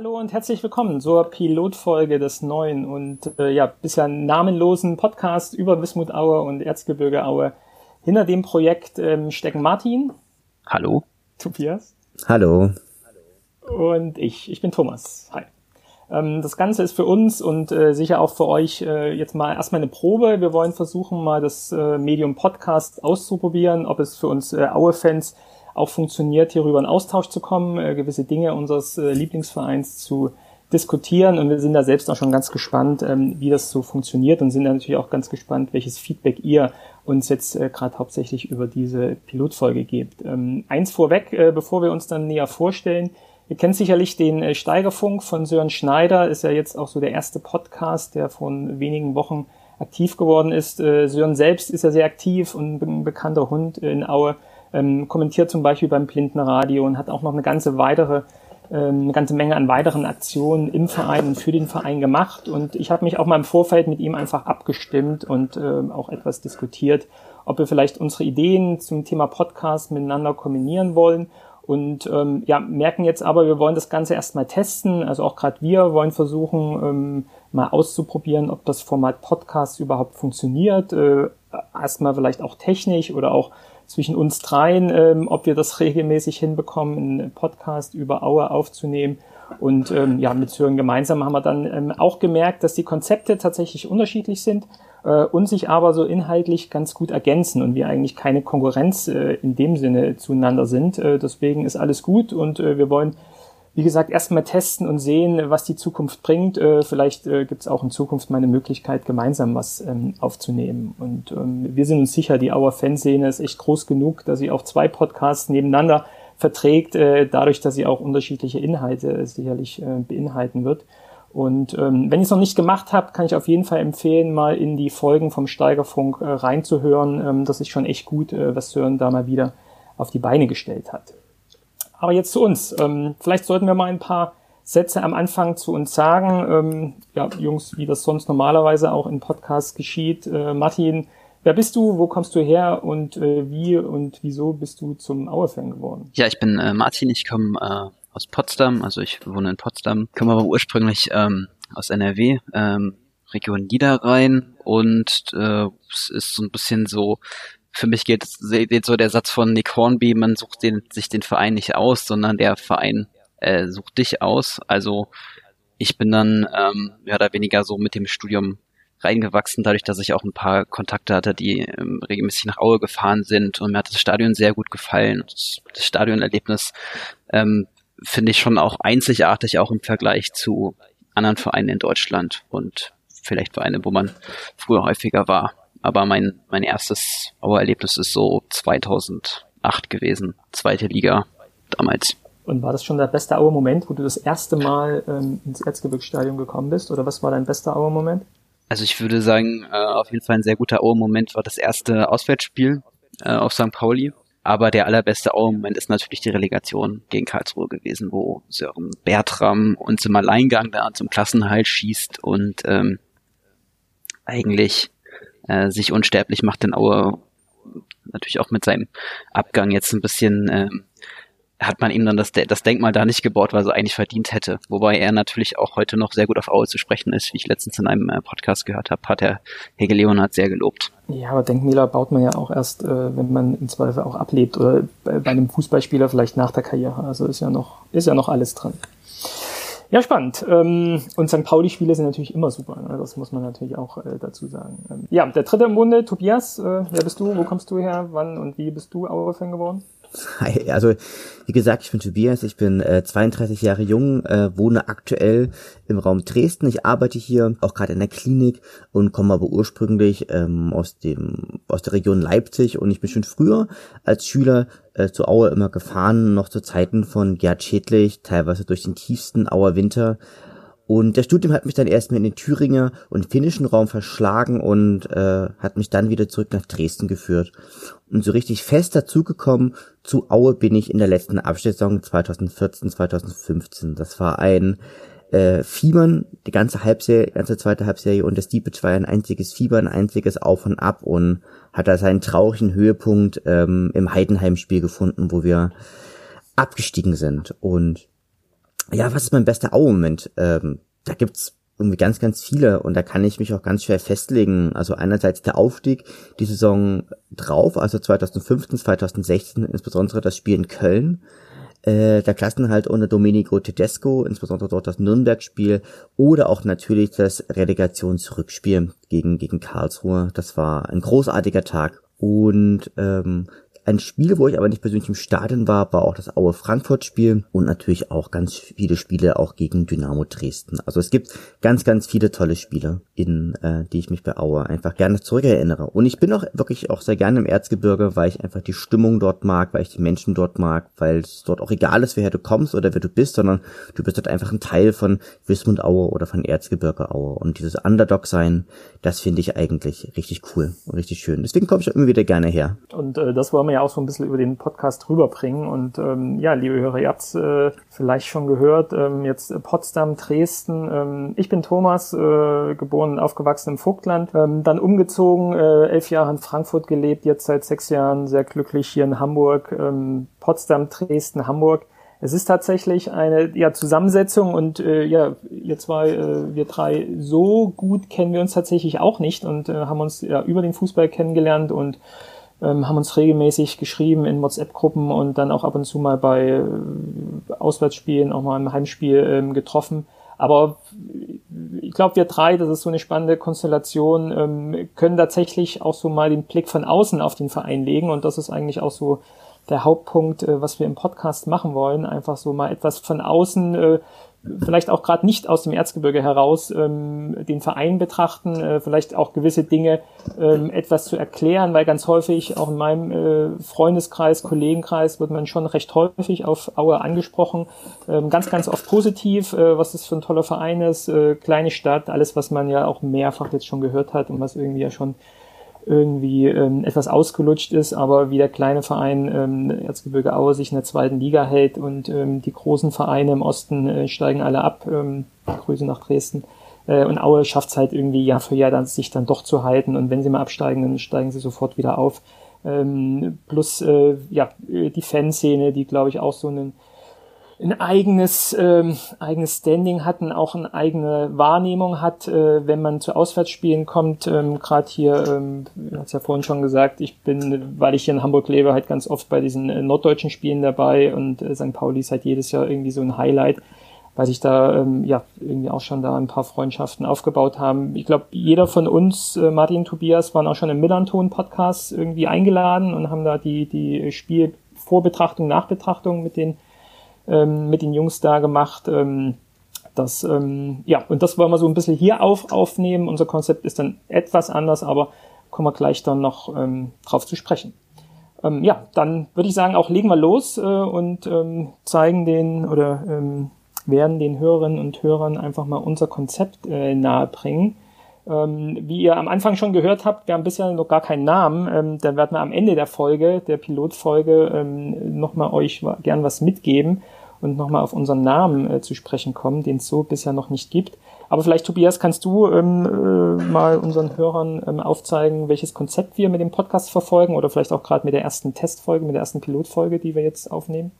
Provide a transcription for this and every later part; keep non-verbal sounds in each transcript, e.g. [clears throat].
Hallo und herzlich willkommen zur Pilotfolge des neuen und äh, ja bisher namenlosen Podcast über Wismut Aue und Erzgebirge Aue. Hinter dem Projekt ähm, stecken Martin. Hallo. Tobias. Hallo. Und ich. Ich bin Thomas. Hi. Ähm, das Ganze ist für uns und äh, sicher auch für euch äh, jetzt mal erstmal eine Probe. Wir wollen versuchen, mal das äh, Medium Podcast auszuprobieren, ob es für uns äh, Aue-Fans auch funktioniert, hierüber in Austausch zu kommen, äh, gewisse Dinge unseres äh, Lieblingsvereins zu diskutieren. Und wir sind da selbst auch schon ganz gespannt, ähm, wie das so funktioniert und sind da natürlich auch ganz gespannt, welches Feedback ihr uns jetzt äh, gerade hauptsächlich über diese Pilotfolge gebt. Ähm, eins vorweg, äh, bevor wir uns dann näher vorstellen. Ihr kennt sicherlich den äh, Steigerfunk von Sören Schneider, ist ja jetzt auch so der erste Podcast, der von wenigen Wochen aktiv geworden ist. Äh, Sören selbst ist ja sehr aktiv und ein bekannter Hund in Aue ähm, kommentiert zum Beispiel beim Blindenradio und hat auch noch eine ganze weitere ähm, eine ganze Menge an weiteren Aktionen im Verein und für den Verein gemacht. Und ich habe mich auch mal im Vorfeld mit ihm einfach abgestimmt und äh, auch etwas diskutiert, ob wir vielleicht unsere Ideen zum Thema Podcast miteinander kombinieren wollen. Und ähm, ja, merken jetzt aber, wir wollen das Ganze erstmal testen. Also auch gerade wir wollen versuchen, ähm, mal auszuprobieren, ob das Format Podcast überhaupt funktioniert. Äh, erstmal vielleicht auch technisch oder auch zwischen uns dreien, ähm, ob wir das regelmäßig hinbekommen, einen Podcast über Aue aufzunehmen. Und ähm, ja, mit Sören gemeinsam haben wir dann ähm, auch gemerkt, dass die Konzepte tatsächlich unterschiedlich sind äh, und sich aber so inhaltlich ganz gut ergänzen und wir eigentlich keine Konkurrenz äh, in dem Sinne zueinander sind. Äh, deswegen ist alles gut und äh, wir wollen wie gesagt, erstmal testen und sehen, was die Zukunft bringt. Äh, vielleicht äh, gibt es auch in Zukunft mal eine Möglichkeit, gemeinsam was ähm, aufzunehmen. Und ähm, wir sind uns sicher, die Auer Fanszene ist echt groß genug, dass sie auch zwei Podcasts nebeneinander verträgt, äh, dadurch, dass sie auch unterschiedliche Inhalte äh, sicherlich beinhalten wird. Und ähm, wenn ich es noch nicht gemacht habe, kann ich auf jeden Fall empfehlen, mal in die Folgen vom Steigerfunk reinzuhören. Das ist schon echt gut, was Sören da mal wieder auf die Beine gestellt hat. Aber jetzt zu uns. Ähm, vielleicht sollten wir mal ein paar Sätze am Anfang zu uns sagen. Ähm, ja, Jungs, wie das sonst normalerweise auch in Podcasts geschieht. Äh, Martin, wer bist du? Wo kommst du her? Und äh, wie und wieso bist du zum Aue-Fan geworden? Ja, ich bin äh, Martin. Ich komme äh, aus Potsdam. Also ich wohne in Potsdam. Komme aber ursprünglich ähm, aus NRW. Ähm, Region Niederrhein und äh, es ist so ein bisschen so für mich geht, geht so der Satz von Nick Hornby, man sucht den, sich den Verein nicht aus, sondern der Verein äh, sucht dich aus. Also ich bin dann ähm, mehr oder weniger so mit dem Studium reingewachsen, dadurch, dass ich auch ein paar Kontakte hatte, die ähm, regelmäßig nach Aue gefahren sind und mir hat das Stadion sehr gut gefallen. Das, Stadionerlebnis ähm, finde ich schon auch einzigartig, auch im Vergleich zu anderen Vereinen in Deutschland und vielleicht Vereine, wo man früher häufiger war. Aber mein, mein erstes Auerlebnis ist so 2008 gewesen. Zweite Liga damals. Und war das schon der beste Auer-Moment, wo du das erste Mal ähm, ins Erzgebirgsstadion gekommen bist? Oder was war dein bester Auer-Moment? Also ich würde sagen, äh, auf jeden Fall ein sehr guter Auer-Moment war das erste Auswärtsspiel äh, auf St. Pauli. Aber der allerbeste Auer-Moment ist natürlich die Relegation gegen Karlsruhe gewesen, wo Sören Bertram uns im Alleingang da zum Klassenhalt schießt und ähm, eigentlich äh, sich unsterblich macht, denn Aue natürlich auch mit seinem Abgang jetzt ein bisschen äh, hat man ihm dann das, das Denkmal da nicht gebaut, was er eigentlich verdient hätte. Wobei er natürlich auch heute noch sehr gut auf Aue zu sprechen ist, wie ich letztens in einem äh, Podcast gehört habe, hat er Hege Leonhardt sehr gelobt. Ja, aber Denkmäler baut man ja auch erst, äh, wenn man im Zweifel auch ablebt oder bei, bei einem Fußballspieler vielleicht nach der Karriere. Also ist ja noch, ist ja noch alles dran. Ja, spannend. Ähm, und St. Pauli-Spiele sind natürlich immer super. Ne? Das muss man natürlich auch äh, dazu sagen. Ähm, ja, der dritte im Bunde, Tobias. Äh, wer bist du? Wo kommst du her? Wann und wie bist du Aue-Fan geworden? [laughs] Also wie gesagt, ich bin Tobias, ich bin äh, 32 Jahre jung, äh, wohne aktuell im Raum Dresden. Ich arbeite hier auch gerade in der Klinik und komme aber ursprünglich ähm, aus dem aus der Region Leipzig und ich bin schon früher als Schüler äh, zu Aue immer gefahren, noch zu Zeiten von Gerd Schädlich, teilweise durch den tiefsten Auer Winter. Und der Studium hat mich dann erstmal in den Thüringer und finnischen Raum verschlagen und äh, hat mich dann wieder zurück nach Dresden geführt. Und so richtig fest dazugekommen zu Aue bin ich in der letzten Abschnittssaison 2014, 2015. Das war ein äh, Fiebern, die ganze Halbserie, ganze zweite Halbserie und das Deepage war ein einziges Fieber, ein einziges Auf und Ab und hat da seinen traurigen Höhepunkt ähm, im Heidenheim-Spiel gefunden, wo wir abgestiegen sind. Und ja, was ist mein bester Au-Moment? Ähm, da gibt's irgendwie ganz, ganz viele und da kann ich mich auch ganz schwer festlegen. Also einerseits der Aufstieg die Saison drauf, also 2015, 2016, insbesondere das Spiel in Köln, äh, der Klassenhalt unter Domenico Tedesco, insbesondere dort das Nürnberg-Spiel oder auch natürlich das Relegationsrückspiel gegen, gegen Karlsruhe. Das war ein großartiger Tag. Und ähm, ein Spiel, wo ich aber nicht persönlich im Stadion war, war auch das Aue Frankfurt Spiel und natürlich auch ganz viele Spiele auch gegen Dynamo Dresden. Also es gibt ganz, ganz viele tolle Spiele, in äh, die ich mich bei Aue einfach gerne zurückerinnere. Und ich bin auch wirklich auch sehr gerne im Erzgebirge, weil ich einfach die Stimmung dort mag, weil ich die Menschen dort mag, weil es dort auch egal ist, woher du kommst oder wer du bist, sondern du bist dort einfach ein Teil von Wismund Aue oder von Erzgebirge Aue. Und dieses Underdog sein, das finde ich eigentlich richtig cool und richtig schön. Deswegen komme ich auch immer wieder gerne her. Und äh, das wir ja auch so ein bisschen über den Podcast rüberbringen. Und ähm, ja, liebe Hörer, ihr habt äh, vielleicht schon gehört, ähm, jetzt Potsdam, Dresden. Ähm, ich bin Thomas, äh, geboren und aufgewachsen im Vogtland, ähm, dann umgezogen, äh, elf Jahre in Frankfurt gelebt, jetzt seit sechs Jahren sehr glücklich hier in Hamburg, ähm, Potsdam, Dresden, Hamburg. Es ist tatsächlich eine ja, Zusammensetzung und äh, ja, ihr zwei, äh, wir drei, so gut kennen wir uns tatsächlich auch nicht und äh, haben uns ja über den Fußball kennengelernt und ähm, haben uns regelmäßig geschrieben in WhatsApp-Gruppen und dann auch ab und zu mal bei äh, Auswärtsspielen, auch mal im Heimspiel ähm, getroffen. Aber ich glaube, wir drei, das ist so eine spannende Konstellation, ähm, können tatsächlich auch so mal den Blick von außen auf den Verein legen und das ist eigentlich auch so der Hauptpunkt, äh, was wir im Podcast machen wollen. Einfach so mal etwas von außen äh, vielleicht auch gerade nicht aus dem Erzgebirge heraus ähm, den Verein betrachten, äh, vielleicht auch gewisse Dinge ähm, etwas zu erklären, weil ganz häufig auch in meinem äh, Freundeskreis, Kollegenkreis wird man schon recht häufig auf Aue angesprochen, ähm, ganz, ganz oft positiv, äh, was das für ein toller Verein ist, äh, kleine Stadt, alles, was man ja auch mehrfach jetzt schon gehört hat und was irgendwie ja schon irgendwie ähm, etwas ausgelutscht ist, aber wie der kleine Verein ähm, Erzgebirge Aue sich in der zweiten Liga hält und ähm, die großen Vereine im Osten äh, steigen alle ab. Ähm, Grüße nach Dresden. Äh, und Aue schafft es halt irgendwie Jahr für Jahr dann, sich dann doch zu halten und wenn sie mal absteigen, dann steigen sie sofort wieder auf. Ähm, plus äh, ja die Fanszene, die glaube ich auch so einen ein eigenes, ähm, eigenes Standing hat auch eine eigene Wahrnehmung hat, äh, wenn man zu Auswärtsspielen kommt. Ähm, Gerade hier, ähm, hat es ja vorhin schon gesagt, ich bin, weil ich hier in Hamburg lebe, halt ganz oft bei diesen äh, norddeutschen Spielen dabei und äh, St. Pauli ist halt jedes Jahr irgendwie so ein Highlight, weil sich da ähm, ja irgendwie auch schon da ein paar Freundschaften aufgebaut haben. Ich glaube, jeder von uns, äh, Martin Tobias, waren auch schon im Millanton-Podcast irgendwie eingeladen und haben da die, die Spielvorbetrachtung, Nachbetrachtung mit den ähm, mit den Jungs da gemacht. Ähm, das, ähm, ja, und das wollen wir so ein bisschen hier auf, aufnehmen. Unser Konzept ist dann etwas anders, aber kommen wir gleich dann noch ähm, drauf zu sprechen. Ähm, ja, dann würde ich sagen, auch legen wir los äh, und ähm, zeigen den oder ähm, werden den Hörerinnen und Hörern einfach mal unser Konzept äh, nahebringen. Ähm, wie ihr am Anfang schon gehört habt, wir haben bisher noch gar keinen Namen. Ähm, dann werden wir am Ende der Folge, der Pilotfolge, ähm, nochmal euch gern was mitgeben und nochmal auf unseren Namen äh, zu sprechen kommen, den es so bisher noch nicht gibt. Aber vielleicht, Tobias, kannst du ähm, äh, mal unseren Hörern ähm, aufzeigen, welches Konzept wir mit dem Podcast verfolgen oder vielleicht auch gerade mit der ersten Testfolge, mit der ersten Pilotfolge, die wir jetzt aufnehmen?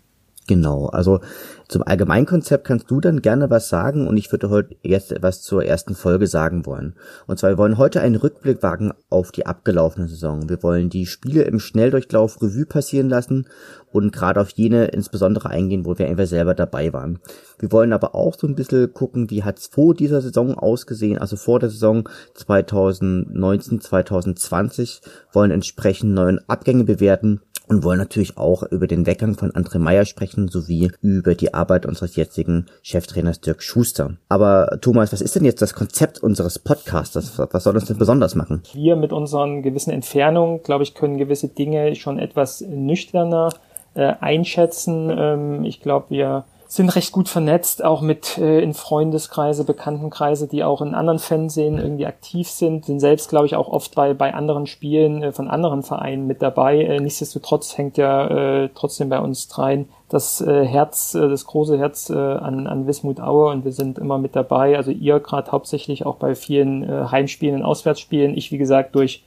Genau, also zum Allgemeinkonzept kannst du dann gerne was sagen und ich würde heute jetzt etwas zur ersten Folge sagen wollen. Und zwar, wir wollen heute einen Rückblick wagen auf die abgelaufene Saison. Wir wollen die Spiele im Schnelldurchlauf Revue passieren lassen und gerade auf jene insbesondere eingehen, wo wir einfach selber dabei waren. Wir wollen aber auch so ein bisschen gucken, wie hat's vor dieser Saison ausgesehen, also vor der Saison 2019, 2020, wollen entsprechend neuen Abgänge bewerten und wollen natürlich auch über den Weggang von André Meyer sprechen, sowie über die Arbeit unseres jetzigen Cheftrainers Dirk Schuster. Aber Thomas, was ist denn jetzt das Konzept unseres Podcasters? Was soll uns denn besonders machen? Wir mit unseren gewissen Entfernungen, glaube ich, können gewisse Dinge schon etwas nüchterner äh, einschätzen. Ähm, ich glaube, wir sind recht gut vernetzt, auch mit äh, in Freundeskreise, Bekanntenkreise, die auch in anderen Fernsehen irgendwie aktiv sind, sind selbst, glaube ich, auch oft bei, bei anderen Spielen äh, von anderen Vereinen mit dabei. Äh, nichtsdestotrotz hängt ja äh, trotzdem bei uns dreien das äh, Herz, äh, das große Herz äh, an, an Wismut Aue und wir sind immer mit dabei. Also ihr gerade hauptsächlich auch bei vielen äh, Heimspielen und Auswärtsspielen. Ich, wie gesagt, durch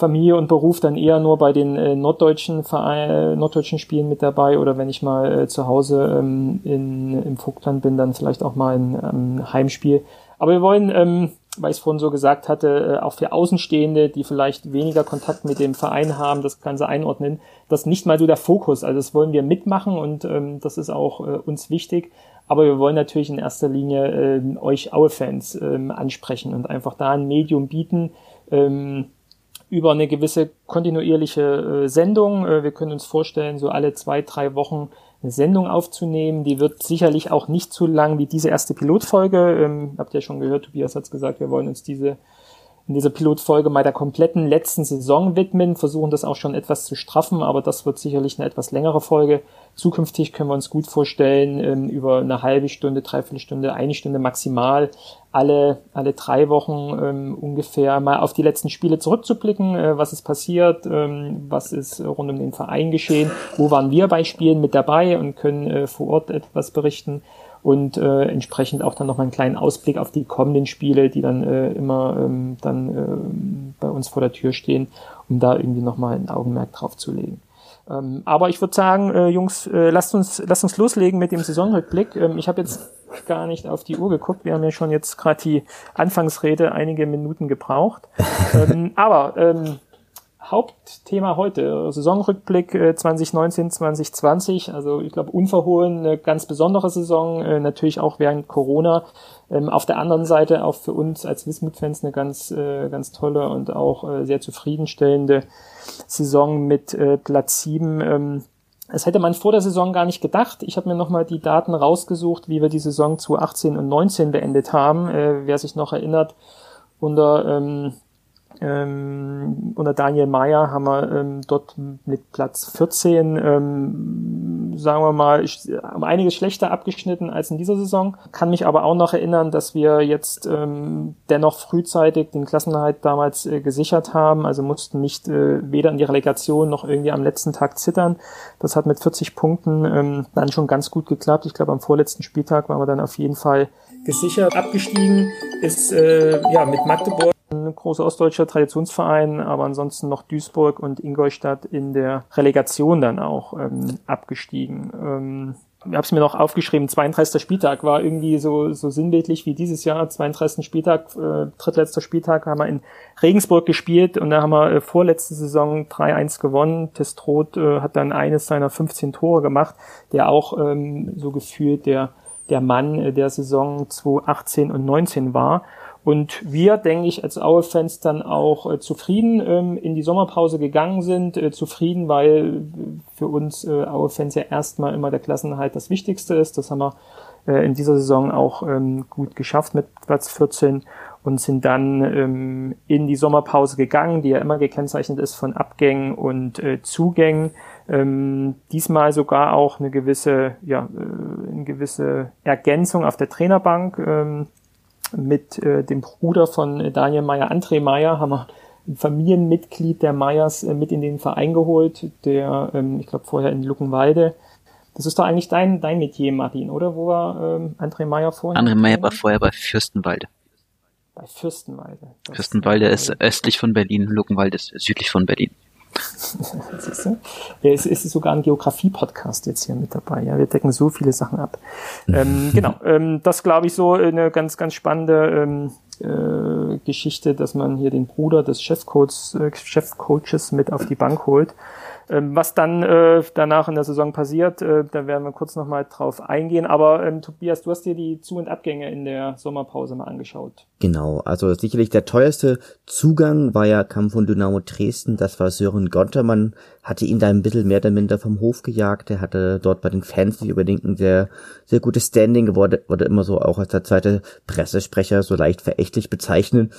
Familie und Beruf dann eher nur bei den äh, norddeutschen Verein, norddeutschen Spielen mit dabei oder wenn ich mal äh, zu Hause ähm, in, im Vogtland bin, dann vielleicht auch mal ein ähm, Heimspiel. Aber wir wollen, ähm, weil ich es vorhin so gesagt hatte, äh, auch für Außenstehende, die vielleicht weniger Kontakt mit dem Verein haben, das Ganze einordnen. Das nicht mal so der Fokus. Also das wollen wir mitmachen und ähm, das ist auch äh, uns wichtig. Aber wir wollen natürlich in erster Linie äh, euch Aue-Fans ähm, ansprechen und einfach da ein Medium bieten, ähm, über eine gewisse kontinuierliche äh, Sendung. Äh, wir können uns vorstellen, so alle zwei, drei Wochen eine Sendung aufzunehmen. Die wird sicherlich auch nicht so lang wie diese erste Pilotfolge. Ähm, habt ihr schon gehört, Tobias hat gesagt, wir wollen uns diese in dieser Pilotfolge mal der kompletten letzten Saison widmen, versuchen das auch schon etwas zu straffen, aber das wird sicherlich eine etwas längere Folge. Zukünftig können wir uns gut vorstellen, ähm, über eine halbe Stunde, dreiviertel Stunde, eine Stunde maximal alle, alle drei Wochen ähm, ungefähr mal auf die letzten Spiele zurückzublicken, äh, was ist passiert, ähm, was ist rund um den Verein geschehen, wo waren wir bei Spielen mit dabei und können äh, vor Ort etwas berichten und äh, entsprechend auch dann noch mal einen kleinen Ausblick auf die kommenden Spiele, die dann äh, immer ähm, dann äh, bei uns vor der Tür stehen, um da irgendwie noch mal ein Augenmerk drauf zu legen. Ähm, aber ich würde sagen, äh, Jungs, äh, lasst uns lasst uns loslegen mit dem Saisonrückblick. Ähm, ich habe jetzt gar nicht auf die Uhr geguckt. Wir haben ja schon jetzt gerade die Anfangsrede einige Minuten gebraucht. [laughs] ähm, aber ähm, Hauptthema heute, Saisonrückblick 2019, äh, 2020. Also ich glaube, unverhohlen eine ganz besondere Saison, äh, natürlich auch während Corona. Ähm, auf der anderen Seite auch für uns als Wismut-Fans eine ganz, äh, ganz tolle und auch sehr zufriedenstellende Saison mit Platz 7. Ähm, das hätte man vor der Saison gar nicht gedacht. Ich habe mir nochmal die Daten rausgesucht, wie wir die Saison 2018 und 19 beendet haben. wer sich noch erinnert, unter ähm, ähm, unter Daniel Meyer haben wir ähm, dort mit Platz 14, ähm, sagen wir mal, um einiges schlechter abgeschnitten als in dieser Saison. Kann mich aber auch noch erinnern, dass wir jetzt ähm, dennoch frühzeitig den Klassenhalt damals äh, gesichert haben, also mussten nicht äh, weder in die Relegation noch irgendwie am letzten Tag zittern. Das hat mit 40 Punkten ähm, dann schon ganz gut geklappt. Ich glaube, am vorletzten Spieltag waren wir dann auf jeden Fall gesichert. Abgestiegen ist äh, ja mit Magdeburg ein großer ostdeutscher Traditionsverein, aber ansonsten noch Duisburg und Ingolstadt in der Relegation dann auch ähm, abgestiegen. Ähm, ich habe es mir noch aufgeschrieben, 32. Spieltag war irgendwie so, so sinnbildlich wie dieses Jahr. 32. Spieltag, äh, drittletzter Spieltag haben wir in Regensburg gespielt und da haben wir äh, vorletzte Saison 3-1 gewonnen. Testrot äh, hat dann eines seiner 15 Tore gemacht, der auch ähm, so gefühlt der, der Mann äh, der Saison 2018 und 19 war. Und wir, denke ich, als Aue-Fans dann auch äh, zufrieden ähm, in die Sommerpause gegangen sind. Äh, zufrieden, weil für uns äh, Aue-Fans ja erstmal immer der Klassenhalt das Wichtigste ist. Das haben wir äh, in dieser Saison auch ähm, gut geschafft mit Platz 14 und sind dann ähm, in die Sommerpause gegangen, die ja immer gekennzeichnet ist von Abgängen und äh, Zugängen. Ähm, diesmal sogar auch eine gewisse, ja, äh, eine gewisse Ergänzung auf der Trainerbank. Ähm, mit äh, dem Bruder von Daniel Meyer, André Meyer, haben wir ein Familienmitglied der Meyers äh, mit in den Verein geholt, der, ähm, ich glaube, vorher in Luckenwalde. Das ist doch eigentlich dein, dein Metier, Martin, oder? Wo war ähm, André Meyer vorher? André Meyer war vorher bei Fürstenwalde. Bei Fürstenwalde. Fürstenwalde ist östlich von Berlin, Luckenwalde ist südlich von Berlin. Es ist sogar ein Geografie-Podcast jetzt hier mit dabei. Ja, wir decken so viele Sachen ab. ähm, [laughs] genau, ähm, das glaube ich so eine ganz, ganz spannende ähm, äh, Geschichte, dass man hier den Bruder des Chefcoaches, äh, Chefcoaches mit auf die Bank holt. Ähm, was dann äh, danach in der Saison passiert, äh, da werden wir kurz nochmal drauf eingehen. Aber ähm, Tobias, du hast dir die Zu- und Abgänge in der Sommerpause mal angeschaut. Genau, also sicherlich der teuerste Zugang war ja, kam von Dynamo Dresden, das war Sören Gontermann, hatte ihn da ein bisschen mehr oder minder vom Hof gejagt, er hatte dort bei den Fans nicht unbedingt ein sehr, sehr gutes Standing, wurde, wurde immer so auch als der zweite Pressesprecher so leicht verächtlich bezeichnet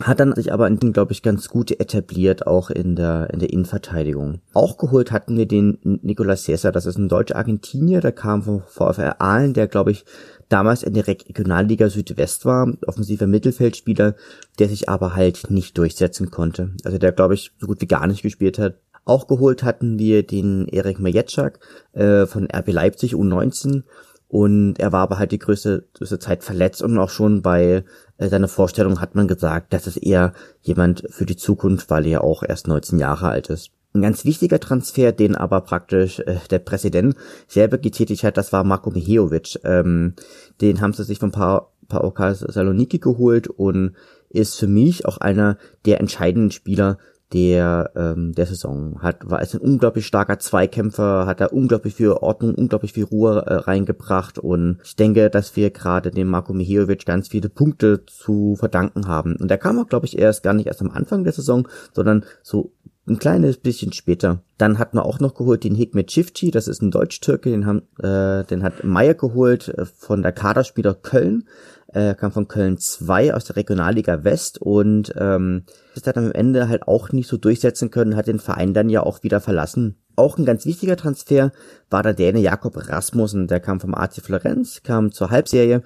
hat dann sich aber, glaube ich, ganz gut etabliert, auch in der, in der Innenverteidigung. Auch geholt hatten wir den Nicolas Cesar, das ist ein Deutsch-Argentinier, der kam vom VfR Aalen, der, glaube ich, damals in der Regionalliga Südwest war, offensiver Mittelfeldspieler, der sich aber halt nicht durchsetzen konnte. Also der, glaube ich, so gut wie gar nicht gespielt hat. Auch geholt hatten wir den Erik Majetschak äh, von RB Leipzig U19, Und er war aber halt die größte, größte Zeit verletzt und auch schon bei äh, seiner Vorstellung hat man gesagt, das ist eher jemand für die Zukunft, weil er auch erst 19 Jahre alt ist. Ein ganz wichtiger Transfer, den aber praktisch äh, der Präsident selber getätigt hat, das war Marko Mihejovic. Ähm, den haben sie sich von paar PAOK Saloniki geholt und ist für mich auch einer der entscheidenden Spieler der ähm, der Saison hat war es ein unglaublich starker Zweikämpfer hat da unglaublich viel Ordnung unglaublich viel Ruhe äh, reingebracht und ich denke dass wir gerade dem Marko Mihejovic ganz viele Punkte zu verdanken haben und der kam auch glaube ich erst gar nicht erst am Anfang der Saison sondern so ein kleines bisschen später. Dann hat man auch noch geholt den Hikmet Çiftçi, das ist ein Deutsch-Türke, den, haben, äh, den hat Meyer geholt äh, von der Kaderspieler Köln äh, kam von Köln 2 aus der Regionalliga West und ähm, ist dann am Ende halt auch nicht so durchsetzen können, hat den Verein dann ja auch wieder verlassen. Auch ein ganz wichtiger Transfer war der Däne Jakob Rasmussen, der kam vom AC Florenz, kam zur Halbserie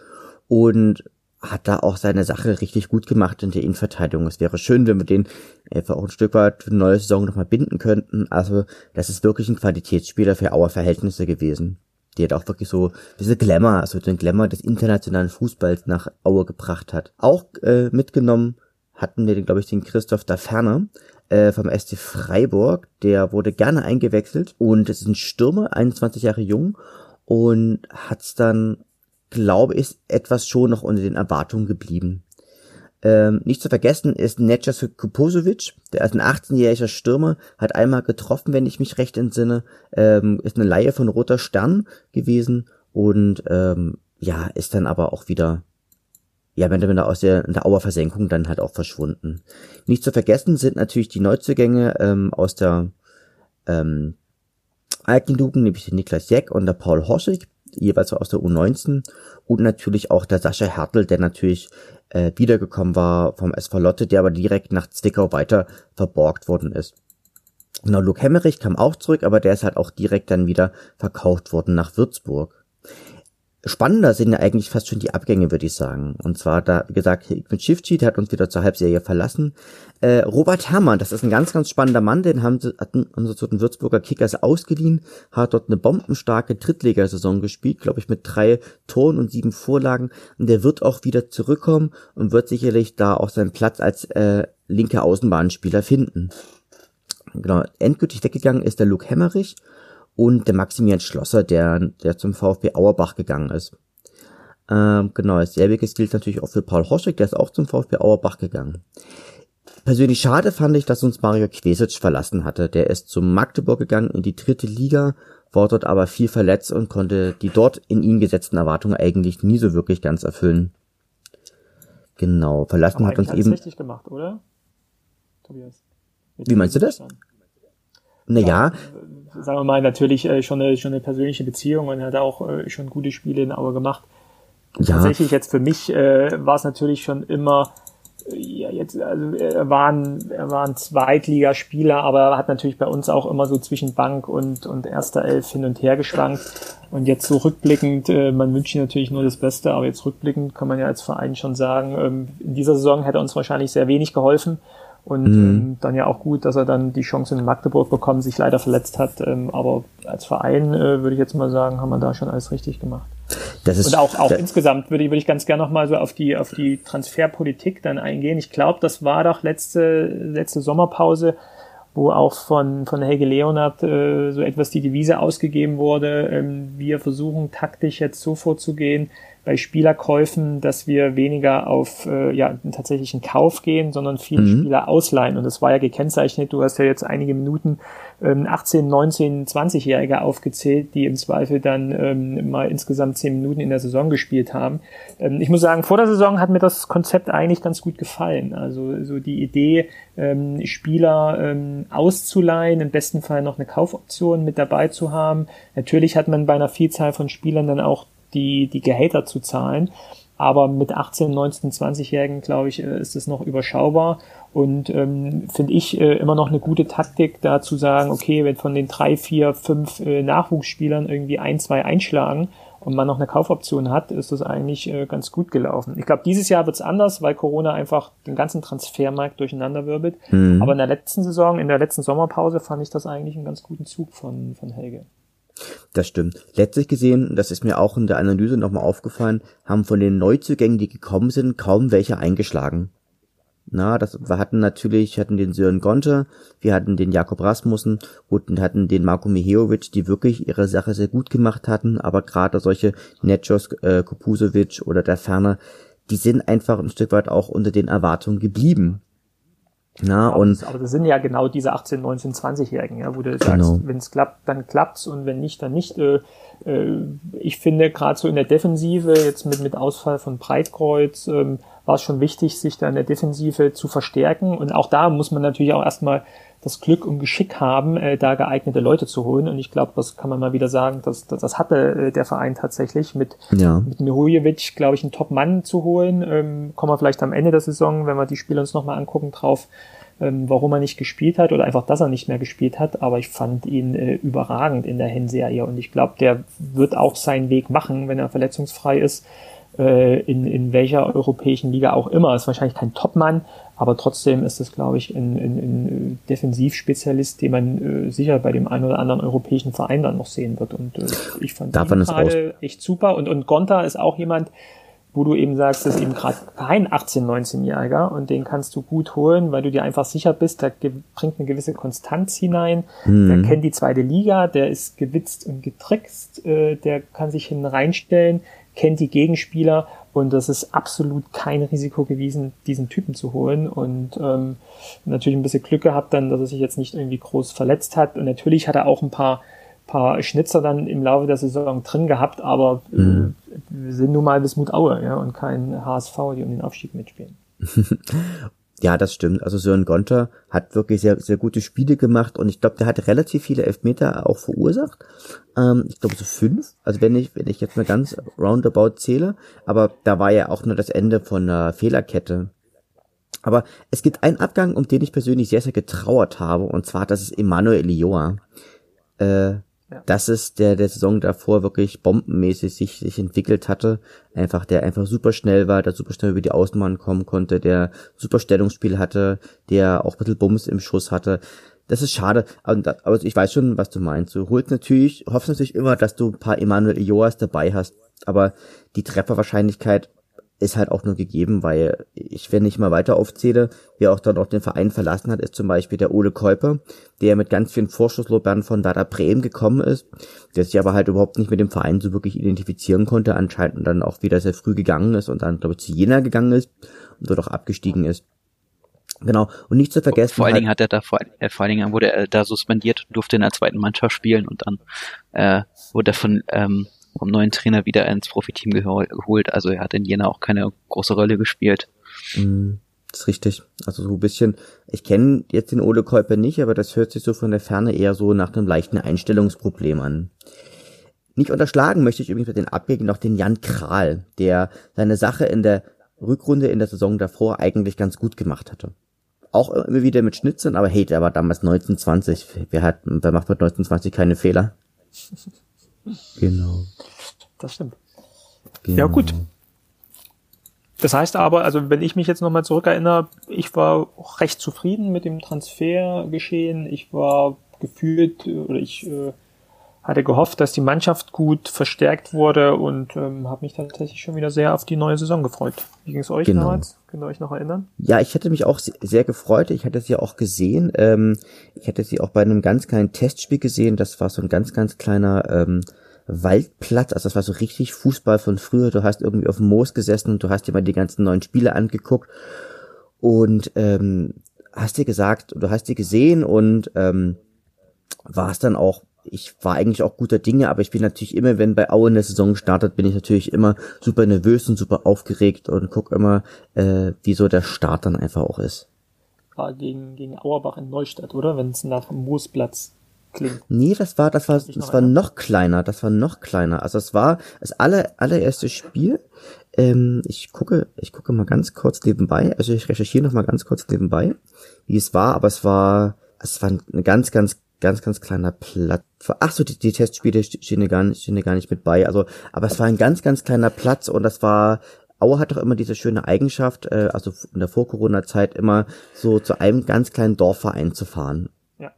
und hat da auch seine Sache richtig gut gemacht in der Innenverteidigung. Es wäre schön, wenn wir den einfach auch ein Stück weit für eine neue Saison nochmal binden könnten. Also das ist wirklich ein Qualitätsspieler für Auer Verhältnisse gewesen die hat auch wirklich so diese Glamour, also den Glamour des internationalen Fußballs nach Aue gebracht hat. Auch äh, mitgenommen hatten wir, glaube ich, den Christoph da Ferner äh, vom SC Freiburg. Der wurde gerne eingewechselt und es ist ein Stürmer, 21 Jahre jung und hat's dann, glaube ich, etwas schon noch unter den Erwartungen geblieben. Ähm, nicht zu vergessen ist Necas Kuposovic, der ist ein 18-jähriger Stürmer, hat einmal getroffen, wenn ich mich recht entsinne, ähm, ist eine Laie von Roter Stern gewesen und ähm, ja, ist dann aber auch wieder, ja, wenn er aus der, der Auer Versenkung dann halt auch verschwunden. Nicht zu vergessen sind natürlich die Neuzugänge ähm, aus der ähm, alten nämlich der Niklas Jeck und der Paul Horschig, jeweils aus der U19 und natürlich auch der Sascha Hertel, der natürlich äh, wiedergekommen war vom SV Lotte, der aber direkt nach Zwickau weiter verborgt worden ist. Genau, Luke Hemmerich kam auch zurück, aber der ist halt auch direkt dann wieder verkauft worden nach Würzburg. Spannender sind ja eigentlich fast schon die Abgänge, würde ich sagen. Und zwar da, wie gesagt, mit Shifty, der hat uns wieder zur Halbserie verlassen. Äh, Robert Herrmann, das ist ein ganz, ganz spannender Mann, den haben sie, hatten, haben sie zu den Würzburger Kickers ausgeliehen, hat dort eine bombenstarke Drittligasaison gespielt, glaube ich, mit drei Toren und sieben Vorlagen. Und der wird auch wieder zurückkommen und wird sicherlich da auch seinen Platz als äh, linker Außenbahnspieler finden. Genau, endgültig weggegangen ist der Luke Hemmerich und der Maximilian Schlosser, der, der zum VfB Auerbach gegangen ist. Ähm, genau, selbiges gilt natürlich auch für Paul Horschek, der ist auch zum VfB Auerbach gegangen. Persönlich schade fand ich, dass uns Mario Kvesic verlassen hatte. Der ist zum Magdeburg gegangen in die dritte Liga, war dort aber viel verletzt und konnte die dort in ihn gesetzten Erwartungen eigentlich nie so wirklich ganz erfüllen. Genau, verlassen aber hat uns eben. richtig gemacht, oder? Tobias. Wie meinst du das? Naja, sagen wir mal, natürlich äh, schon, eine, schon eine persönliche Beziehung und hat auch äh, schon gute Spiele in Aue gemacht. Ja. Tatsächlich jetzt für mich äh, war es natürlich schon immer, äh, ja, jetzt, also er war ein, er war ein Zweitligaspieler, aber er hat natürlich bei uns auch immer so zwischen Bank und, und erster Elf hin und her geschwankt. Und jetzt so rückblickend, äh, man wünscht ihm natürlich nur das Beste, aber jetzt rückblickend kann man ja als Verein schon sagen, ähm, in dieser Saison hätte er uns wahrscheinlich sehr wenig geholfen. Und mhm. ähm, dann ja auch gut, dass er dann die Chance in Magdeburg bekommen, sich leider verletzt hat. Ähm, aber als Verein äh, würde ich jetzt mal sagen, haben wir da schon alles richtig gemacht. Das ist, und auch, auch insgesamt würde ich, würde ich ganz gerne nochmal so auf die, auf die Transferpolitik dann eingehen. Ich glaube, das war doch letzte, letzte Sommerpause, wo auch von, von Helge Leonard äh, so etwas die Devise ausgegeben wurde. Ähm, wir versuchen taktisch jetzt so vorzugehen, bei Spielerkäufen, dass wir weniger auf äh, ja, einen tatsächlichen Kauf gehen, sondern viele mhm. Spieler ausleihen. Und das war ja gekennzeichnet. Du hast ja jetzt einige Minuten ähm, 18, 19, 20-Jährige aufgezählt, die im Zweifel dann ähm, mal insgesamt 10 Minuten in der Saison gespielt haben. Ähm, ich muss sagen, vor der Saison hat mir das Konzept eigentlich ganz gut gefallen. Also so die Idee, ähm, Spieler ähm, auszuleihen, im besten Fall noch eine Kaufoption mit dabei zu haben. Natürlich hat man bei einer Vielzahl von Spielern dann auch die, die Gehälter zu zahlen. Aber mit 18, 19, 20-Jährigen, glaube ich, äh, ist es noch überschaubar. Und ähm, finde ich äh, immer noch eine gute Taktik, da zu sagen, okay, wenn von den drei, vier, fünf äh, Nachwuchsspielern irgendwie ein, zwei einschlagen und man noch eine Kaufoption hat, ist das eigentlich äh, ganz gut gelaufen. Ich glaube, dieses Jahr wird's anders, weil Corona einfach den ganzen Transfermarkt durcheinanderwirbelt. Mhm. Aber in der letzten Saison, in der letzten Sommerpause fand ich das eigentlich einen ganz guten Zug von, von Helge. Das stimmt. Letztlich gesehen, das ist mir auch in der Analyse nochmal aufgefallen, haben von den Neuzugängen, die gekommen sind, kaum welche eingeschlagen. Na, das, wir hatten natürlich, hatten den Sören Gonte, wir hatten den Jakob Rasmussen und hatten den Marko Miheovic, die wirklich ihre Sache sehr gut gemacht hatten, aber gerade solche Netschos, äh, Kupusovic oder der Ferner, die sind einfach ein Stück weit auch unter den Erwartungen geblieben. Na, aber, und, aber das sind ja genau diese 18, 19, 20-Jährigen, ja, wo du genau. sagst, wenn es klappt, dann klappt's und wenn nicht, dann nicht. Äh, äh, ich finde gerade so in der Defensive, jetzt mit, mit Ausfall von Breitkreuz, ähm, war es schon wichtig, sich da in der Defensive zu verstärken. Und auch da muss man natürlich auch erstmal das Glück und Geschick haben, äh, da geeignete Leute zu holen. Und ich glaube, das kann man mal wieder sagen, dass, dass das hatte äh, der Verein tatsächlich mit, ja. mit Mihojevic, glaube ich, einen Top-Mann zu holen. Ähm, kommen wir vielleicht am Ende der Saison, wenn wir die Spiele uns nochmal angucken, drauf, ähm, warum er nicht gespielt hat oder einfach, dass er nicht mehr gespielt hat. Aber ich fand ihn äh, überragend in der Hinserie und ich glaube, der wird auch seinen Weg machen, wenn er verletzungsfrei ist äh, in, in welcher europäischen Liga auch immer. Ist wahrscheinlich kein Topmann, aber trotzdem ist es, glaube ich, ein, ein, ein Defensivspezialist, den man äh, sicher bei dem einen oder anderen europäischen Verein dann noch sehen wird. Und äh, ich fand Darf ihn gerade echt super. Und, und Gonta ist auch jemand, wo du eben sagst, das ist eben gerade kein 18-, 19-Jähriger und den kannst du gut holen, weil du dir einfach sicher bist, der bringt eine gewisse Konstanz hinein, mhm. der kennt die zweite Liga, der ist gewitzt und getrickst, äh, der kann sich hin reinstellen, kennt die Gegenspieler und das ist absolut kein Risiko gewesen, diesen Typen zu holen. Und ähm, natürlich ein bisschen Glück gehabt dann, dass er sich jetzt nicht irgendwie groß verletzt hat. Und natürlich hat er auch ein paar, paar Schnitzer dann im Laufe der Saison drin gehabt, aber äh, mhm. wir sind nun mal Wismut Aue ja, und kein HSV, die um den Aufstieg mitspielen. [laughs] Ja, das stimmt. Also Sören Gonter hat wirklich sehr, sehr gute Spiele gemacht und ich glaube, der hat relativ viele Elfmeter auch verursacht. Ähm, ich glaube so fünf. Also wenn ich, wenn ich jetzt mal ganz roundabout zähle, aber da war ja auch nur das Ende von einer Fehlerkette. Aber es gibt einen Abgang, um den ich persönlich sehr, sehr getrauert habe, und zwar das ist Emanuel Ioa. Äh, ja. Das ist der der Saison davor wirklich bombenmäßig sich sich entwickelt hatte, einfach der einfach super schnell war, der super schnell über die Außenbahn kommen konnte, der super Stellungsspiel hatte, der auch ein bisschen Bums im Schuss hatte. Das ist schade, aber ich weiß schon, was du meinst. Du holst natürlich, hoffst natürlich immer, dass du ein paar Emanuel Ioas dabei hast, aber die Trefferwahrscheinlichkeit ist halt auch nur gegeben, weil ich, wenn ich mal weiter aufzähle, wer auch dann auch den Verein verlassen hat, ist zum Beispiel der Ole Käuper, der mit ganz vielen Vorschusslobern von Werder Bremen gekommen ist, der sich aber halt überhaupt nicht mit dem Verein so wirklich identifizieren konnte, anscheinend dann auch wieder sehr früh gegangen ist und dann, glaube ich, zu Jena gegangen ist und dort auch abgestiegen ist. Genau. Und nicht zu vergessen. Vor allen Dingen hat er da vor, äh, vor allen Dingen wurde er da suspendiert und durfte in der zweiten Mannschaft spielen und dann äh, wurde er von ähm, vom neuen Trainer wieder ins Profiteam geholt. Also er hat in Jena auch keine große Rolle gespielt. Mm, das ist richtig. Also so ein bisschen, ich kenne jetzt den Ole Käuper nicht, aber das hört sich so von der Ferne eher so nach einem leichten Einstellungsproblem an. Nicht unterschlagen möchte ich übrigens mit den Abgängen noch den Jan Kral, der seine Sache in der Rückrunde in der Saison davor eigentlich ganz gut gemacht hatte. Auch immer wieder mit Schnitzen, aber hey, der war damals 1920. Wer hat, wer macht mit 1920 keine Fehler? Genau. Das stimmt. Genau. Ja, gut. Das heißt aber, also wenn ich mich jetzt nochmal zurückerinnere, ich war recht zufrieden mit dem Transfergeschehen. Ich war gefühlt, oder ich äh, hatte gehofft, dass die Mannschaft gut verstärkt wurde und ähm, habe mich tatsächlich schon wieder sehr auf die neue Saison gefreut. Wie ging es euch genau. damals? Könnt ihr euch noch erinnern? Ja, ich hätte mich auch sehr gefreut. Ich hatte sie auch gesehen. Ähm, ich hatte sie auch bei einem ganz kleinen Testspiel gesehen. Das war so ein ganz, ganz kleiner ähm, Waldplatz. Also das war so richtig Fußball von früher. Du hast irgendwie auf dem Moos gesessen und du hast dir mal die ganzen neuen Spiele angeguckt und ähm, hast dir gesagt, du hast die gesehen und ähm, war es dann auch ich war eigentlich auch guter Dinge, aber ich bin natürlich immer, wenn bei Aue eine Saison startet, bin ich natürlich immer super nervös und super aufgeregt und guck immer, äh, wie so der Start dann einfach auch ist. War gegen, gegen Auerbach in Neustadt, oder? Wenn es nach Moosplatz klingt. Nee, das war, das war, das, das war noch kleiner, das war noch kleiner. Also es war das aller, allererste Spiel. Ähm, ich gucke, ich gucke mal ganz kurz nebenbei, also ich recherchiere noch mal ganz kurz nebenbei, wie es war, aber es war, es war eine ganz, ganz ganz, ganz kleiner Platz. Ach so, die, die Testspiele stehen ja gar nicht, stehen ja gar nicht mit bei. Also, aber es war ein ganz, ganz kleiner Platz und das war, Aue hat doch immer diese schöne Eigenschaft, äh, also in der Vor-Corona-Zeit immer so zu einem ganz kleinen Dorfverein zu fahren. Ja.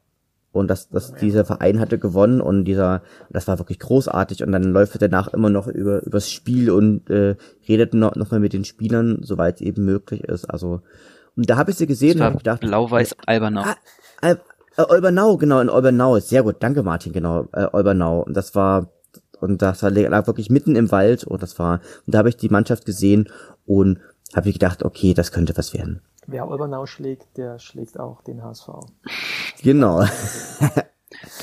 und das, das, dieser Verein hatte gewonnen und dieser, das war wirklich großartig und dann läuft er danach immer noch über, übers Spiel und äh, redet noch, noch mal mit den Spielern, soweit eben möglich ist. Also, und da habe ich sie gesehen und habe gedacht. Blau-Weiß Albernau. Ah, Al äh, Olbernau, genau, in Olbernau. Sehr gut, danke Martin, genau, äh, Olbernau. Und das war, und das war lag wirklich mitten im Wald und das war, und da habe ich die Mannschaft gesehen und habe ich gedacht, okay, das könnte was werden. Wer Olbernau schlägt, der schlägt auch den HSV. Genau. [laughs]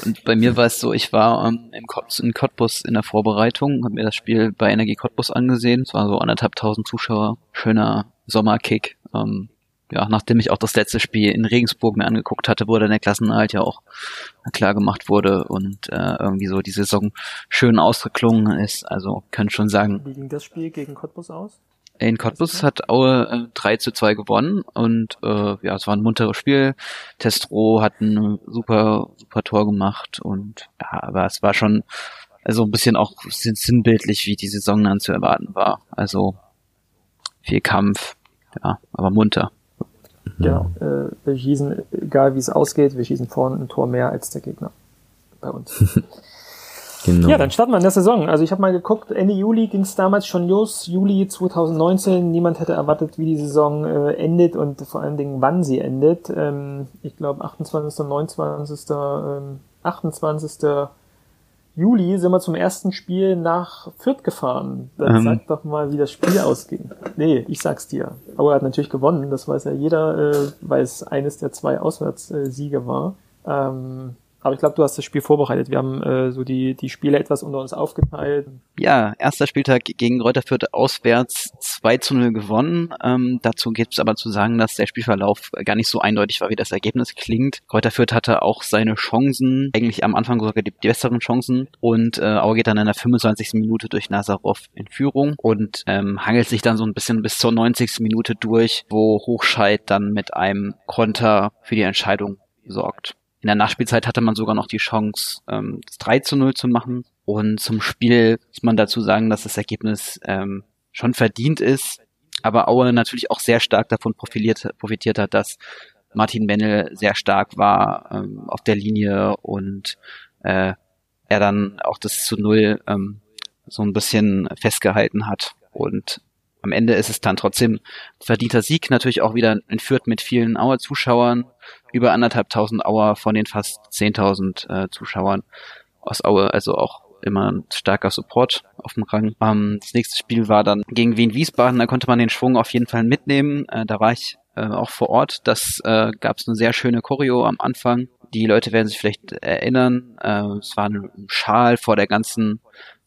Und bei mir war es so, ich war ähm, im Kott, in Cottbus in der Vorbereitung, habe mir das Spiel bei Energie Cottbus angesehen. Es war so anderthalb tausend Zuschauer, schöner Sommerkick. Ähm, ja, nachdem ich auch das letzte Spiel in Regensburg mir angeguckt hatte, wo dann der Klassenerhalt ja auch klar gemacht wurde und äh, irgendwie so die Saison schön ausgeklungen ist. Also können schon sagen. Wie ging das Spiel gegen Cottbus aus? In Cottbus hat Aue äh, 3 zu 2 gewonnen und äh, ja, es war ein munteres Spiel. Testro hat ein super, super Tor gemacht und ja, aber es war schon also ein bisschen auch sinnbildlich, wie die Saison dann zu erwarten war. Also viel Kampf, ja, aber munter. Genau. Äh, wir schießen, egal wie es ausgeht, wir schießen vorne ein Tor mehr als der Gegner bei uns. [laughs] Genau. Ja, dann starten wir in der Saison. Also ich habe mal geguckt, Ende Juli ging es damals schon los, Juli 2019. Niemand hätte erwartet, wie die Saison äh, endet und vor allen Dingen, wann sie endet. Ähm, ich glaube 28., 29., ähm, 28. Juli sind wir zum ersten Spiel nach Fürth gefahren. Dann ähm. sag doch mal, wie das Spiel ausging. Nee, ich sag's dir. Aber er hat natürlich gewonnen, das weiß ja jeder, äh, weil es eines der zwei Auswärtssiege war. Ähm, aber ich glaube, du hast das Spiel vorbereitet. Wir haben äh, so die, die Spiele etwas unter uns aufgeteilt. Ja, erster Spieltag gegen Reuter Fürth auswärts 2 zu 0 gewonnen. Ähm, dazu gibt es aber zu sagen, dass der Spielverlauf gar nicht so eindeutig war, wie das Ergebnis klingt. Reuter Fürth hatte auch seine Chancen, eigentlich am Anfang sogar die, die besseren Chancen. Und äh, Auer geht dann in der 25. Minute durch Nazarov in Führung und ähm, hangelt sich dann so ein bisschen bis zur 90. Minute durch, wo Hochscheid dann mit einem Konter für die Entscheidung sorgt. In der Nachspielzeit hatte man sogar noch die Chance, ähm, das 3 zu 0 zu machen. Und zum Spiel muss man dazu sagen, dass das Ergebnis ähm, schon verdient ist, aber Aue natürlich auch sehr stark davon profitiert, profitiert hat, dass Martin Mennel sehr stark war ähm, auf der Linie und äh, er dann auch das zu Null ähm, so ein bisschen festgehalten hat. Und am Ende ist es dann trotzdem verdienter Sieg, natürlich auch wieder entführt mit vielen Auer Zuschauern, über anderthalb tausend Auer von den fast zehntausend äh, Zuschauern aus Aue, also auch immer ein starker Support auf dem Rang. Ähm, das nächste Spiel war dann gegen Wien Wiesbaden, da konnte man den Schwung auf jeden Fall mitnehmen. Äh, da war ich äh, auch vor Ort. Das äh, gab es eine sehr schöne Choreo am Anfang. Die Leute werden sich vielleicht erinnern. Äh, es war ein Schal vor der ganzen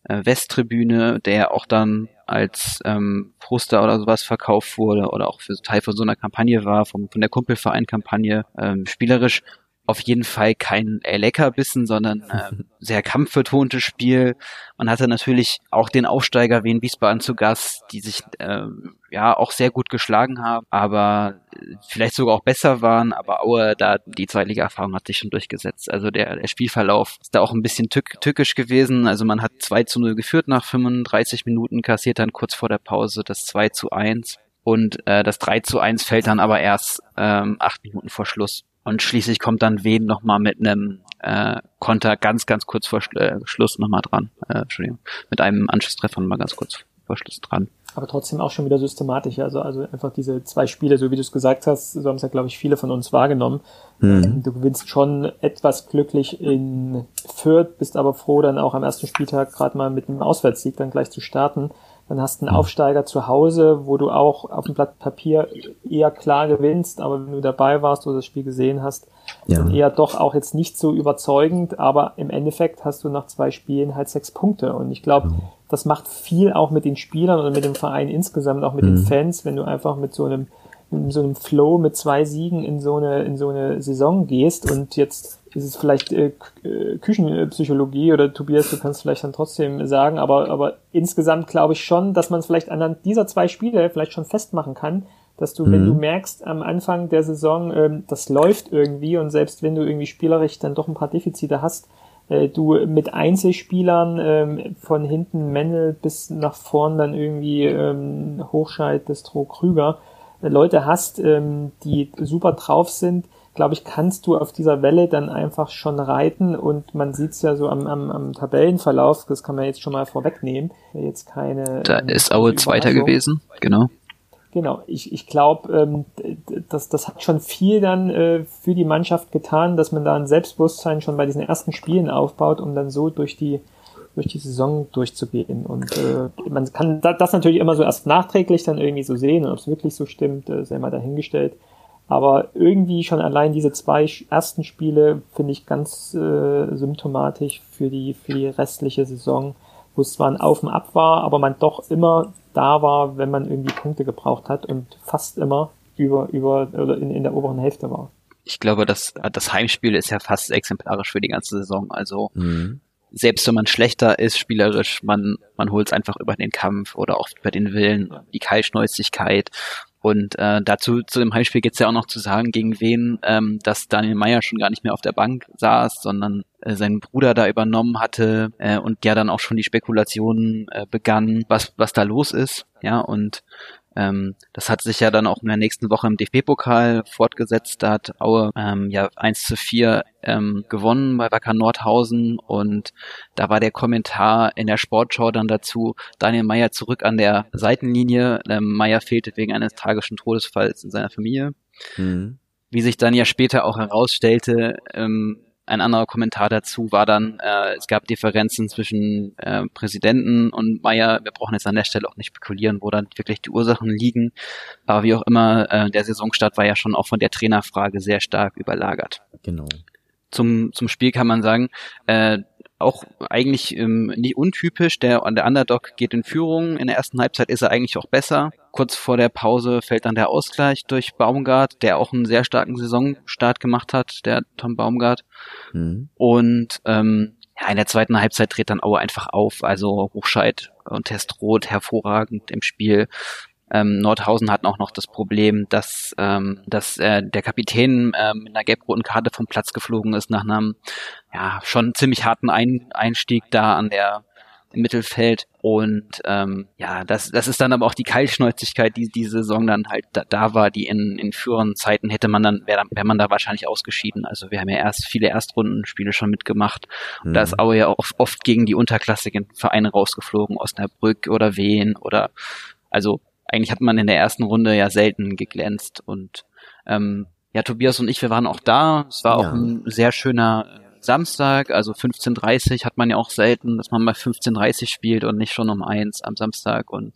äh, Westtribüne, der auch dann als ähm, Poster oder sowas verkauft wurde oder auch für Teil von so einer Kampagne war, vom, von der Kumpelverein-Kampagne, ähm, spielerisch auf jeden Fall kein äh, Leckerbissen, sondern [laughs] äh, sehr kampfbetontes Spiel. Man hatte natürlich auch den Aufsteiger Wien Wiesbaden zu Gast, die sich äh, ja auch sehr gut geschlagen haben, aber vielleicht sogar auch besser waren, aber Aue, da die Zweitliga-Erfahrung hat sich schon durchgesetzt. Also der, der Spielverlauf ist da auch ein bisschen tück, tückisch gewesen. Also man hat 2 zu 0 geführt nach 35 Minuten, kassiert dann kurz vor der Pause das 2 zu 1 und äh, das 3 zu 1 fällt dann aber erst ähm, acht Minuten vor Schluss. Und schließlich kommt dann Wien nochmal mit einem äh, Konter ganz, ganz kurz vor Schlu äh, Schluss nochmal dran. Äh, Entschuldigung, mit einem Anschlusstreffer nochmal ganz kurz vor Schluss dran. Aber trotzdem auch schon wieder systematisch. Also, also einfach diese zwei Spiele, so wie du es gesagt hast, so haben es ja, glaube ich, viele von uns wahrgenommen. Mhm. Du gewinnst schon etwas glücklich in Fürth, bist aber froh, dann auch am ersten Spieltag gerade mal mit einem Auswärtssieg dann gleich zu starten. Dann hast du einen Aufsteiger zu Hause, wo du auch auf dem Blatt Papier eher klar gewinnst, aber wenn du dabei warst oder das Spiel gesehen hast, ja. dann eher doch auch jetzt nicht so überzeugend, aber im Endeffekt hast du nach zwei Spielen halt sechs Punkte. Und ich glaube, das macht viel auch mit den Spielern und mit dem Verein insgesamt, auch mit mhm. den Fans, wenn du einfach mit so einem, mit so einem Flow mit zwei Siegen in so eine, in so eine Saison gehst und jetzt ist es vielleicht äh, äh, Küchenpsychologie oder Tobias, du kannst vielleicht dann trotzdem sagen, aber, aber insgesamt glaube ich schon, dass man es vielleicht anhand dieser zwei Spiele vielleicht schon festmachen kann, dass du, mhm. wenn du mhm. merkst am Anfang der Saison, ähm, das läuft irgendwie und selbst wenn du irgendwie spielerisch dann doch ein paar Defizite hast, äh, du mit Einzelspielern ähm, von hinten Mendel bis nach vorn dann irgendwie ähm, Hochscheid, Destro, Krüger, äh, Leute hast, ähm, die super drauf sind, glaube ich, kannst du auf dieser Welle dann einfach schon reiten und man sieht es ja so am, am, am Tabellenverlauf, das kann man jetzt schon mal vorwegnehmen, jetzt keine. Da ähm, ist Aue Zweiter gewesen, genau. Genau, ich, ich glaube, ähm, das, das hat schon viel dann äh, für die Mannschaft getan, dass man da ein Selbstbewusstsein schon bei diesen ersten Spielen aufbaut, um dann so durch die durch die Saison durchzugehen. Und äh, man kann das natürlich immer so erst nachträglich dann irgendwie so sehen, ob es wirklich so stimmt, äh, sei mal dahingestellt. Aber irgendwie schon allein diese zwei ersten Spiele finde ich ganz äh, symptomatisch für die, für die restliche Saison, wo es zwar ein Auf und Ab war, aber man doch immer da war, wenn man irgendwie Punkte gebraucht hat und fast immer über, über oder in, in der oberen Hälfte war. Ich glaube, das, das Heimspiel ist ja fast exemplarisch für die ganze Saison. Also mhm. selbst wenn man schlechter ist spielerisch, man, man holt es einfach über den Kampf oder auch über den Willen, die Kaltschnäuzigkeit und äh, dazu zu dem Heimspiel geht's ja auch noch zu sagen, gegen wen, ähm, dass Daniel Meyer schon gar nicht mehr auf der Bank saß, sondern äh, seinen Bruder da übernommen hatte äh, und ja dann auch schon die Spekulationen äh, begann, was was da los ist, ja und ähm, das hat sich ja dann auch in der nächsten Woche im DFB-Pokal fortgesetzt. Da hat Aue ähm, ja 1 zu 4 ähm, gewonnen bei Wacker Nordhausen und da war der Kommentar in der Sportschau dann dazu, Daniel Meyer zurück an der Seitenlinie. Ähm, Meyer fehlte wegen eines tragischen Todesfalls in seiner Familie. Mhm. Wie sich dann ja später auch herausstellte, ähm, ein anderer Kommentar dazu war dann, äh, es gab Differenzen zwischen äh, Präsidenten und Meyer. Wir brauchen jetzt an der Stelle auch nicht spekulieren, wo dann wirklich die Ursachen liegen. Aber wie auch immer, äh, der Saisonstart war ja schon auch von der Trainerfrage sehr stark überlagert. Genau. Zum, zum Spiel kann man sagen, äh, auch eigentlich ähm, nicht untypisch. Der, der Underdog geht in Führung. In der ersten Halbzeit ist er eigentlich auch besser. Kurz vor der Pause fällt dann der Ausgleich durch Baumgart, der auch einen sehr starken Saisonstart gemacht hat, der Tom Baumgart. Mhm. Und ähm, ja, in der zweiten Halbzeit dreht dann Aue einfach auf. Also Hochscheid und Testroth hervorragend im Spiel. Ähm, Nordhausen hatten auch noch das Problem, dass, ähm, dass äh, der Kapitän ähm, mit einer gelb-roten Karte vom Platz geflogen ist nach einem ja schon ziemlich harten Ein Einstieg da an der im Mittelfeld und ähm, ja, das, das ist dann aber auch die Keilschnäuzigkeit, die diese Saison dann halt da, da war, die in, in früheren Zeiten hätte man dann, wäre wär man da wahrscheinlich ausgeschieden. Also wir haben ja erst viele Erstrundenspiele schon mitgemacht und mhm. da ist Aue ja auch oft gegen die unterklassigen Vereine rausgeflogen, Osnabrück oder Wien oder also eigentlich hat man in der ersten Runde ja selten geglänzt und ähm, ja, Tobias und ich, wir waren auch da. Es war ja. auch ein sehr schöner äh, Samstag, also 15.30 hat man ja auch selten, dass man mal 15.30 spielt und nicht schon um eins am Samstag und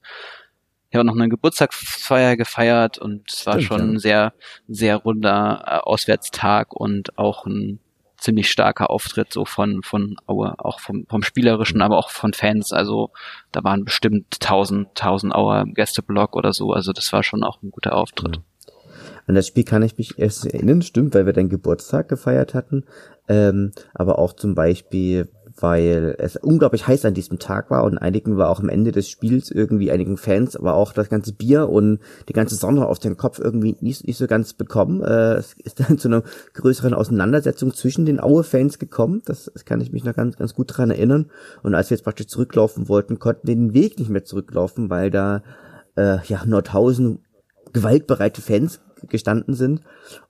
ich habe noch eine Geburtstagsfeier gefeiert und es war Stimmt, schon ein sehr, sehr runder äh, Auswärtstag und auch ein ziemlich starker Auftritt so von von Aue, auch vom, vom spielerischen, aber auch von Fans. Also da waren bestimmt 1000 1000 Auer im Gästeblock oder so. Also das war schon auch ein guter Auftritt. An das Spiel kann ich mich erst erinnern, stimmt, weil wir deinen Geburtstag gefeiert hatten. Ähm, aber auch zum Beispiel, weil es unglaublich heiß an diesem Tag war und einigen war auch am Ende des Spiels irgendwie einigen Fans, aber auch das ganze Bier und die ganze Sonne auf den Kopf irgendwie nicht, nicht so ganz bekommen. Äh, es ist dann zu einer größeren Auseinandersetzung zwischen den Aue-Fans gekommen. Das, das kann ich mich noch ganz, ganz gut dran erinnern. Und als wir jetzt praktisch zurücklaufen wollten, konnten wir den Weg nicht mehr zurücklaufen, weil da äh, ja Nordhausen gewaltbereite Fans gestanden sind.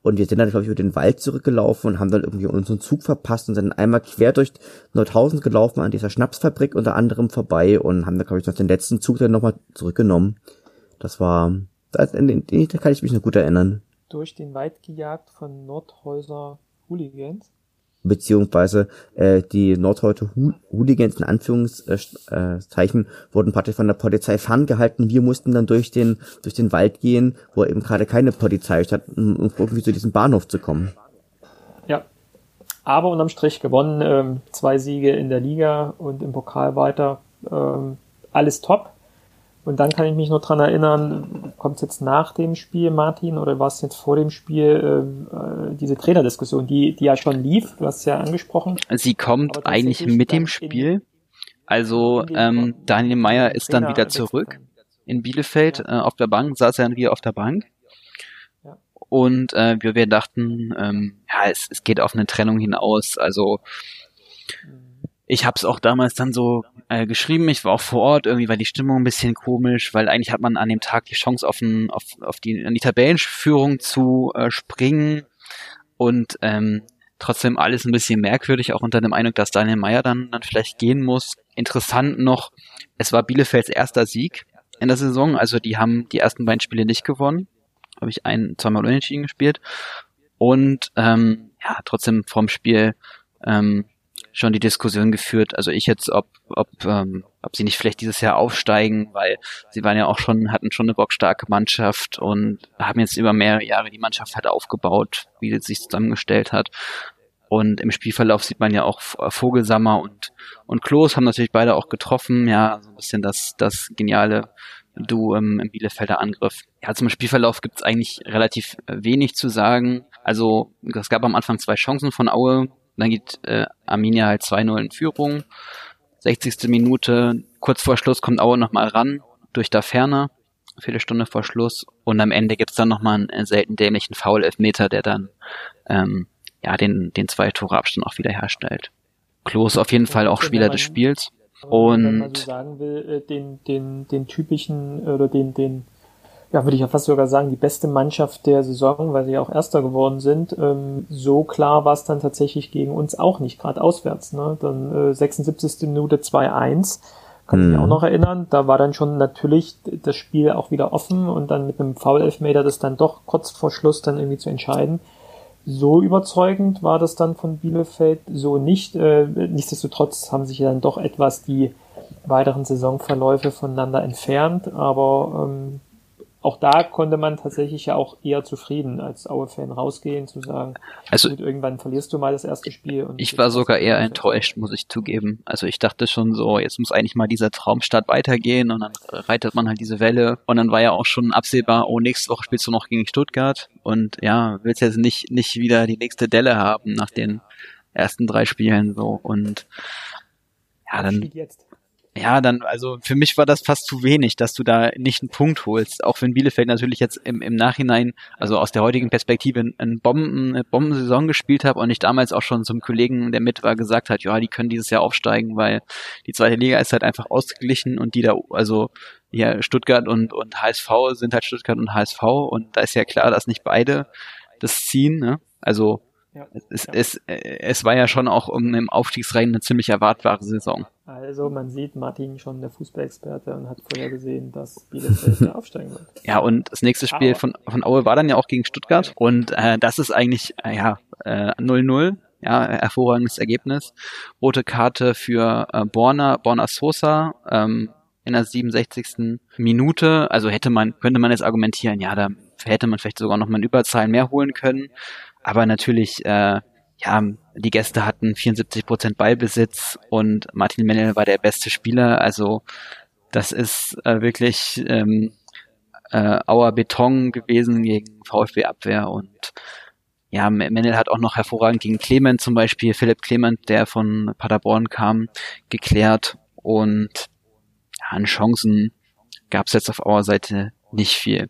Und wir sind dann, glaube ich, über den Wald zurückgelaufen und haben dann irgendwie unseren Zug verpasst und sind einmal quer durch Nordhausen gelaufen an dieser Schnapsfabrik unter anderem vorbei und haben dann, glaube ich, noch den letzten Zug dann nochmal zurückgenommen. Das war, da, da kann ich mich noch gut erinnern. Durch den Wald gejagt von Nordhäuser Hooligans beziehungsweise äh, die Nordhäuser Hooligans in Anführungszeichen wurden praktisch von der Polizei ferngehalten. Wir mussten dann durch den durch den Wald gehen, wo eben gerade keine Polizei stand, um irgendwie zu diesem Bahnhof zu kommen. Ja, aber unterm Strich gewonnen, ähm, zwei Siege in der Liga und im Pokal weiter, ähm, alles top. Und dann kann ich mich nur dran erinnern, kommt es jetzt nach dem Spiel, Martin, oder war es jetzt vor dem Spiel, äh, diese Trainerdiskussion, die, die ja schon lief, du hast es ja angesprochen. Sie kommt eigentlich mit dem Spiel. Also ähm, Daniel Meyer ist dann wieder zurück in Bielefeld ja. äh, auf der Bank, saß er dann wieder auf der Bank. Ja. Und äh, wir, wir dachten, ähm, ja, es, es geht auf eine Trennung hinaus. Also mhm ich habe es auch damals dann so äh, geschrieben, ich war auch vor Ort, irgendwie war die Stimmung ein bisschen komisch, weil eigentlich hat man an dem Tag die Chance auf, ein, auf, auf die, an die Tabellenführung zu äh, springen und ähm, trotzdem alles ein bisschen merkwürdig, auch unter dem Eindruck, dass Daniel Meyer dann, dann vielleicht gehen muss. Interessant noch, es war Bielefelds erster Sieg in der Saison, also die haben die ersten beiden Spiele nicht gewonnen. Habe ich ein, zweimal unentschieden gespielt. Und ähm, ja, trotzdem vorm Spiel ähm, schon die Diskussion geführt, also ich jetzt, ob, ob, ähm, ob sie nicht vielleicht dieses Jahr aufsteigen, weil sie waren ja auch schon, hatten schon eine bockstarke Mannschaft und haben jetzt über mehrere Jahre die Mannschaft halt aufgebaut, wie sie sich zusammengestellt hat. Und im Spielverlauf sieht man ja auch Vogelsammer und, und Klos haben natürlich beide auch getroffen. Ja, so ein bisschen das, das geniale Duo im, im Bielefelder Angriff. Ja, zum Spielverlauf gibt es eigentlich relativ wenig zu sagen. Also es gab am Anfang zwei Chancen von Aue, dann geht äh, Arminia halt 2-0 in Führung. 60. Minute, kurz vor Schluss kommt Aue nochmal ran, durch da Ferner, Viertelstunde vor Schluss. Und am Ende gibt's dann nochmal einen selten dämlichen Foul-Elfmeter, der dann ähm, ja den, den zwei Tore Abstand auch wieder herstellt. Klos auf jeden Fall auch Spieler des Spiels. Und wenn man so sagen will, äh, den, den, den typischen oder den, den ja, würde ich ja fast sogar sagen, die beste Mannschaft der Saison, weil sie ja auch Erster geworden sind. Ähm, so klar war es dann tatsächlich gegen uns auch nicht, gerade auswärts. Ne? Dann äh, 76. Minute 2-1, kann ich mich auch mhm. noch erinnern. Da war dann schon natürlich das Spiel auch wieder offen und dann mit einem Foul-Elfmeter das dann doch kurz vor Schluss dann irgendwie zu entscheiden. So überzeugend war das dann von Bielefeld so nicht. Äh, nichtsdestotrotz haben sich ja dann doch etwas die weiteren Saisonverläufe voneinander entfernt, aber ähm, auch da konnte man tatsächlich ja auch eher zufrieden als Aue-Fan rausgehen, zu sagen, also gut, irgendwann verlierst du mal das erste Spiel. ich war sogar eher enttäuscht, muss ich zugeben. Also ich dachte schon so, jetzt muss eigentlich mal dieser Traumstart weitergehen und dann reitet man halt diese Welle und dann war ja auch schon absehbar, oh, nächste Woche spielst du noch gegen Stuttgart und ja, willst jetzt nicht, nicht wieder die nächste Delle haben nach den ersten drei Spielen so und ja, dann. Jetzt ja, dann, also für mich war das fast zu wenig, dass du da nicht einen Punkt holst. Auch wenn Bielefeld natürlich jetzt im, im Nachhinein, also aus der heutigen Perspektive, einen Bomben, eine Bombensaison gespielt hat und ich damals auch schon zum Kollegen, der mit war, gesagt hat, ja, die können dieses Jahr aufsteigen, weil die zweite Liga ist halt einfach ausgeglichen und die da, also ja, Stuttgart und, und HSV sind halt Stuttgart und HSV und da ist ja klar, dass nicht beide das ziehen, ne? Also ja, es, ja. Es, es war ja schon auch um, im Aufstiegsrennen eine ziemlich erwartbare Saison. Also man sieht Martin schon der Fußballexperte und hat vorher gesehen, dass Bielefeld aufsteigen wird. [laughs] Ja, und das nächste Spiel von, von Aue war dann ja auch gegen Stuttgart und äh, das ist eigentlich äh, ja 0-0. Äh, ja, hervorragendes Ergebnis. Rote Karte für äh, Borna, Borna Sosa ähm, in der 67. Minute. Also hätte man, könnte man jetzt argumentieren, ja, da hätte man vielleicht sogar noch mal eine Überzahl mehr holen können. Aber natürlich, äh, ja, die Gäste hatten 74 Prozent Ballbesitz und Martin Mennel war der beste Spieler. Also das ist äh, wirklich ähm, äh, Auer Beton gewesen gegen VfB Abwehr und ja, Mennel hat auch noch hervorragend gegen Clement zum Beispiel, Philipp Clement, der von Paderborn kam, geklärt und ja, an Chancen gab es jetzt auf Auer Seite nicht viel.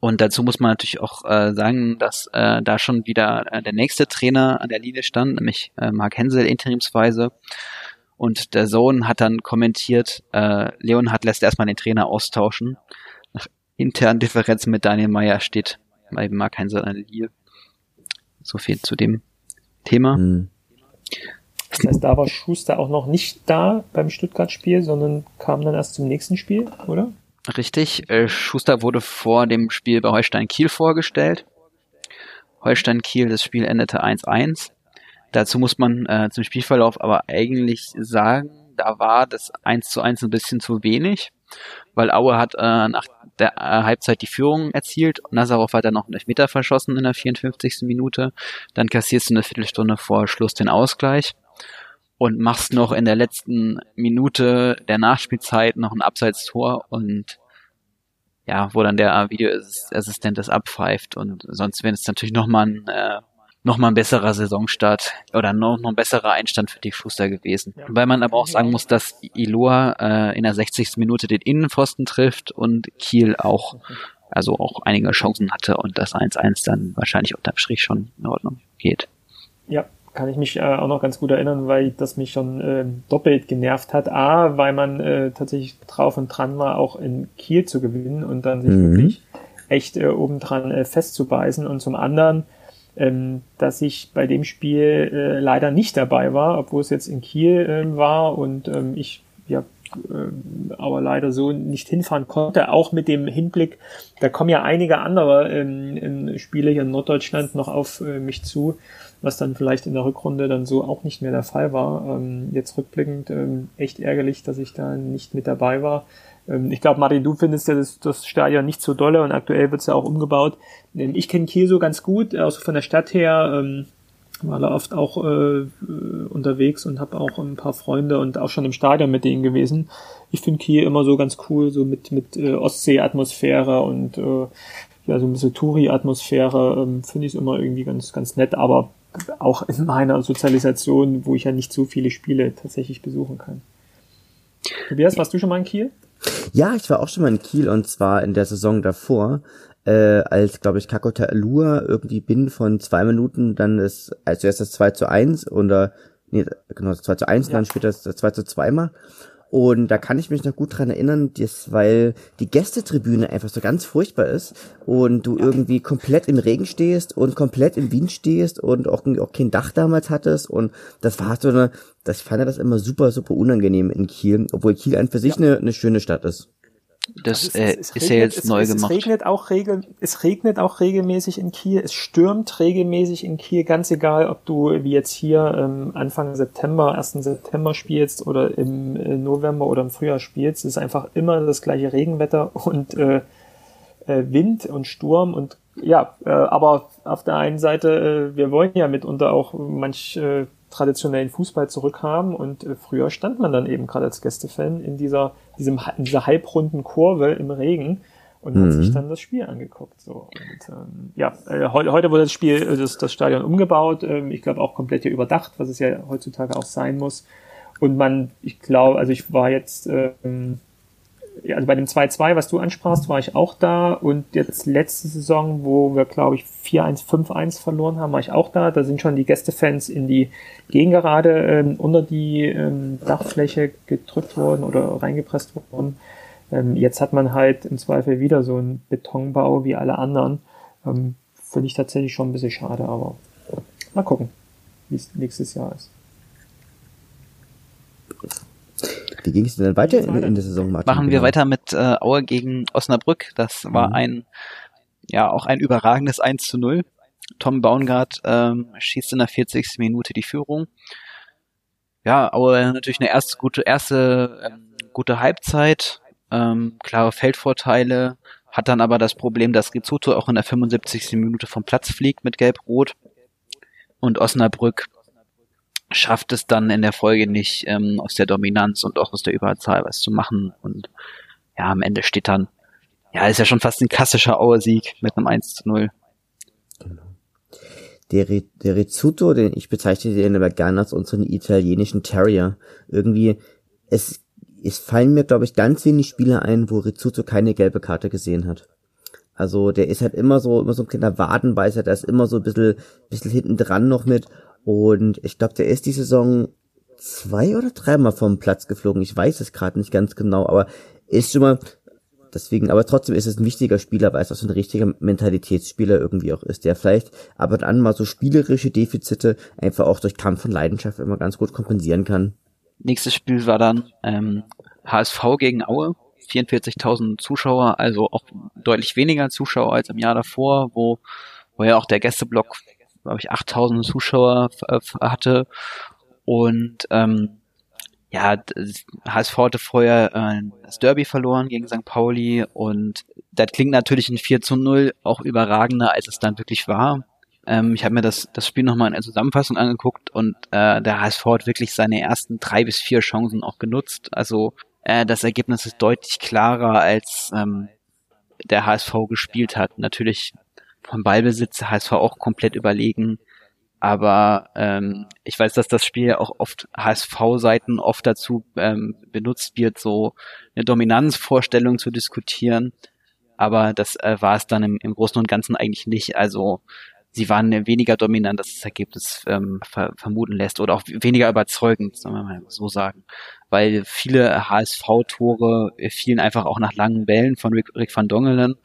Und dazu muss man natürlich auch äh, sagen, dass äh, da schon wieder äh, der nächste Trainer an der Linie stand, nämlich äh, Mark Hensel interimsweise. Und der Sohn hat dann kommentiert, äh, Leonhard lässt erstmal den Trainer austauschen. Nach internen Differenzen mit Daniel Meyer steht bei Mark Hensel an der Linie. So viel zu dem Thema. Mhm. Das heißt, da war Schuster auch noch nicht da beim Stuttgart-Spiel, sondern kam dann erst zum nächsten Spiel, oder? Richtig, äh, Schuster wurde vor dem Spiel bei Holstein Kiel vorgestellt. Holstein Kiel, das Spiel endete 1-1. Dazu muss man äh, zum Spielverlauf aber eigentlich sagen, da war das 1 zu 1 ein bisschen zu wenig, weil Aue hat äh, nach der äh, Halbzeit die Führung erzielt. Nazarov hat dann noch einen Elfmeter verschossen in der 54. Minute. Dann kassierst du eine Viertelstunde vor Schluss den Ausgleich und machst noch in der letzten Minute der Nachspielzeit noch ein Abseitstor und ja, wo dann der Videoassistent das abpfeift und sonst wäre es natürlich nochmal ein, äh, noch mal ein besserer Saisonstart oder noch, noch ein besserer Einstand für die Schuster gewesen. Ja. Weil man aber auch sagen muss, dass Iloa äh, in der 60. Minute den Innenpfosten trifft und Kiel auch, also auch einige Chancen hatte und das 1-1 dann wahrscheinlich unterm Strich schon in Ordnung geht. Ja, kann ich mich äh, auch noch ganz gut erinnern, weil das mich schon äh, doppelt genervt hat. A, weil man äh, tatsächlich drauf und dran war, auch in Kiel zu gewinnen und dann sich mhm. wirklich echt äh, obendran äh, festzubeißen. Und zum anderen ähm, dass ich bei dem Spiel äh, leider nicht dabei war, obwohl es jetzt in Kiel äh, war und ähm, ich ja äh, aber leider so nicht hinfahren konnte, auch mit dem Hinblick, da kommen ja einige andere ähm, Spiele hier in Norddeutschland noch auf äh, mich zu, was dann vielleicht in der Rückrunde dann so auch nicht mehr der Fall war. Ähm, jetzt rückblickend ähm, echt ärgerlich, dass ich da nicht mit dabei war. Ähm, ich glaube, Martin, du findest ja das, das Stadion nicht so dolle und aktuell wird es ja auch umgebaut. Ähm, ich kenne Kiel so ganz gut, also von der Stadt her. Ähm, war da oft auch äh, unterwegs und habe auch ein paar Freunde und auch schon im Stadion mit denen gewesen. Ich finde Kiel immer so ganz cool, so mit mit äh, Ostsee-Atmosphäre und äh, ja so ein bisschen Touri-Atmosphäre. Ähm, finde ich immer irgendwie ganz ganz nett, aber auch in meiner Sozialisation, wo ich ja nicht so viele Spiele tatsächlich besuchen kann. Tobias, warst du schon mal in Kiel? Ja, ich war auch schon mal in Kiel und zwar in der Saison davor, äh, als, glaube ich, Kakota Alua irgendwie binnen von zwei Minuten dann ist, also erst das 2 zu 1 oder, nee, genau, das 2 zu 1 ja. und dann später das 2 zu 2 mal. Und da kann ich mich noch gut dran erinnern, dass, weil die Gästetribüne einfach so ganz furchtbar ist und du irgendwie komplett im Regen stehst und komplett im Wind stehst und auch, auch kein Dach damals hattest und das war so eine, das fand er das immer super, super unangenehm in Kiel, obwohl Kiel an für sich ja. eine, eine schöne Stadt ist. Das also äh, ist regnet, ja jetzt neu es, gemacht. Es regnet, auch regel, es regnet auch regelmäßig in Kiel, es stürmt regelmäßig in Kiel, ganz egal, ob du wie jetzt hier ähm, Anfang September, 1. September spielst oder im äh, November oder im Frühjahr spielst. Es ist einfach immer das gleiche Regenwetter [laughs] und äh, äh, Wind und Sturm und ja, äh, aber auf der einen Seite, äh, wir wollen ja mitunter auch manch äh, traditionellen Fußball zurückhaben und äh, früher stand man dann eben gerade als Gästefan in dieser, diesem, in dieser halbrunden Kurve im Regen und mhm. hat sich mhm. dann das Spiel angeguckt. So. Und, ähm, ja, äh, heute, heute wurde das Spiel, äh, das, das Stadion umgebaut, ähm, ich glaube auch komplett hier überdacht, was es ja heutzutage auch sein muss. Und man, ich glaube, also ich war jetzt ähm, also bei dem 2-2, was du ansprachst, war ich auch da und jetzt letzte Saison, wo wir, glaube ich, 4-1, 5-1 verloren haben, war ich auch da. Da sind schon die Gästefans in die Gegengerade ähm, unter die ähm, Dachfläche gedrückt worden oder reingepresst worden. Ähm, jetzt hat man halt im Zweifel wieder so einen Betonbau wie alle anderen. Ähm, Finde ich tatsächlich schon ein bisschen schade, aber mal gucken, wie es nächstes Jahr ist. Wie ging es denn dann weiter in, in, der Saison, Martin? Machen wir genau. weiter mit äh, Aue gegen Osnabrück. Das war mhm. ein, ja, auch ein überragendes 1 zu 0. Tom Baumgart ähm, schießt in der 40. Minute die Führung. Ja, Aue natürlich eine erste gute, erste ähm, gute Halbzeit, ähm, klare Feldvorteile, hat dann aber das Problem, dass Rizzuto auch in der 75. Minute vom Platz fliegt mit Gelb-Rot und Osnabrück schafft es dann in der Folge nicht, ähm, aus der Dominanz und auch aus der Überzahl was zu machen. Und ja, am Ende steht dann, ja, ist ja schon fast ein klassischer Auer-Sieg mit einem 1 zu 0. Genau. Der, der Rizzuto, den ich bezeichne den aber gerne als unseren italienischen Terrier. Irgendwie, es, es fallen mir, glaube ich, ganz wenig Spiele ein, wo Rizzuto keine gelbe Karte gesehen hat. Also der ist halt immer so, immer so ein kleiner Wadenbeißer, der ist immer so ein bisschen, bisschen hinten dran noch mit. Und ich glaube, der ist die Saison zwei oder dreimal vom Platz geflogen. Ich weiß es gerade nicht ganz genau, aber ist schon mal deswegen, aber trotzdem ist es ein wichtiger Spieler, weil es auch so ein richtiger Mentalitätsspieler irgendwie auch ist, der vielleicht aber dann mal so spielerische Defizite einfach auch durch Kampf und Leidenschaft immer ganz gut kompensieren kann. Nächstes Spiel war dann ähm, HSV gegen Aue. 44.000 Zuschauer, also auch deutlich weniger Zuschauer als im Jahr davor, wo, wo ja auch der Gästeblock glaube ich, 8000 Zuschauer hatte. Und ähm, ja, HSV hatte vorher äh, das Derby verloren gegen St. Pauli und das klingt natürlich ein 4 zu 0 auch überragender, als es dann wirklich war. Ähm, ich habe mir das, das Spiel nochmal in der Zusammenfassung angeguckt und äh, der HSV hat wirklich seine ersten drei bis vier Chancen auch genutzt. Also äh, das Ergebnis ist deutlich klarer, als ähm, der HSV gespielt hat. Natürlich vom Ballbesitz HSV auch komplett überlegen. Aber ähm, ich weiß, dass das Spiel auch oft HSV-Seiten oft dazu ähm, benutzt wird, so eine Dominanzvorstellung zu diskutieren. Aber das äh, war es dann im, im Großen und Ganzen eigentlich nicht. Also sie waren weniger dominant, dass das Ergebnis ähm, ver vermuten lässt oder auch weniger überzeugend, sagen wir mal so sagen. Weil viele HSV-Tore fielen einfach auch nach langen Bällen von Rick, Rick van Dongelen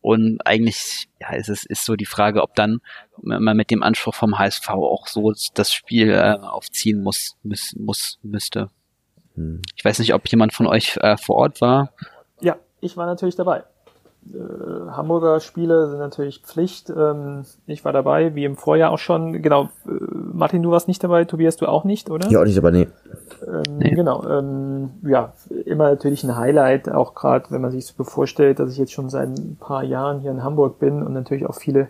Und eigentlich, ja, ist es ist so die Frage, ob dann man mit dem Anspruch vom HSV auch so das Spiel äh, aufziehen muss, muss, muss müsste. Hm. Ich weiß nicht, ob jemand von euch äh, vor Ort war. Ja, ich war natürlich dabei äh, Hamburger Spiele sind natürlich Pflicht. Ähm, ich war dabei, wie im Vorjahr auch schon. Genau, äh, Martin, du warst nicht dabei, Tobias, du auch nicht, oder? Ja, auch nicht, aber nee. Ähm, nee. Genau, ähm, ja, immer natürlich ein Highlight, auch gerade wenn man sich so vorstellt, dass ich jetzt schon seit ein paar Jahren hier in Hamburg bin und natürlich auch viele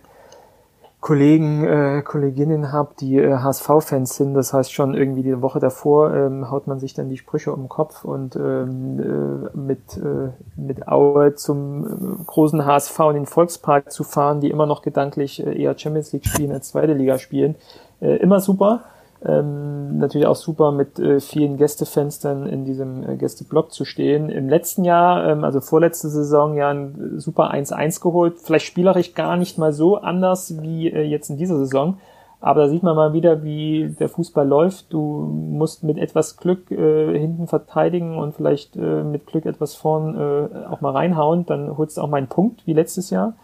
Kollegen, äh, Kolleginnen habe, die äh, HSV-Fans sind. Das heißt schon irgendwie die Woche davor ähm, haut man sich dann die Sprüche um den Kopf und ähm, äh, mit, äh, mit Aue zum äh, großen HSV in den Volkspark zu fahren, die immer noch gedanklich äh, eher Champions League spielen als zweite Liga spielen. Äh, immer super. Ähm, natürlich auch super mit äh, vielen Gästefenstern in diesem äh, Gästeblock zu stehen. Im letzten Jahr, ähm, also vorletzte Saison, ja ein super 1-1 geholt. Vielleicht spielerisch gar nicht mal so anders wie äh, jetzt in dieser Saison. Aber da sieht man mal wieder, wie der Fußball läuft. Du musst mit etwas Glück äh, hinten verteidigen und vielleicht äh, mit Glück etwas vorn äh, auch mal reinhauen. Dann holst du auch mal einen Punkt, wie letztes Jahr,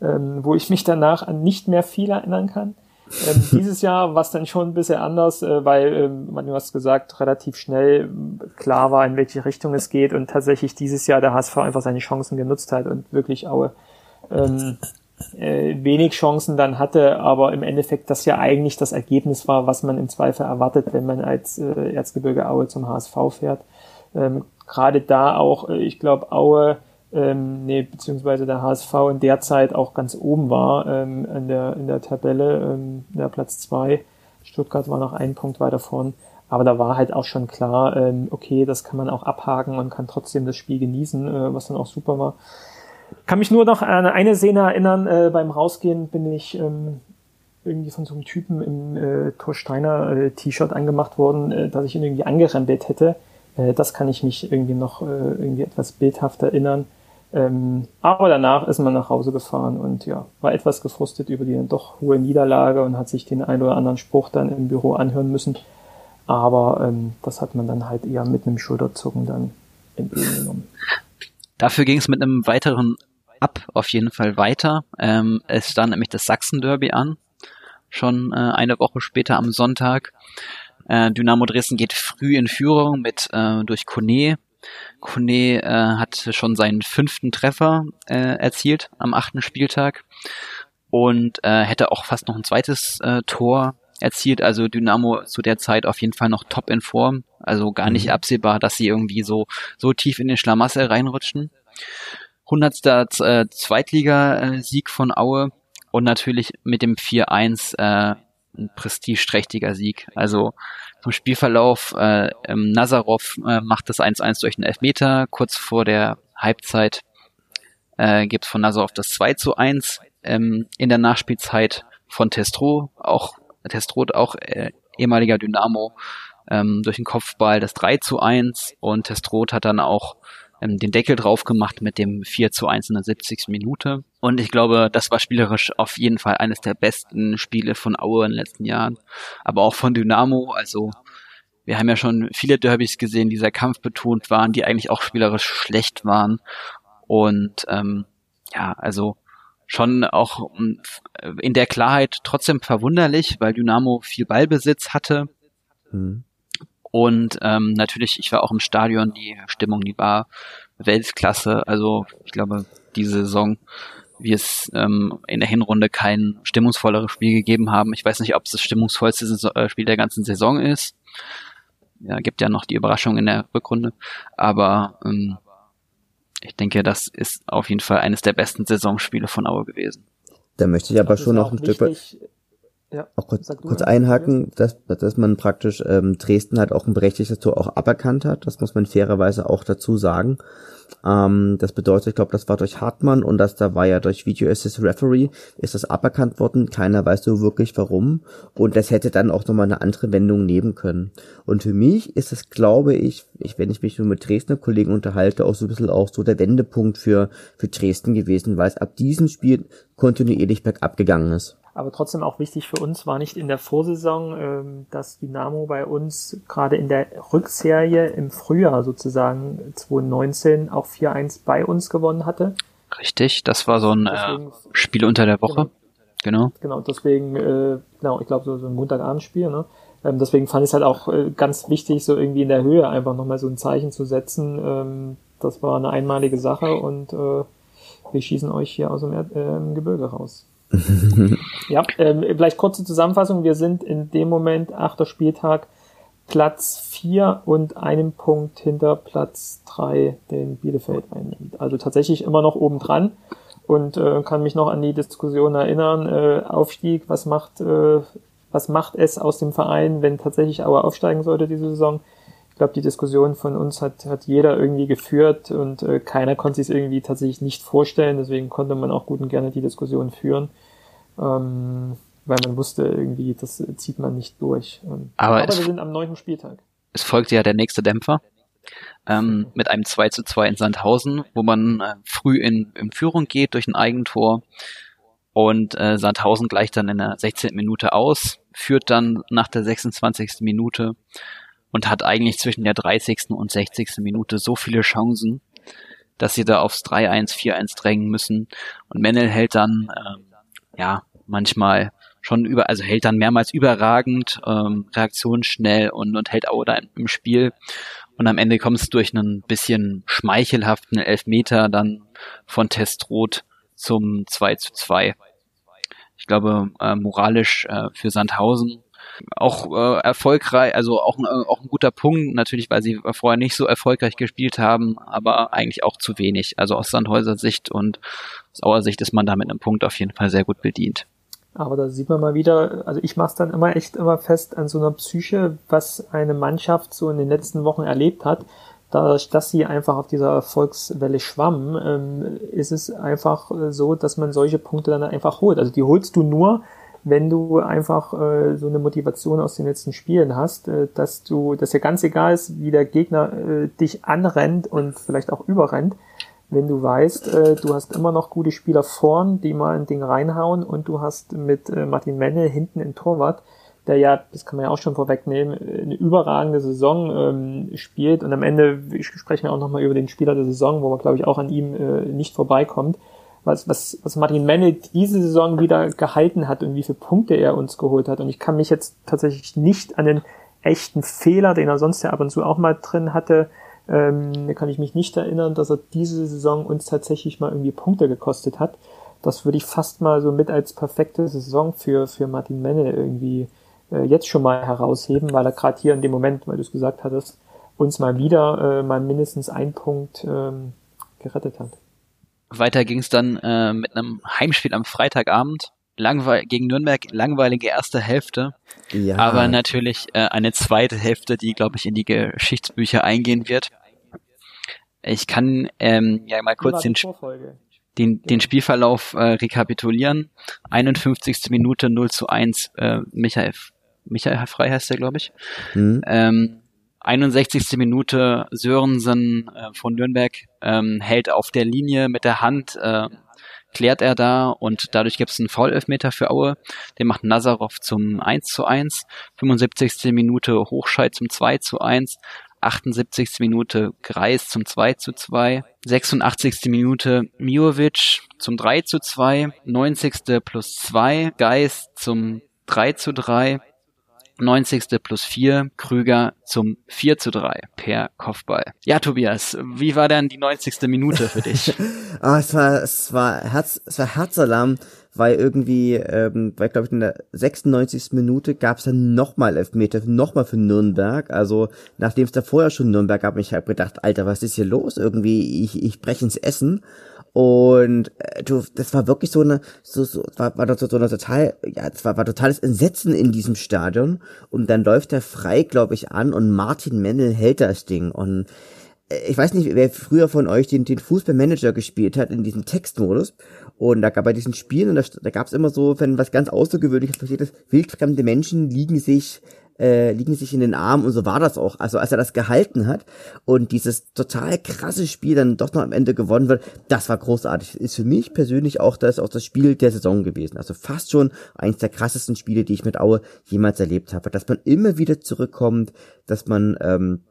ähm, wo ich mich danach an nicht mehr viel erinnern kann. Ähm, dieses Jahr war es dann schon ein bisschen anders, äh, weil, ähm, du hast gesagt, relativ schnell klar war, in welche Richtung es geht und tatsächlich dieses Jahr der HSV einfach seine Chancen genutzt hat und wirklich Aue ähm, äh, wenig Chancen dann hatte, aber im Endeffekt das ja eigentlich das Ergebnis war, was man im Zweifel erwartet, wenn man als äh, Erzgebirge Aue zum HSV fährt. Ähm, Gerade da auch, äh, ich glaube, Aue ähm, nee, beziehungsweise der HSV in der Zeit auch ganz oben war ähm, in, der, in der Tabelle, ähm, der Platz zwei. Stuttgart war noch einen Punkt weiter vorn. Aber da war halt auch schon klar, ähm, okay, das kann man auch abhaken und kann trotzdem das Spiel genießen, äh, was dann auch super war. Kann mich nur noch an eine Szene erinnern, äh, beim Rausgehen bin ich ähm, irgendwie von so einem Typen im äh, Torsteiner äh, T-Shirt angemacht worden, äh, dass ich ihn irgendwie angerempelt hätte. Äh, das kann ich mich irgendwie noch äh, irgendwie etwas bildhaft erinnern. Ähm, aber danach ist man nach Hause gefahren und ja, war etwas gefrustet über die doch hohe Niederlage und hat sich den ein oder anderen Spruch dann im Büro anhören müssen. Aber ähm, das hat man dann halt eher mit einem Schulterzucken dann entgegengenommen. Dafür ging es mit einem weiteren Ab auf jeden Fall weiter. Ähm, es stand nämlich das Sachsen-Derby an, schon äh, eine Woche später am Sonntag. Äh, Dynamo Dresden geht früh in Führung mit äh, durch Kone Kone äh, hat schon seinen fünften Treffer äh, erzielt am achten Spieltag und äh, hätte auch fast noch ein zweites äh, Tor erzielt. Also Dynamo zu der Zeit auf jeden Fall noch top in Form. Also gar nicht mhm. absehbar, dass sie irgendwie so, so tief in den Schlamassel reinrutschen. 100. Äh, Zweitligasieg von Aue und natürlich mit dem 4-1 äh, ein prestigeträchtiger Sieg. Also vom Spielverlauf, äh, ähm, Nazarov äh, macht das 1-1 durch einen Elfmeter. Kurz vor der Halbzeit äh, gibt von Nazarov das 2 zu 1. Ähm, in der Nachspielzeit von Testro, auch Testro, auch äh, ehemaliger Dynamo, ähm, durch den Kopfball das 3 zu 1 und Testrot hat dann auch ähm, den Deckel drauf gemacht mit dem 4 zu 1 in der 70. Minute. Und ich glaube, das war spielerisch auf jeden Fall eines der besten Spiele von Aue in den letzten Jahren. Aber auch von Dynamo. Also wir haben ja schon viele Derbys gesehen, die sehr kampfbetont waren, die eigentlich auch spielerisch schlecht waren. Und ähm, ja, also schon auch ähm, in der Klarheit trotzdem verwunderlich, weil Dynamo viel Ballbesitz hatte. Mhm. Und ähm, natürlich, ich war auch im Stadion, die Stimmung, die war Weltklasse. Also ich glaube, diese Saison, wie es ähm, in der Hinrunde kein stimmungsvolleres Spiel gegeben haben. Ich weiß nicht, ob es das stimmungsvollste äh, Spiel der ganzen Saison ist. Ja, gibt ja noch die Überraschung in der Rückrunde. Aber ähm, ich denke, das ist auf jeden Fall eines der besten Saisonspiele von Aue gewesen. Da möchte ich aber schon noch ein Stück weit ja, auch kurz, kurz einhaken, dass, dass man praktisch ähm, Dresden halt auch ein berechtigtes Tor auch aberkannt hat. Das muss man fairerweise auch dazu sagen. Ähm, das bedeutet, ich glaube, das war durch Hartmann und das da war ja durch Video Assist Referee ist das aberkannt worden. Keiner weiß so wirklich warum. Und das hätte dann auch nochmal eine andere Wendung nehmen können. Und für mich ist es, glaube ich, ich, wenn ich mich nur mit Dresdner Kollegen unterhalte, auch so ein bisschen auch so der Wendepunkt für, für Dresden gewesen, weil es ab diesem Spiel kontinuierlich bergab gegangen ist aber trotzdem auch wichtig für uns war nicht in der Vorsaison, ähm, dass Dynamo bei uns gerade in der Rückserie im Frühjahr sozusagen 2019 auch 4-1 bei uns gewonnen hatte. Richtig, das war so ein äh, Spiel unter der Woche. Genau. Genau, genau deswegen, äh, genau, ich glaube so, so ein Montagabendspiel, ne? Ähm, deswegen fand ich es halt auch äh, ganz wichtig, so irgendwie in der Höhe einfach nochmal so ein Zeichen zu setzen. Ähm, das war eine einmalige Sache und äh, wir schießen euch hier aus dem er äh, Gebirge raus. Ja, ähm, vielleicht kurze Zusammenfassung. Wir sind in dem Moment, achter Spieltag, Platz 4 und einem Punkt hinter Platz 3, den Bielefeld einnimmt. Also tatsächlich immer noch oben dran und äh, kann mich noch an die Diskussion erinnern. Äh, Aufstieg, was macht, äh, was macht es aus dem Verein, wenn tatsächlich Auer aufsteigen sollte diese Saison? Ich glaube, die Diskussion von uns hat, hat jeder irgendwie geführt und äh, keiner konnte sich irgendwie tatsächlich nicht vorstellen. Deswegen konnte man auch gut und gerne die Diskussion führen. Ähm, weil man wusste irgendwie, das zieht man nicht durch. Und, aber, aber wir sind am neunten Spieltag. Es folgte ja der nächste Dämpfer ähm, mit einem 2 zu 2 in Sandhausen, wo man äh, früh in, in Führung geht durch ein Eigentor und äh, Sandhausen gleicht dann in der 16. Minute aus, führt dann nach der 26. Minute und hat eigentlich zwischen der 30. und 60. Minute so viele Chancen, dass sie da aufs 3-1, 4-1 drängen müssen. Und Mennel hält dann, ähm, ja, manchmal schon über, also hält dann mehrmals überragend, ähm, reaktionsschnell und, und hält auch da im Spiel. Und am Ende kommt es durch einen bisschen schmeichelhaften Elfmeter dann von Testroth zum 2 zu 2. Ich glaube, äh, moralisch äh, für Sandhausen auch äh, erfolgreich, also auch, äh, auch ein guter Punkt, natürlich, weil sie vorher nicht so erfolgreich gespielt haben, aber eigentlich auch zu wenig. Also aus Sandhäuser Sicht und aus Auer Sicht ist man da mit einem Punkt auf jeden Fall sehr gut bedient. Aber da sieht man mal wieder, also ich mache es dann immer echt immer fest an so einer Psyche, was eine Mannschaft so in den letzten Wochen erlebt hat. Dadurch, dass sie einfach auf dieser Erfolgswelle schwamm, ähm, ist es einfach äh, so, dass man solche Punkte dann einfach holt. Also die holst du nur, wenn du einfach äh, so eine Motivation aus den letzten Spielen hast, äh, dass du, dass dir ganz egal ist, wie der Gegner äh, dich anrennt und vielleicht auch überrennt, wenn du weißt, äh, du hast immer noch gute Spieler vorn, die mal ein Ding reinhauen und du hast mit äh, Martin Menne hinten in Torwart, der ja, das kann man ja auch schon vorwegnehmen, eine überragende Saison ähm, spielt und am Ende sprechen wir auch nochmal über den Spieler der Saison, wo man glaube ich auch an ihm äh, nicht vorbeikommt. Was, was, was Martin Menne diese Saison wieder gehalten hat und wie viele Punkte er uns geholt hat. Und ich kann mich jetzt tatsächlich nicht an den echten Fehler, den er sonst ja ab und zu auch mal drin hatte, ähm, da kann ich mich nicht erinnern, dass er diese Saison uns tatsächlich mal irgendwie Punkte gekostet hat. Das würde ich fast mal so mit als perfekte Saison für, für Martin Menne irgendwie äh, jetzt schon mal herausheben, weil er gerade hier in dem Moment, weil du es gesagt hattest, uns mal wieder äh, mal mindestens einen Punkt ähm, gerettet hat. Weiter ging es dann äh, mit einem Heimspiel am Freitagabend. Langweil gegen Nürnberg langweilige erste Hälfte, ja. aber natürlich äh, eine zweite Hälfte, die glaube ich in die Geschichtsbücher eingehen wird. Ich kann ähm, ja mal kurz den, den, den Spielverlauf äh, rekapitulieren. 51. Minute 0 zu 1, äh, Michael, Michael Frei heißt der, glaube ich. Mhm. Ähm, 61. Minute Sörensen äh, von Nürnberg ähm, hält auf der Linie mit der Hand, äh, klärt er da und dadurch gibt es einen Foul-Elfmeter für Aue. Den macht Nazarov zum 1 zu 1. 75. Minute Hochscheid zum 2 zu 1. 78. Minute Greis zum 2 zu 2, 86. Minute Miovic zum 3 zu 2, 90. plus 2 Geis zum 3 zu 3, 90. plus 4 Krüger zum 4 zu 3 per Kopfball. Ja, Tobias, wie war denn die 90. Minute für dich? [laughs] ah, es war, es war Herz, es war Herzalarm weil irgendwie, ähm, weil glaube ich in der 96. Minute gab es dann nochmal Elfmeter, nochmal für Nürnberg. Also nachdem es da vorher schon Nürnberg gab, ich habe gedacht, Alter, was ist hier los? Irgendwie, ich, ich breche ins Essen. Und äh, du, das war wirklich so eine, so, so war, war so, so eine total, ja, es war, war totales Entsetzen in diesem Stadion. Und dann läuft er frei, glaube ich, an und Martin Mendel hält das Ding. Und ich weiß nicht, wer früher von euch den, den Fußballmanager gespielt hat in diesem Textmodus. Und da gab bei diesen Spielen, und da, da gab es immer so, wenn was ganz Außergewöhnliches passiert ist, wildfremde Menschen liegen sich äh, liegen sich in den Armen und so war das auch. Also als er das gehalten hat und dieses total krasse Spiel dann doch noch am Ende gewonnen wird, das war großartig. Ist für mich persönlich auch das, auch das Spiel der Saison gewesen. Also fast schon eines der krassesten Spiele, die ich mit Aue jemals erlebt habe. Dass man immer wieder zurückkommt, dass man ähm,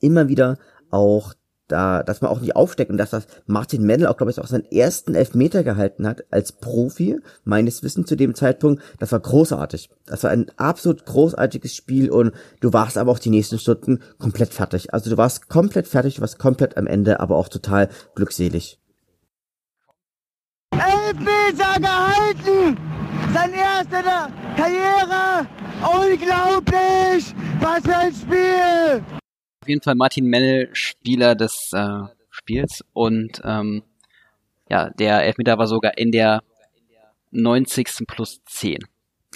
immer wieder auch da, dass man auch nicht aufsteckt und dass das Martin Mendel auch, glaube ich, auch seinen ersten Elfmeter gehalten hat als Profi, meines Wissens zu dem Zeitpunkt, das war großartig. Das war ein absolut großartiges Spiel und du warst aber auch die nächsten Stunden komplett fertig. Also du warst komplett fertig, du warst komplett am Ende, aber auch total glückselig. Elfmeter gehalten! Sein erster der Karriere! Unglaublich! Was für ein Spiel! Auf jeden Fall Martin Mell Spieler des äh, Spiels und ähm, ja, der Elfmeter war sogar in der 90. plus 10.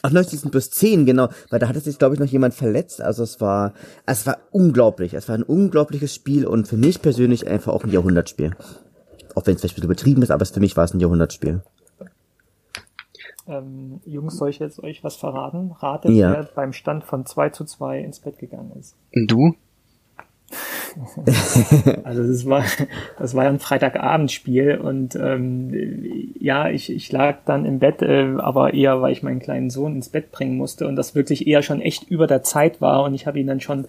Ach, 90. plus 10, genau, weil da hatte sich, glaube ich, noch jemand verletzt. Also es war, es war unglaublich. Es war ein unglaubliches Spiel und für mich persönlich einfach auch ein Jahrhundertspiel. Auch wenn es vielleicht ein bisschen übertrieben ist, aber für mich war es ein Jahrhundertspiel. Ähm, Jungs, soll ich jetzt euch was verraten? Ratet, Ja. wer beim Stand von 2 zu 2 ins Bett gegangen ist. Du? [laughs] Also das war, das war ja ein Freitagabendspiel und ähm, ja, ich, ich lag dann im Bett, äh, aber eher, weil ich meinen kleinen Sohn ins Bett bringen musste und das wirklich eher schon echt über der Zeit war und ich habe ihn dann schon,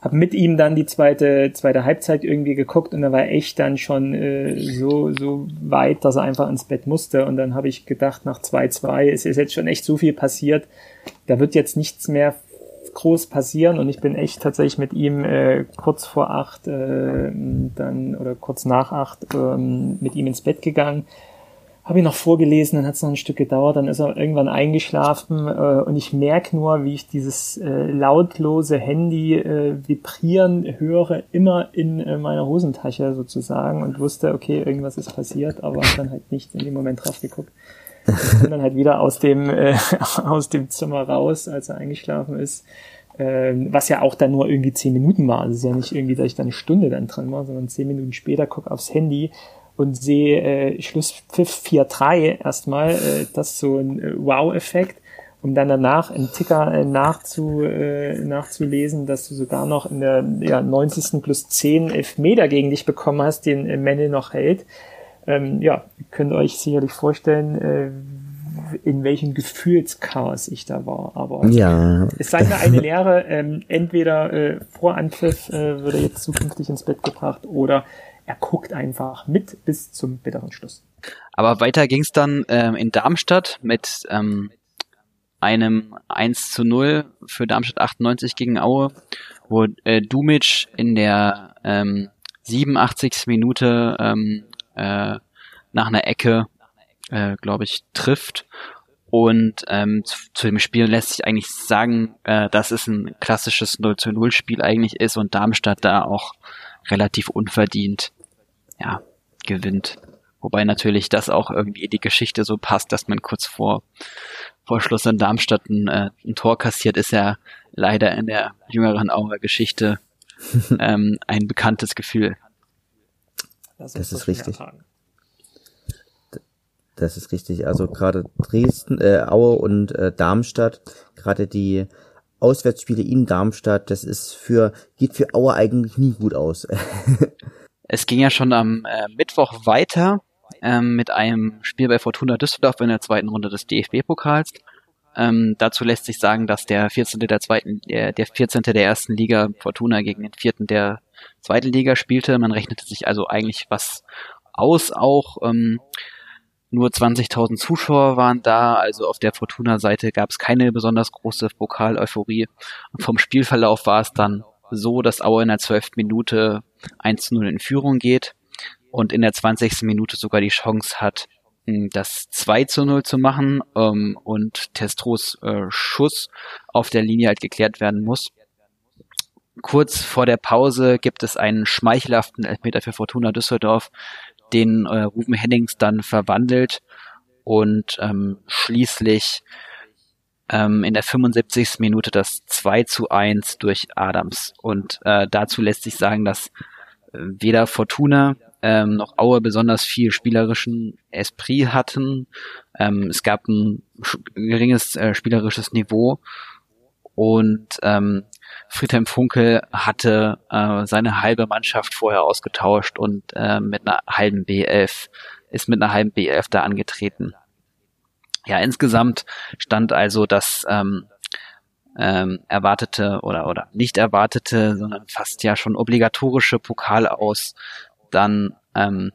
habe mit ihm dann die zweite zweite Halbzeit irgendwie geguckt und er war echt dann schon äh, so so weit, dass er einfach ins Bett musste und dann habe ich gedacht, nach 2-2 ist jetzt schon echt so viel passiert, da wird jetzt nichts mehr groß passieren und ich bin echt tatsächlich mit ihm äh, kurz vor acht äh, dann oder kurz nach acht ähm, mit ihm ins Bett gegangen. Habe ihn noch vorgelesen, dann hat es noch ein Stück gedauert, dann ist er irgendwann eingeschlafen äh, und ich merke nur, wie ich dieses äh, lautlose Handy äh, vibrieren höre, immer in äh, meiner Hosentasche sozusagen und wusste, okay, irgendwas ist passiert, aber dann halt nicht in dem Moment drauf geguckt. Ich bin dann halt wieder aus dem, äh, [laughs] aus dem Zimmer raus, als er eingeschlafen ist. Ähm, was ja auch dann nur irgendwie zehn Minuten war. Also es ist ja nicht irgendwie, dass ich da eine Stunde dann drin war, sondern zehn Minuten später gucke aufs Handy und sehe äh, Schlusspfiff 4-3 erstmal. Äh, das ist so ein äh, Wow-Effekt. Um dann danach einen Ticker äh, nachzu, äh, nachzulesen, dass du sogar noch in der ja, 90. plus 10 Elfmeter gegen dich bekommen hast, den äh, Menne noch hält ähm, ja, ihr könnt euch sicherlich vorstellen, äh, in welchem Gefühlschaos ich da war. Aber Ja, es sei mir eine Lehre, ähm, entweder äh, vor Anpfiff äh, wird er jetzt zukünftig ins Bett gebracht oder er guckt einfach mit bis zum bitteren Schluss. Aber weiter ging's dann ähm, in Darmstadt mit ähm, einem 1 zu 0 für Darmstadt 98 gegen Aue, wo äh, Dumic in der ähm, 87. Minute ähm, äh, nach einer Ecke, äh, glaube ich, trifft. Und ähm, zu, zu dem Spiel lässt sich eigentlich sagen, äh, dass es ein klassisches 0 zu 0 Spiel eigentlich ist und Darmstadt da auch relativ unverdient ja, gewinnt. Wobei natürlich das auch irgendwie die Geschichte so passt, dass man kurz vor, vor Schluss in Darmstadt ein, äh, ein Tor kassiert, ist ja leider in der jüngeren Auer Geschichte [laughs] ähm, ein bekanntes Gefühl. Das uns ist richtig. das ist richtig. Also gerade Dresden, äh, Aue und äh, Darmstadt, gerade die Auswärtsspiele in Darmstadt, das ist für, geht für Aue eigentlich nie gut aus. [laughs] Es ging ja schon am äh, Mittwoch weiter ähm, mit einem Spiel bei Fortuna Düsseldorf in der zweiten Runde des DFB-Pokals. Ähm, dazu lässt sich sagen, dass der 14. der zweiten, der, der 14. der ersten Liga Fortuna gegen den vierten der zweiten Liga spielte. Man rechnete sich also eigentlich was aus auch. Ähm, nur 20.000 Zuschauer waren da, also auf der Fortuna-Seite gab es keine besonders große Pokal-Euphorie. Vom Spielverlauf war es dann so, dass Aue in der 12. Minute 1 zu 0 in Führung geht und in der 20. Minute sogar die Chance hat, mh, das 2 zu 0 zu machen ähm, und Testros äh, Schuss auf der Linie halt geklärt werden muss. Kurz vor der Pause gibt es einen schmeichelhaften Elfmeter für Fortuna Düsseldorf, den äh, Ruben Hennings dann verwandelt und ähm, schließlich ähm, in der 75. Minute das 2 zu 1 durch Adams. Und äh, dazu lässt sich sagen, dass äh, weder Fortuna ähm, noch Aue besonders viel spielerischen Esprit hatten. Ähm, es gab ein geringes äh, spielerisches Niveau und ähm, Friedhelm Funkel hatte äh, seine halbe Mannschaft vorher ausgetauscht und äh, mit einer halben B11 ist mit einer halben B11 da angetreten. Ja, insgesamt stand also das ähm, ähm, erwartete oder oder nicht erwartete, sondern fast ja schon obligatorische Pokal aus dann ähm,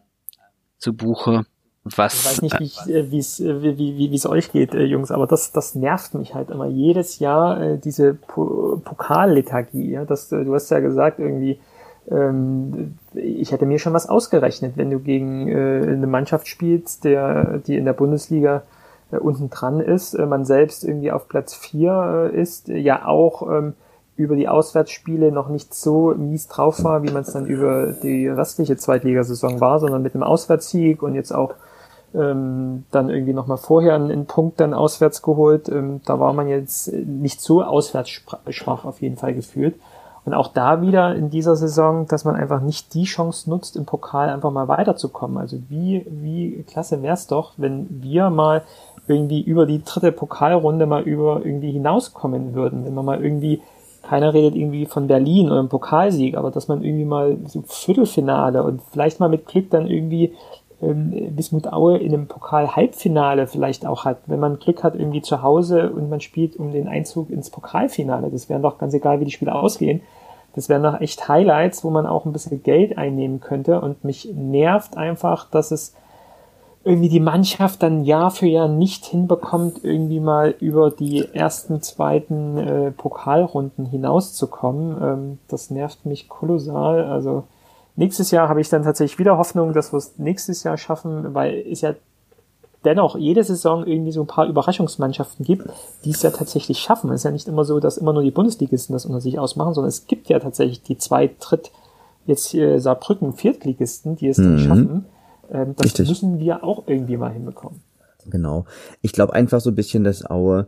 zu Buche. Was, ich weiß nicht, wie äh, es äh, wie, wie, es euch geht, äh, Jungs, aber das, das nervt mich halt immer. Jedes Jahr diese po Pokallethargie. Ja? Das, du hast ja gesagt, irgendwie, ähm, ich hätte mir schon was ausgerechnet, wenn du gegen eine Mannschaft spielst, der, die in der Bundesliga unten dran ist, man selbst irgendwie auf Platz vier ist, ja auch ähm, über die Auswärtsspiele noch nicht so mies drauf war, wie man es dann über die restliche Zweitligasaison war, sondern mit einem Auswärtssieg und jetzt auch ähm, dann irgendwie nochmal vorher einen, einen, Punkt dann auswärts geholt. Ähm, da war man jetzt nicht so auswärts schwach auf jeden Fall gefühlt. Und auch da wieder in dieser Saison, dass man einfach nicht die Chance nutzt, im Pokal einfach mal weiterzukommen. Also wie, wie klasse wär's doch, wenn wir mal irgendwie über die dritte Pokalrunde mal über irgendwie hinauskommen würden. Wenn man mal irgendwie, keiner redet irgendwie von Berlin oder einem Pokalsieg, aber dass man irgendwie mal so Viertelfinale und vielleicht mal mit Glück dann irgendwie ähm, Wismut Aue in einem Pokal-Halbfinale vielleicht auch hat. Wenn man Glück hat irgendwie zu Hause und man spielt um den Einzug ins Pokalfinale. Das wären doch ganz egal, wie die Spiele ausgehen. Das wären doch echt Highlights, wo man auch ein bisschen Geld einnehmen könnte. Und mich nervt einfach, dass es irgendwie die Mannschaft dann Jahr für Jahr nicht hinbekommt, irgendwie mal über die ersten, zweiten äh, Pokalrunden hinauszukommen. Ähm, das nervt mich kolossal. Also nächstes Jahr habe ich dann tatsächlich wieder Hoffnung, dass wir es nächstes Jahr schaffen, weil es ja dennoch jede Saison irgendwie so ein paar Überraschungsmannschaften gibt, die es ja tatsächlich schaffen. Es ist ja nicht immer so, dass immer nur die Bundesligisten das unter sich ausmachen, sondern es gibt ja tatsächlich die zwei, dritt, jetzt hier Saarbrücken, Viertligisten, die es mhm. dann schaffen. Ähm, das Richtig. müssen wir auch irgendwie mal hinbekommen. Genau. Ich glaube einfach so ein bisschen, dass Aue,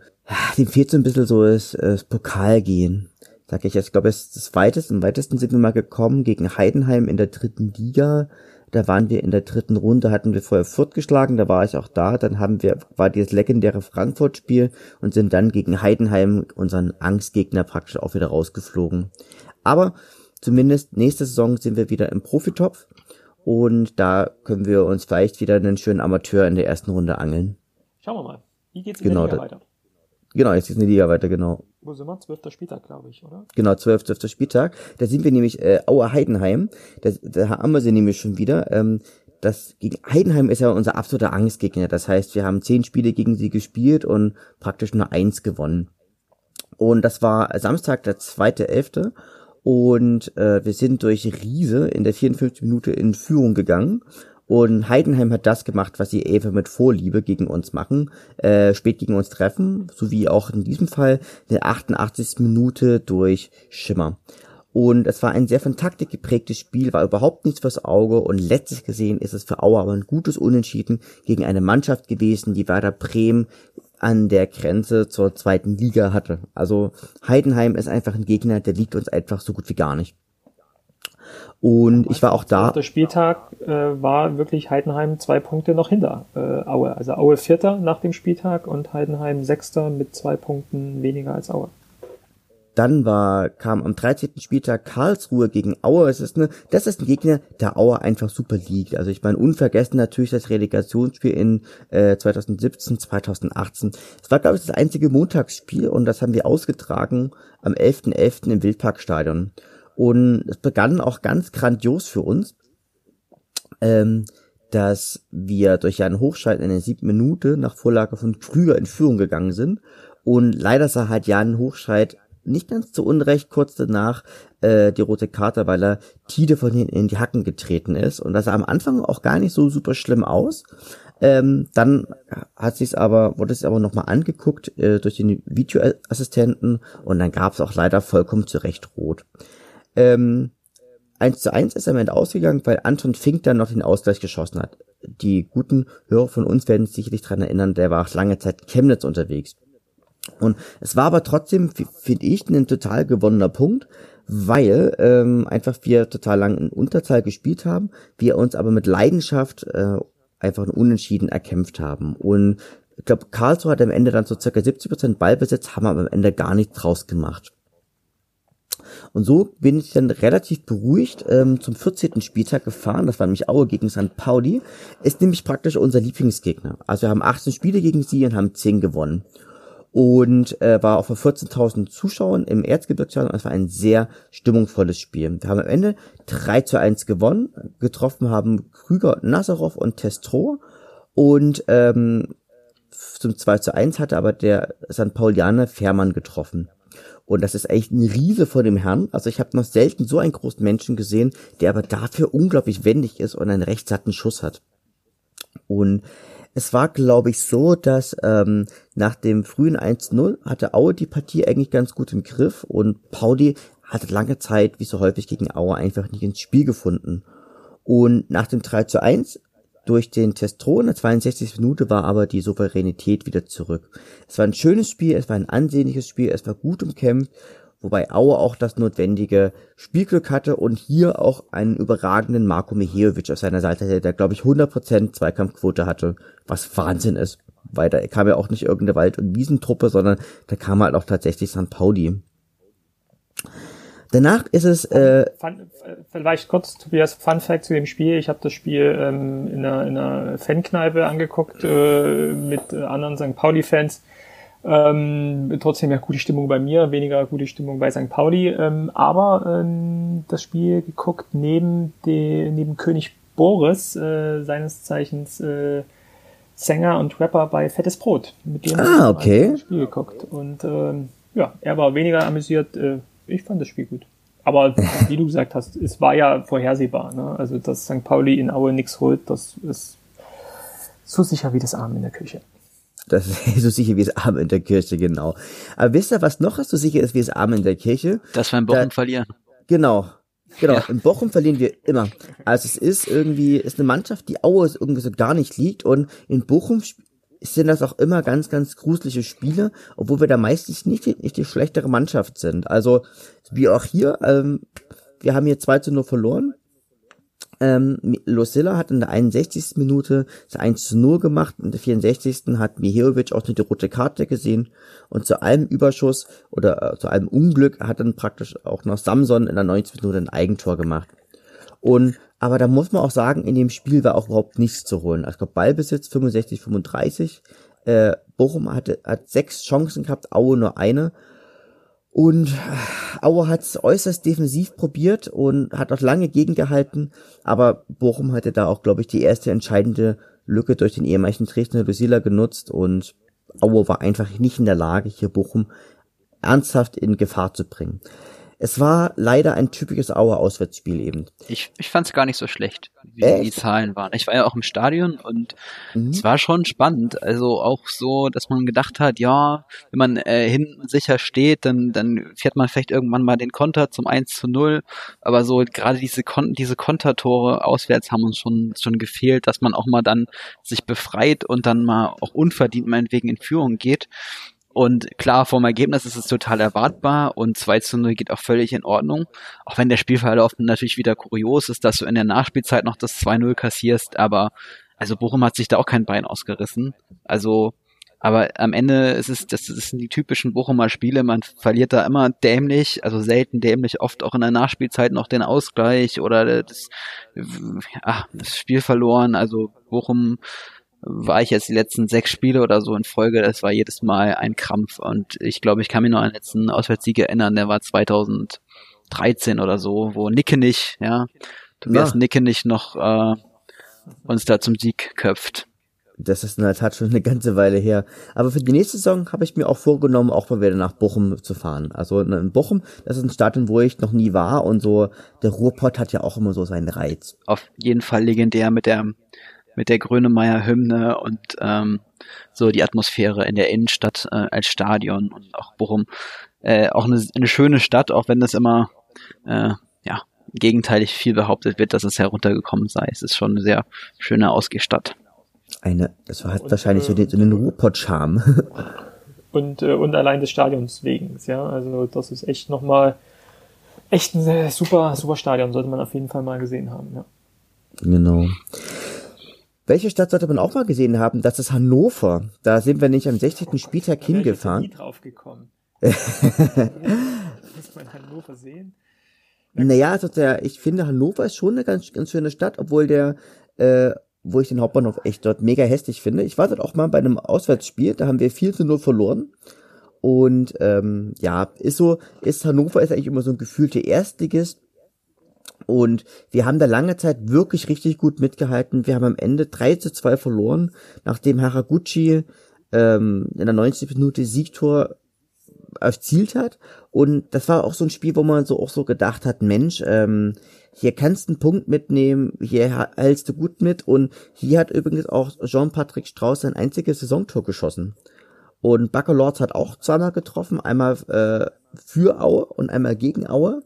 dem fehlt so ein bisschen so das, das Pokalgehen. Sag ich jetzt, ich glaube, es ist das weiteste, am weitesten sind wir mal gekommen gegen Heidenheim in der dritten Liga. Da waren wir in der dritten Runde, hatten wir vorher Furt geschlagen, da war ich auch da. Dann haben wir, war dieses legendäre Frankfurt-Spiel und sind dann gegen Heidenheim, unseren Angstgegner, praktisch auch wieder rausgeflogen. Aber zumindest nächste Saison sind wir wieder im Profitopf und da können wir uns vielleicht wieder einen schönen Amateur in der ersten Runde angeln. Schauen wir mal. Wie geht's in genau, der Liga weiter? Genau, jetzt ist eine Liga weiter, genau. Wo sind wir? Zwölfter Spieltag, glaube ich, oder? Genau, zwölf, zwölfter Spieltag. Da sind wir nämlich äh, Auer Heidenheim. Da, da haben wir sie nämlich schon wieder. Ähm, das gegen Heidenheim ist ja unser absoluter Angstgegner. Das heißt, wir haben zehn Spiele gegen sie gespielt und praktisch nur eins gewonnen. Und das war Samstag, der zweite Elfte. Und äh, wir sind durch Riese in der 54 Minute in Führung gegangen. Und Heidenheim hat das gemacht, was sie Eva mit Vorliebe gegen uns machen, äh, spät gegen uns treffen, so wie auch in diesem Fall der 88. Minute durch Schimmer. Und es war ein sehr von Taktik geprägtes Spiel, war überhaupt nichts fürs Auge und letztlich gesehen ist es für Auer aber ein gutes Unentschieden gegen eine Mannschaft gewesen, die Werder Bremen an der Grenze zur zweiten Liga hatte. Also Heidenheim ist einfach ein Gegner, der liegt uns einfach so gut wie gar nicht. Und ich war auch da. Der Spieltag äh, war wirklich Heidenheim zwei Punkte noch hinter äh, Aue. Also Aue Vierter nach dem Spieltag und Heidenheim Sechster mit zwei Punkten weniger als Aue. Dann war, kam am 13. Spieltag Karlsruhe gegen Aue. Es ist eine, das ist ein Gegner, der Aue einfach super liegt. Also ich meine, unvergessen natürlich das Relegationsspiel in äh, 2017, 2018. Es war, glaube ich, das einzige Montagsspiel und das haben wir ausgetragen am 11.11. .11. im Wildparkstadion. Und es begann auch ganz grandios für uns, ähm, dass wir durch einen Hochschalt in der siebten Minute nach Vorlage von Krüger in Führung gegangen sind. Und leider sah halt Jan Hochscheid nicht ganz zu Unrecht kurz danach äh, die rote Karte, weil er Tide von hinten in die Hacken getreten ist. Und das sah am Anfang auch gar nicht so super schlimm aus. Ähm, dann hat sich's aber, wurde es aber nochmal angeguckt äh, durch den Videoassistenten und dann gab es auch leider vollkommen zurecht rot. Ähm, 1 zu 1 ist am Ende ausgegangen, weil Anton Fink dann noch den Ausgleich geschossen hat. Die guten Hörer von uns werden sich sicherlich dran erinnern, der war auch lange Zeit in Chemnitz unterwegs. Und es war aber trotzdem, finde ich, ein total gewonnener Punkt, weil ähm, einfach wir total lang in Unterzahl gespielt haben, wir uns aber mit Leidenschaft äh, einfach ein Unentschieden erkämpft haben. Und ich glaube, Karlsruhe hat am Ende dann so circa 70% Ballbesitz, haben aber am Ende gar nichts draus gemacht. Und so bin ich dann relativ beruhigt ähm, zum 14. Spieltag gefahren. Das war nämlich Aue gegen St. Pauli. Ist nämlich praktisch unser Lieblingsgegner. Also wir haben 18 Spiele gegen sie und haben 10 gewonnen. und äh, war auch vor 14.000 Zuschauern im Erzgebirgsstadion. Es war ein sehr stimmungsvolles Spiel. Wir haben am Ende 3 zu 1 gewonnen. Getroffen haben Krüger, Nazarov und Testro. Und ähm, zum 2 zu 1 hatte aber der St. Paulianer Fährmann getroffen. Und das ist echt ein Riese vor dem Herrn. Also ich habe noch selten so einen großen Menschen gesehen, der aber dafür unglaublich wendig ist und einen recht satten Schuss hat. Und es war, glaube ich, so, dass ähm, nach dem frühen 1-0 hatte Aue die Partie eigentlich ganz gut im Griff und Pauli hatte lange Zeit, wie so häufig gegen Aue, einfach nicht ins Spiel gefunden. Und nach dem 3 zu 1 durch den Testro in der 62. Minute war aber die Souveränität wieder zurück. Es war ein schönes Spiel, es war ein ansehnliches Spiel, es war gut umkämpft, wobei Aue auch das notwendige Spielglück hatte und hier auch einen überragenden Marco Mihejovic auf seiner Seite, der glaube ich 100% Zweikampfquote hatte, was Wahnsinn ist, weil da kam ja auch nicht irgendeine Wald- und Wiesentruppe, sondern da kam halt auch tatsächlich St. Pauli. Danach ist es. Äh, Fun, vielleicht kurz, Tobias, Fun Fact zu dem Spiel. Ich habe das Spiel ähm, in, einer, in einer Fankneipe angeguckt äh, mit äh, anderen St. Pauli-Fans. Ähm, trotzdem ja gute Stimmung bei mir, weniger gute Stimmung bei St. Pauli. Ähm, aber ähm, das Spiel geguckt neben, de, neben König Boris, äh, seines Zeichens äh, Sänger und Rapper bei Fettes Brot. Mit dem ah, okay. das Spiel geguckt. Und ähm, ja, er war weniger amüsiert. Äh, ich fand das Spiel gut. Aber [laughs] wie du gesagt hast, es war ja vorhersehbar. Ne? Also, dass St. Pauli in Aue nichts holt, das ist so sicher wie das Arm in der Küche. Das ist so sicher wie das Arm in der Kirche, genau. Aber wisst ihr, was noch so sicher ist wie das Arm in der Kirche? Dass wir in Bochum da, verlieren. Genau. Genau, ja. in Bochum verlieren wir immer. Also es ist irgendwie, ist eine Mannschaft, die Aue irgendwie so gar nicht liegt und in Bochum sind das auch immer ganz, ganz gruselige Spiele, obwohl wir da meistens nicht, nicht die schlechtere Mannschaft sind. Also, wie auch hier, ähm, wir haben hier 2 zu 0 verloren. Ähm, Lucilla hat in der 61. Minute das 1 zu 0 gemacht, in der 64. hat Miherovic auch noch die rote Karte gesehen und zu allem Überschuss oder äh, zu allem Unglück hat dann praktisch auch noch Samson in der 90. Minute ein Eigentor gemacht. Und aber da muss man auch sagen, in dem Spiel war auch überhaupt nichts zu holen. Also Ballbesitz 65, 35. Äh, Bochum hatte, hat sechs Chancen gehabt, Aue nur eine. Und äh, Aue hat es äußerst defensiv probiert und hat auch lange gegengehalten. Aber Bochum hatte da auch, glaube ich, die erste entscheidende Lücke durch den ehemaligen Dresdner Lucilla genutzt. Und Aue war einfach nicht in der Lage, hier Bochum ernsthaft in Gefahr zu bringen es war leider ein typisches Auer Auswärtsspiel eben. Ich, ich fand es gar nicht so schlecht, wie Echt? die Zahlen waren. Ich war ja auch im Stadion und mhm. es war schon spannend. Also auch so, dass man gedacht hat, ja, wenn man äh, hinten sicher steht, dann, dann fährt man vielleicht irgendwann mal den Konter zum 1 zu 0. Aber so gerade diese, Kon diese Kontertore auswärts haben uns schon, schon gefehlt, dass man auch mal dann sich befreit und dann mal auch unverdient meinetwegen in Führung geht. Und klar, vom Ergebnis ist es total erwartbar und 2 zu 0 geht auch völlig in Ordnung. Auch wenn der Spielverlauf natürlich wieder kurios ist, dass du in der Nachspielzeit noch das 2-0 kassierst, aber also Bochum hat sich da auch kein Bein ausgerissen. Also, aber am Ende ist es, das, das sind die typischen Bochumer Spiele, man verliert da immer dämlich, also selten dämlich, oft auch in der Nachspielzeit noch den Ausgleich oder das, ja, das Spiel verloren. Also Bochum war ich jetzt die letzten sechs Spiele oder so in Folge, das war jedes Mal ein Krampf. Und ich glaube, ich kann mich noch an den letzten Auswärtssieg erinnern, der war 2013 oder so, wo Nickenich, ja, Tobias ja. Nickenich noch äh, uns da zum Sieg köpft. Das ist in der Tat schon eine ganze Weile her. Aber für die nächste Saison habe ich mir auch vorgenommen, auch mal wieder nach Bochum zu fahren. Also in Bochum, das ist ein Stadion, wo ich noch nie war und so, der Ruhrpott hat ja auch immer so seinen Reiz. Auf jeden Fall legendär mit der mit der Grönemeyer-Hymne und ähm, so die Atmosphäre in der Innenstadt äh, als Stadion und auch Bochum. Äh, auch eine, eine schöne Stadt, auch wenn das immer äh, ja gegenteilig viel behauptet wird, dass es heruntergekommen sei. Es ist schon eine sehr schöne Ausgehstadt. Eine, das hat und, wahrscheinlich so den, so den Ruhrpott-Charme. [laughs] und, äh, und allein des Stadions wegen, ja. Also das ist echt nochmal echt ein super, super Stadion, sollte man auf jeden Fall mal gesehen haben, ja. Genau. Welche Stadt sollte man auch mal gesehen haben? Das ist Hannover. Da sind wir nicht am 60. Spieltag hingefahren. Ich bin nie drauf gekommen. [laughs] Muss man Hannover sehen? Naja, also der, ich finde Hannover ist schon eine ganz, ganz schöne Stadt, obwohl der, äh, wo ich den Hauptbahnhof echt dort mega hässlich finde. Ich war dort auch mal bei einem Auswärtsspiel, da haben wir viel zu nur verloren. Und ähm, ja, ist so, ist Hannover ist eigentlich immer so ein gefühlter Erstligist. Und wir haben da lange Zeit wirklich richtig gut mitgehalten. Wir haben am Ende 3 zu 2 verloren, nachdem Haraguchi ähm, in der 90. Minute Siegtor erzielt hat. Und das war auch so ein Spiel, wo man so auch so gedacht hat, Mensch, ähm, hier kannst du einen Punkt mitnehmen, hier hältst du gut mit. Und hier hat übrigens auch Jean-Patrick Strauß sein einziges Saisontor geschossen. Und Baccalords hat auch zweimal getroffen, einmal äh, für Aue und einmal gegen Aue.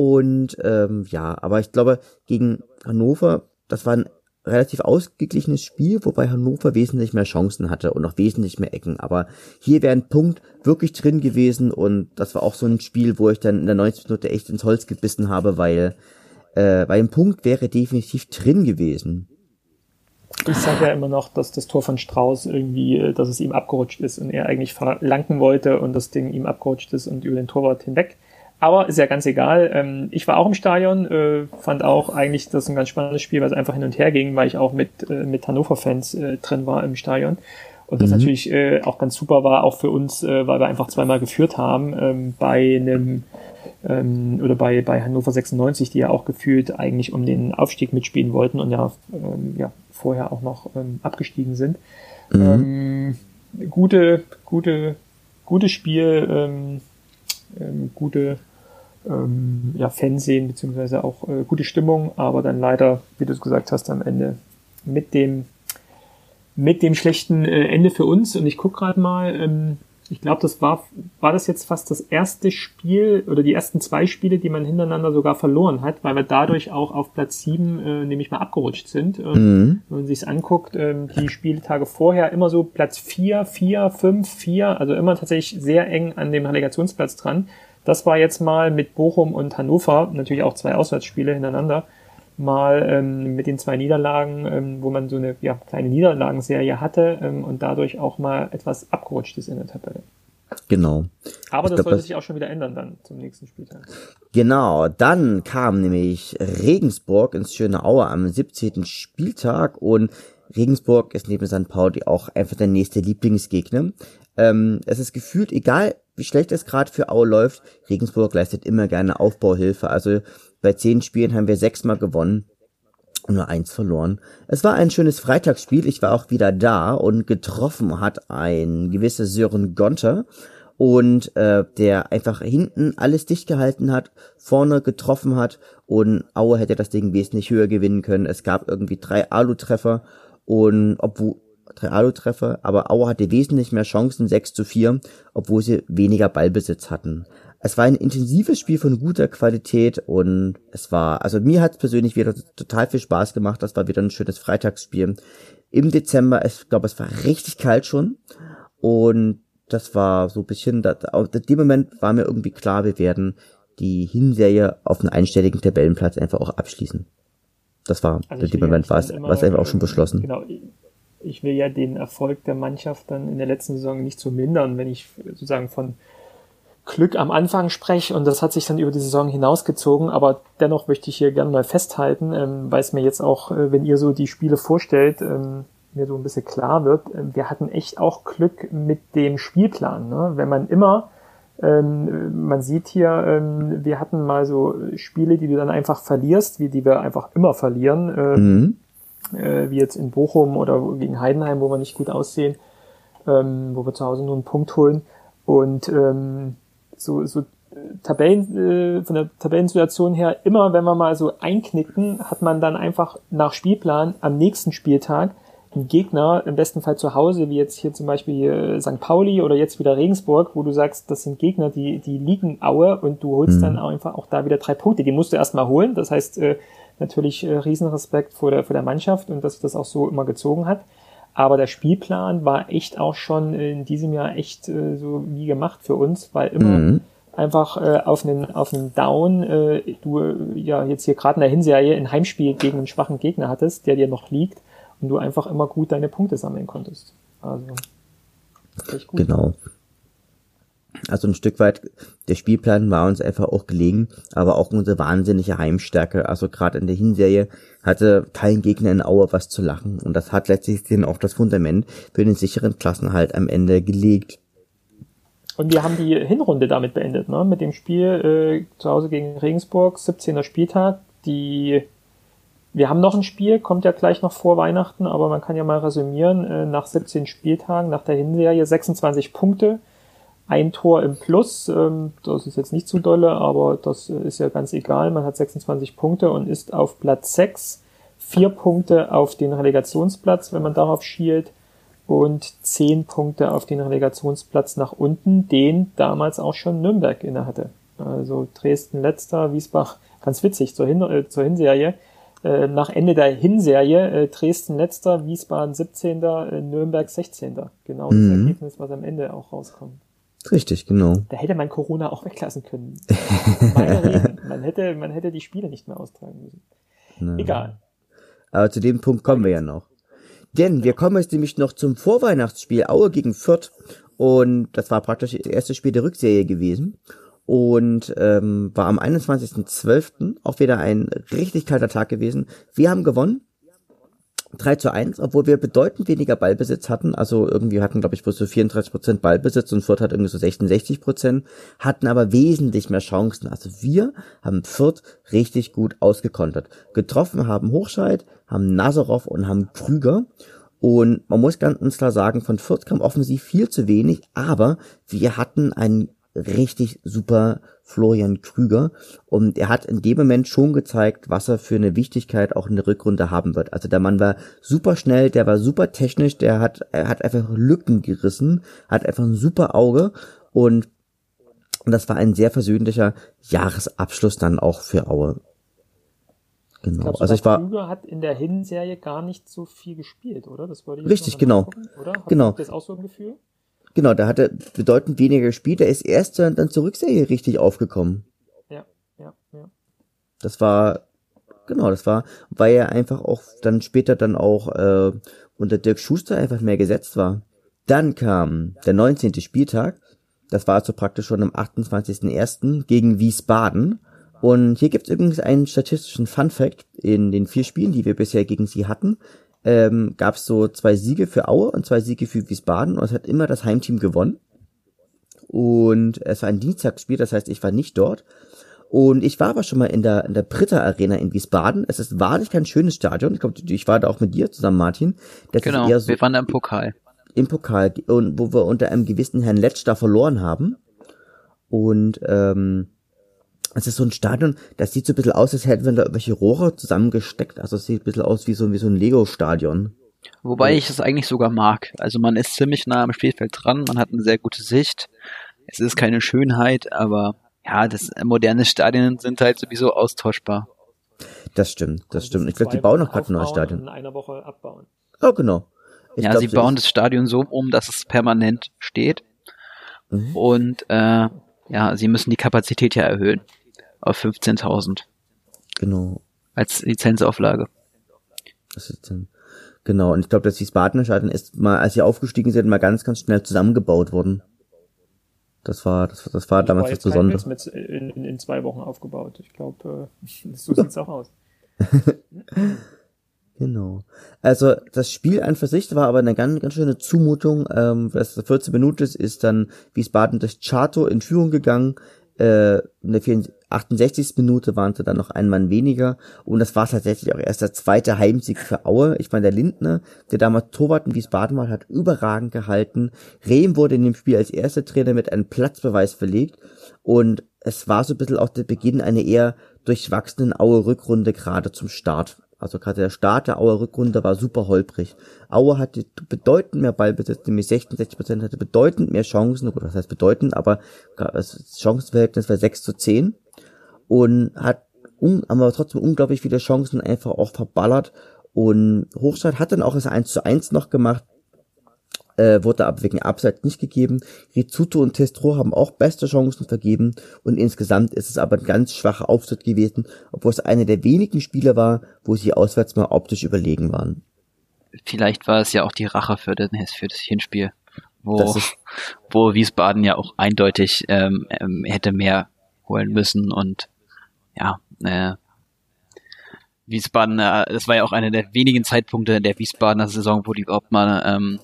Und ähm, ja, aber ich glaube, gegen Hannover, das war ein relativ ausgeglichenes Spiel, wobei Hannover wesentlich mehr Chancen hatte und auch wesentlich mehr Ecken. Aber hier wäre ein Punkt wirklich drin gewesen und das war auch so ein Spiel, wo ich dann in der 90 Minute echt ins Holz gebissen habe, weil, äh, weil ein Punkt wäre definitiv drin gewesen. Ich sage ja immer noch, dass das Tor von Strauß irgendwie, äh, dass es ihm abgerutscht ist und er eigentlich verlangen wollte und das Ding ihm abgerutscht ist und über den Torwart hinweg. Aber ist ja ganz egal. Ähm, ich war auch im Stadion, äh, fand auch eigentlich das ein ganz spannendes Spiel, weil es einfach hin und her ging, weil ich auch mit, äh, mit Hannover-Fans äh, drin war im Stadion. Und das mhm. natürlich äh, auch ganz super war, auch für uns, äh, weil wir einfach zweimal geführt haben ähm, bei einem ähm, oder bei, bei Hannover 96, die ja auch gefühlt eigentlich um den Aufstieg mitspielen wollten und ja, ähm, ja vorher auch noch ähm, abgestiegen sind. Mhm. Ähm, gute, gute, gutes Spiel, ähm, ähm, gute ähm, ja, Fernsehen beziehungsweise auch äh, gute Stimmung, aber dann leider, wie du es gesagt hast, am Ende mit dem mit dem schlechten äh, Ende für uns. Und ich guck gerade mal, ähm, ich glaube, das war, war das jetzt fast das erste Spiel oder die ersten zwei Spiele, die man hintereinander sogar verloren hat, weil wir dadurch auch auf Platz sieben äh, nämlich mal abgerutscht sind. Ähm, mhm. Wenn man sich anguckt, ähm, die Spieltage vorher immer so Platz vier, vier, fünf, vier, also immer tatsächlich sehr eng an dem Relegationsplatz dran. Das war jetzt mal mit Bochum und Hannover, natürlich auch zwei Auswärtsspiele hintereinander, mal ähm, mit den zwei Niederlagen, ähm, wo man so eine ja, kleine Niederlagenserie hatte ähm, und dadurch auch mal etwas abgerutscht ist in der Tabelle. Genau. Aber ich das glaub, sollte sich auch schon wieder ändern dann zum nächsten Spieltag. Genau, dann kam nämlich Regensburg ins schöne Aue am 17. Spieltag und Regensburg ist neben St. Pauli auch einfach der nächste Lieblingsgegner. Ähm, es ist gefühlt, egal wie schlecht es gerade für Aue läuft, Regensburg leistet immer gerne Aufbauhilfe. Also bei zehn Spielen haben wir sechsmal gewonnen und nur eins verloren. Es war ein schönes Freitagsspiel. Ich war auch wieder da und getroffen hat ein gewisser Sören Gonter und äh, der einfach hinten alles dicht gehalten hat, vorne getroffen hat und Aue hätte das Ding wesentlich höher gewinnen können. Es gab irgendwie drei Alu-Treffer und obwohl drei Alu-Treffer, aber Aue hatte wesentlich mehr Chancen, 6 zu 4, obwohl sie weniger Ballbesitz hatten. Es war ein intensives Spiel von guter Qualität und es war, also mir hat es persönlich wieder total viel Spaß gemacht. Das war wieder ein schönes Freitagsspiel im Dezember. Ich glaube, es war richtig kalt schon und das war so ein bisschen, das, in dem Moment war mir irgendwie klar, wir werden die Hinserie auf einen einstelligen Tabellenplatz einfach auch abschließen. Das war, also in dem Moment war es, war es einfach auch schon beschlossen. Genau. Ich will ja den Erfolg der Mannschaft dann in der letzten Saison nicht so mindern, wenn ich sozusagen von Glück am Anfang spreche und das hat sich dann über die Saison hinausgezogen, aber dennoch möchte ich hier gerne mal festhalten, ähm, weil es mir jetzt auch, äh, wenn ihr so die Spiele vorstellt, ähm, mir so ein bisschen klar wird, äh, wir hatten echt auch Glück mit dem Spielplan. Ne? Wenn man immer, ähm, man sieht hier, ähm, wir hatten mal so Spiele, die du dann einfach verlierst, wie die wir einfach immer verlieren, äh, mhm. Äh, wie jetzt in Bochum oder gegen Heidenheim, wo wir nicht gut aussehen, ähm, wo wir zu Hause nur einen Punkt holen. Und ähm, so, so Tabellen, äh, von der Tabellensituation her, immer wenn wir mal so einknicken, hat man dann einfach nach Spielplan am nächsten Spieltag einen Gegner, im besten Fall zu Hause, wie jetzt hier zum Beispiel äh, St. Pauli oder jetzt wieder Regensburg, wo du sagst, das sind Gegner, die, die liegen Aue und du holst mhm. dann einfach auch da wieder drei Punkte. Die musst du erstmal holen. Das heißt, äh, natürlich äh, Riesenrespekt vor der, vor der Mannschaft und dass das auch so immer gezogen hat. Aber der Spielplan war echt auch schon in diesem Jahr echt äh, so wie gemacht für uns, weil immer mhm. einfach äh, auf einen auf einen Down äh, du äh, ja jetzt hier gerade in der Hinserie ein Heimspiel gegen einen schwachen Gegner hattest, der dir noch liegt und du einfach immer gut deine Punkte sammeln konntest. Also echt gut. Genau. Also ein Stück weit, der Spielplan war uns einfach auch gelegen, aber auch unsere wahnsinnige Heimstärke. Also gerade in der Hinserie hatte kein Gegner in Aue was zu lachen. Und das hat letztlich auch das Fundament für den sicheren Klassenhalt am Ende gelegt. Und wir haben die Hinrunde damit beendet, ne? mit dem Spiel äh, zu Hause gegen Regensburg, 17. Spieltag. Die, wir haben noch ein Spiel, kommt ja gleich noch vor Weihnachten, aber man kann ja mal resümieren, äh, nach 17 Spieltagen, nach der Hinserie 26 Punkte, ein Tor im Plus. Ähm, das ist jetzt nicht zu dolle, aber das ist ja ganz egal. Man hat 26 Punkte und ist auf Platz 6. Vier Punkte auf den Relegationsplatz, wenn man darauf schielt und zehn Punkte auf den Relegationsplatz nach unten, den damals auch schon Nürnberg innehatte. Also Dresden letzter, Wiesbach, ganz witzig zur, Hin äh, zur Hinserie. Äh, nach Ende der Hinserie äh, Dresden letzter, Wiesbaden 17. Äh, Nürnberg 16. Genau das mhm. Ergebnis, was am Ende auch rauskommt. Richtig, genau. Da hätte man Corona auch weglassen können. man hätte, [laughs] man hätte die Spiele nicht mehr austragen müssen. Na. Egal. Aber zu dem Punkt kommen wir ja noch. Denn wir kommen jetzt nämlich noch zum Vorweihnachtsspiel Aue gegen Fürth. Und das war praktisch das erste Spiel der Rückserie gewesen. Und ähm, war am 21.12. auch wieder ein richtig kalter Tag gewesen. Wir haben gewonnen 3 zu 1, obwohl wir bedeutend weniger Ballbesitz hatten. Also irgendwie hatten, glaube ich, bloß so 34 Prozent Ballbesitz und Fürth hat irgendwie so 66 Prozent, hatten aber wesentlich mehr Chancen. Also wir haben Fürth richtig gut ausgekontert. Getroffen haben Hochscheid, haben Nazarov und haben Krüger. Und man muss ganz klar sagen, von Fürth kam offensiv viel zu wenig, aber wir hatten einen richtig super Florian Krüger. Und er hat in dem Moment schon gezeigt, was er für eine Wichtigkeit auch in der Rückrunde haben wird. Also der Mann war super schnell, der war super technisch, der hat, er hat einfach Lücken gerissen, hat einfach ein super Auge und, und das war ein sehr versöhnlicher Jahresabschluss dann auch für Aue. Genau. Glaubst also ich war. Krüger hat in der Hinserie gar nicht so viel gespielt, oder? Das wollte ich Richtig, genau. oder? Hat genau. das auch so ein Gefühl? Genau, da hat er bedeutend weniger gespielt. Er ist erst dann, dann zur Rückserie richtig aufgekommen. Ja, ja, ja. Das war, genau, das war, weil er einfach auch dann später dann auch äh, unter Dirk Schuster einfach mehr gesetzt war. Dann kam der 19. Spieltag. Das war also praktisch schon am 28.01. gegen Wiesbaden. Und hier gibt's übrigens einen statistischen Fun Fact in den vier Spielen, die wir bisher gegen sie hatten ähm, gab es so zwei Siege für Aue und zwei Siege für Wiesbaden und es hat immer das Heimteam gewonnen. Und es war ein Dienstagsspiel, das heißt, ich war nicht dort. Und ich war aber schon mal in der, in der Britta Arena in Wiesbaden. Es ist wahrlich kein schönes Stadion. Ich glaube, ich war da auch mit dir zusammen, Martin. Das genau, so wir waren da im Pokal. Im Pokal, und wo wir unter einem gewissen Herrn Letsch da verloren haben. Und ähm, es ist so ein Stadion, das sieht so ein bisschen aus, als hätten wir da irgendwelche Rohre zusammengesteckt. Also es sieht ein bisschen aus wie so, wie so ein Lego-Stadion. Wobei ich es eigentlich sogar mag. Also man ist ziemlich nah am Spielfeld dran, man hat eine sehr gute Sicht. Es ist keine Schönheit, aber ja, das moderne Stadien sind halt sowieso austauschbar. Das stimmt, das stimmt. Ich glaube, die bauen noch gerade ein neues Stadion. In einer Woche abbauen. Oh, genau. Ich ja, glaub, sie bauen das Stadion so um, dass es permanent steht. Mhm. Und äh, ja, sie müssen die Kapazität ja erhöhen auf 15.000. Genau. Als Lizenzauflage. Das ist dann, genau. Und ich glaube, dass die Spartanstaaten ist mal, als sie aufgestiegen sind, mal ganz, ganz schnell zusammengebaut worden. Das war, das, das war damals war das Besondere. Mit in, in, in zwei Wochen aufgebaut. Ich glaube, äh, [laughs] so sieht's auch aus. [laughs] Genau. Also das Spiel an für sich war aber eine ganz, ganz schöne Zumutung. Ähm, das 14 Minuten ist, ist dann Wiesbaden durch Chato in Führung gegangen. Äh, in der 68. Minute waren sie dann noch ein Mann weniger und das war tatsächlich auch erst der zweite Heimsieg für Aue. Ich meine, der Lindner, der damals Torwart in Wiesbaden war, hat überragend gehalten. Rehm wurde in dem Spiel als erster Trainer mit einem Platzbeweis verlegt und es war so ein bisschen auch der Beginn einer eher durchwachsenen Aue-Rückrunde gerade zum Start. Also gerade der Start der Auer Rückrunde war super holprig. Aue hatte bedeutend mehr Ballbesitz, nämlich 66 Prozent hatte bedeutend mehr Chancen, oder was heißt bedeutend, aber das Chancenverhältnis war 6 zu 10 und hat un, aber trotzdem unglaublich viele Chancen einfach auch verballert und Hochstadt hat dann auch das 1 zu 1 noch gemacht, äh, wurde aber wegen Abseits nicht gegeben. Rizzuto und Testro haben auch beste Chancen vergeben und insgesamt ist es aber ein ganz schwacher Auftritt gewesen, obwohl es einer der wenigen Spiele war, wo sie auswärts mal optisch überlegen waren. Vielleicht war es ja auch die Rache für, den, für das Hinspiel, wo, wo Wiesbaden ja auch eindeutig ähm, ähm, hätte mehr holen müssen und ja, äh, Wiesbaden, äh, das war ja auch einer der wenigen Zeitpunkte der Wiesbadener Saison, wo die überhaupt mal ähm,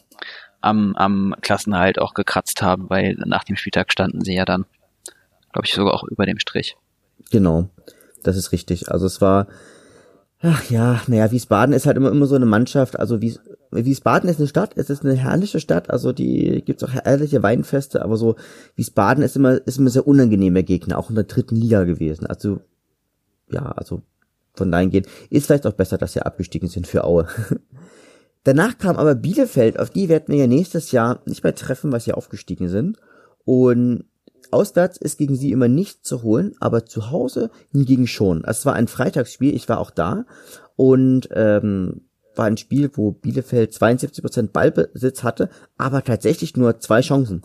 am, am Klassenhalt auch gekratzt haben, weil nach dem Spieltag standen sie ja dann, glaube ich, sogar auch über dem Strich. Genau, das ist richtig. Also es war, ach ja, naja, Wiesbaden ist halt immer, immer so eine Mannschaft, also Wies, Wiesbaden ist eine Stadt, es ist eine herrliche Stadt, also die gibt's auch herrliche Weinfeste, aber so Wiesbaden ist immer, ist immer sehr unangenehmer Gegner, auch in der dritten Liga gewesen. Also, ja, also von dahin geht, ist vielleicht auch besser, dass sie abgestiegen sind für Aue. [laughs] Danach kam aber Bielefeld, auf die werden wir ja nächstes Jahr nicht mehr treffen, weil sie aufgestiegen sind. Und auswärts ist gegen sie immer nicht zu holen, aber zu Hause hingegen schon. Es war ein Freitagsspiel, ich war auch da und ähm, war ein Spiel, wo Bielefeld 72% Ballbesitz hatte, aber tatsächlich nur zwei Chancen.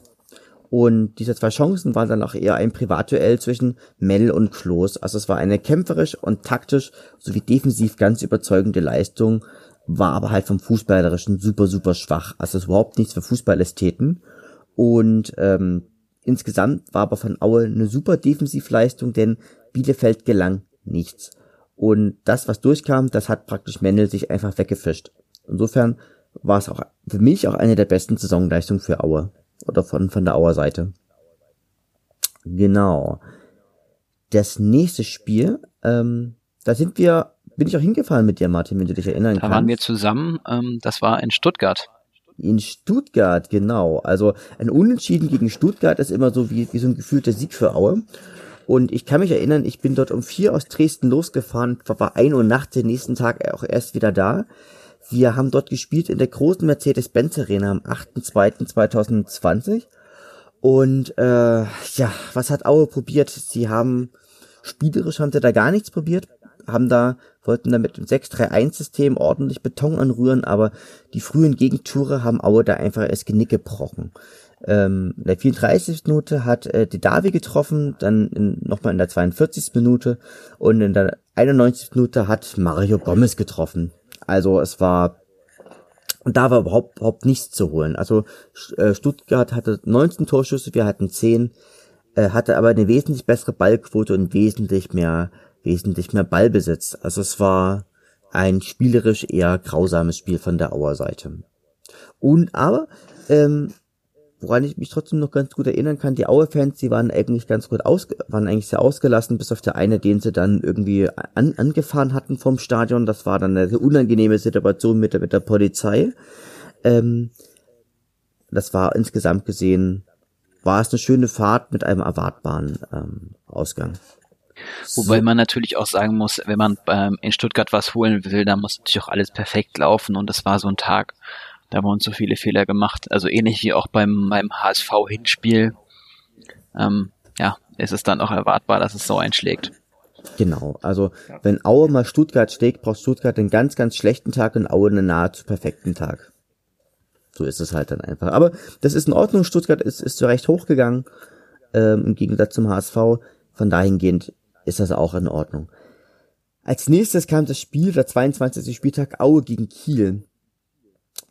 Und diese zwei Chancen waren dann auch eher ein Privatduell zwischen Mell und Klos. Also es war eine kämpferisch und taktisch sowie defensiv ganz überzeugende Leistung war aber halt vom Fußballerischen super, super schwach. Also es ist überhaupt nichts für Fußballästheten. Und ähm, insgesamt war aber von Aue eine super Defensivleistung, denn Bielefeld gelang nichts. Und das, was durchkam, das hat praktisch Mendel sich einfach weggefischt. Insofern war es auch für mich auch eine der besten Saisonleistungen für Aue. Oder von, von der Auer Seite. Genau. Das nächste Spiel, ähm, da sind wir bin ich auch hingefahren mit dir, Martin, wenn du dich erinnern da kannst. Da waren wir zusammen, ähm, das war in Stuttgart. In Stuttgart, genau. Also ein Unentschieden gegen Stuttgart ist immer so wie, wie so ein gefühlter Sieg für Aue. Und ich kann mich erinnern, ich bin dort um vier aus Dresden losgefahren, war ein Uhr nachts, den nächsten Tag auch erst wieder da. Wir haben dort gespielt in der großen Mercedes-Benz Arena am 8.2.2020. Und äh, ja, was hat Aue probiert? Sie haben spielerisch haben sie da gar nichts probiert, haben da wollten damit im 6-3-1-System ordentlich Beton anrühren, aber die frühen Gegentore haben Aue da einfach das Genick gebrochen. Ähm, in der 34. Minute hat äh, Davi getroffen, dann nochmal in der 42. Minute und in der 91. Minute hat Mario Gomez getroffen. Also es war und da war überhaupt, überhaupt nichts zu holen. Also äh, Stuttgart hatte 19 Torschüsse, wir hatten 10, äh, hatte aber eine wesentlich bessere Ballquote und wesentlich mehr wesentlich mehr Ballbesitz. Also es war ein spielerisch eher grausames Spiel von der Auer Seite. Und aber, ähm, woran ich mich trotzdem noch ganz gut erinnern kann, die Auer-Fans, die waren eigentlich ganz gut aus, waren eigentlich sehr ausgelassen, bis auf der eine, den sie dann irgendwie an, angefahren hatten vom Stadion. Das war dann eine unangenehme Situation mit der, mit der Polizei. Ähm, das war insgesamt gesehen, war es eine schöne Fahrt mit einem erwartbaren ähm, Ausgang. Wobei man natürlich auch sagen muss, wenn man ähm, in Stuttgart was holen will, dann muss natürlich auch alles perfekt laufen und das war so ein Tag, da haben wir uns so viele Fehler gemacht. Also ähnlich wie auch beim, beim HSV-Hinspiel. Ähm, ja, ist es dann auch erwartbar, dass es so einschlägt. Genau, also wenn Aue mal Stuttgart schlägt, braucht Stuttgart einen ganz, ganz schlechten Tag und Aue einen nahezu perfekten Tag. So ist es halt dann einfach. Aber das ist in Ordnung, Stuttgart ist, ist Recht hochgegangen, ähm, im Gegensatz zum HSV. Von dahingehend ist das auch in Ordnung. Als nächstes kam das Spiel, der 22. Spieltag Aue gegen Kiel.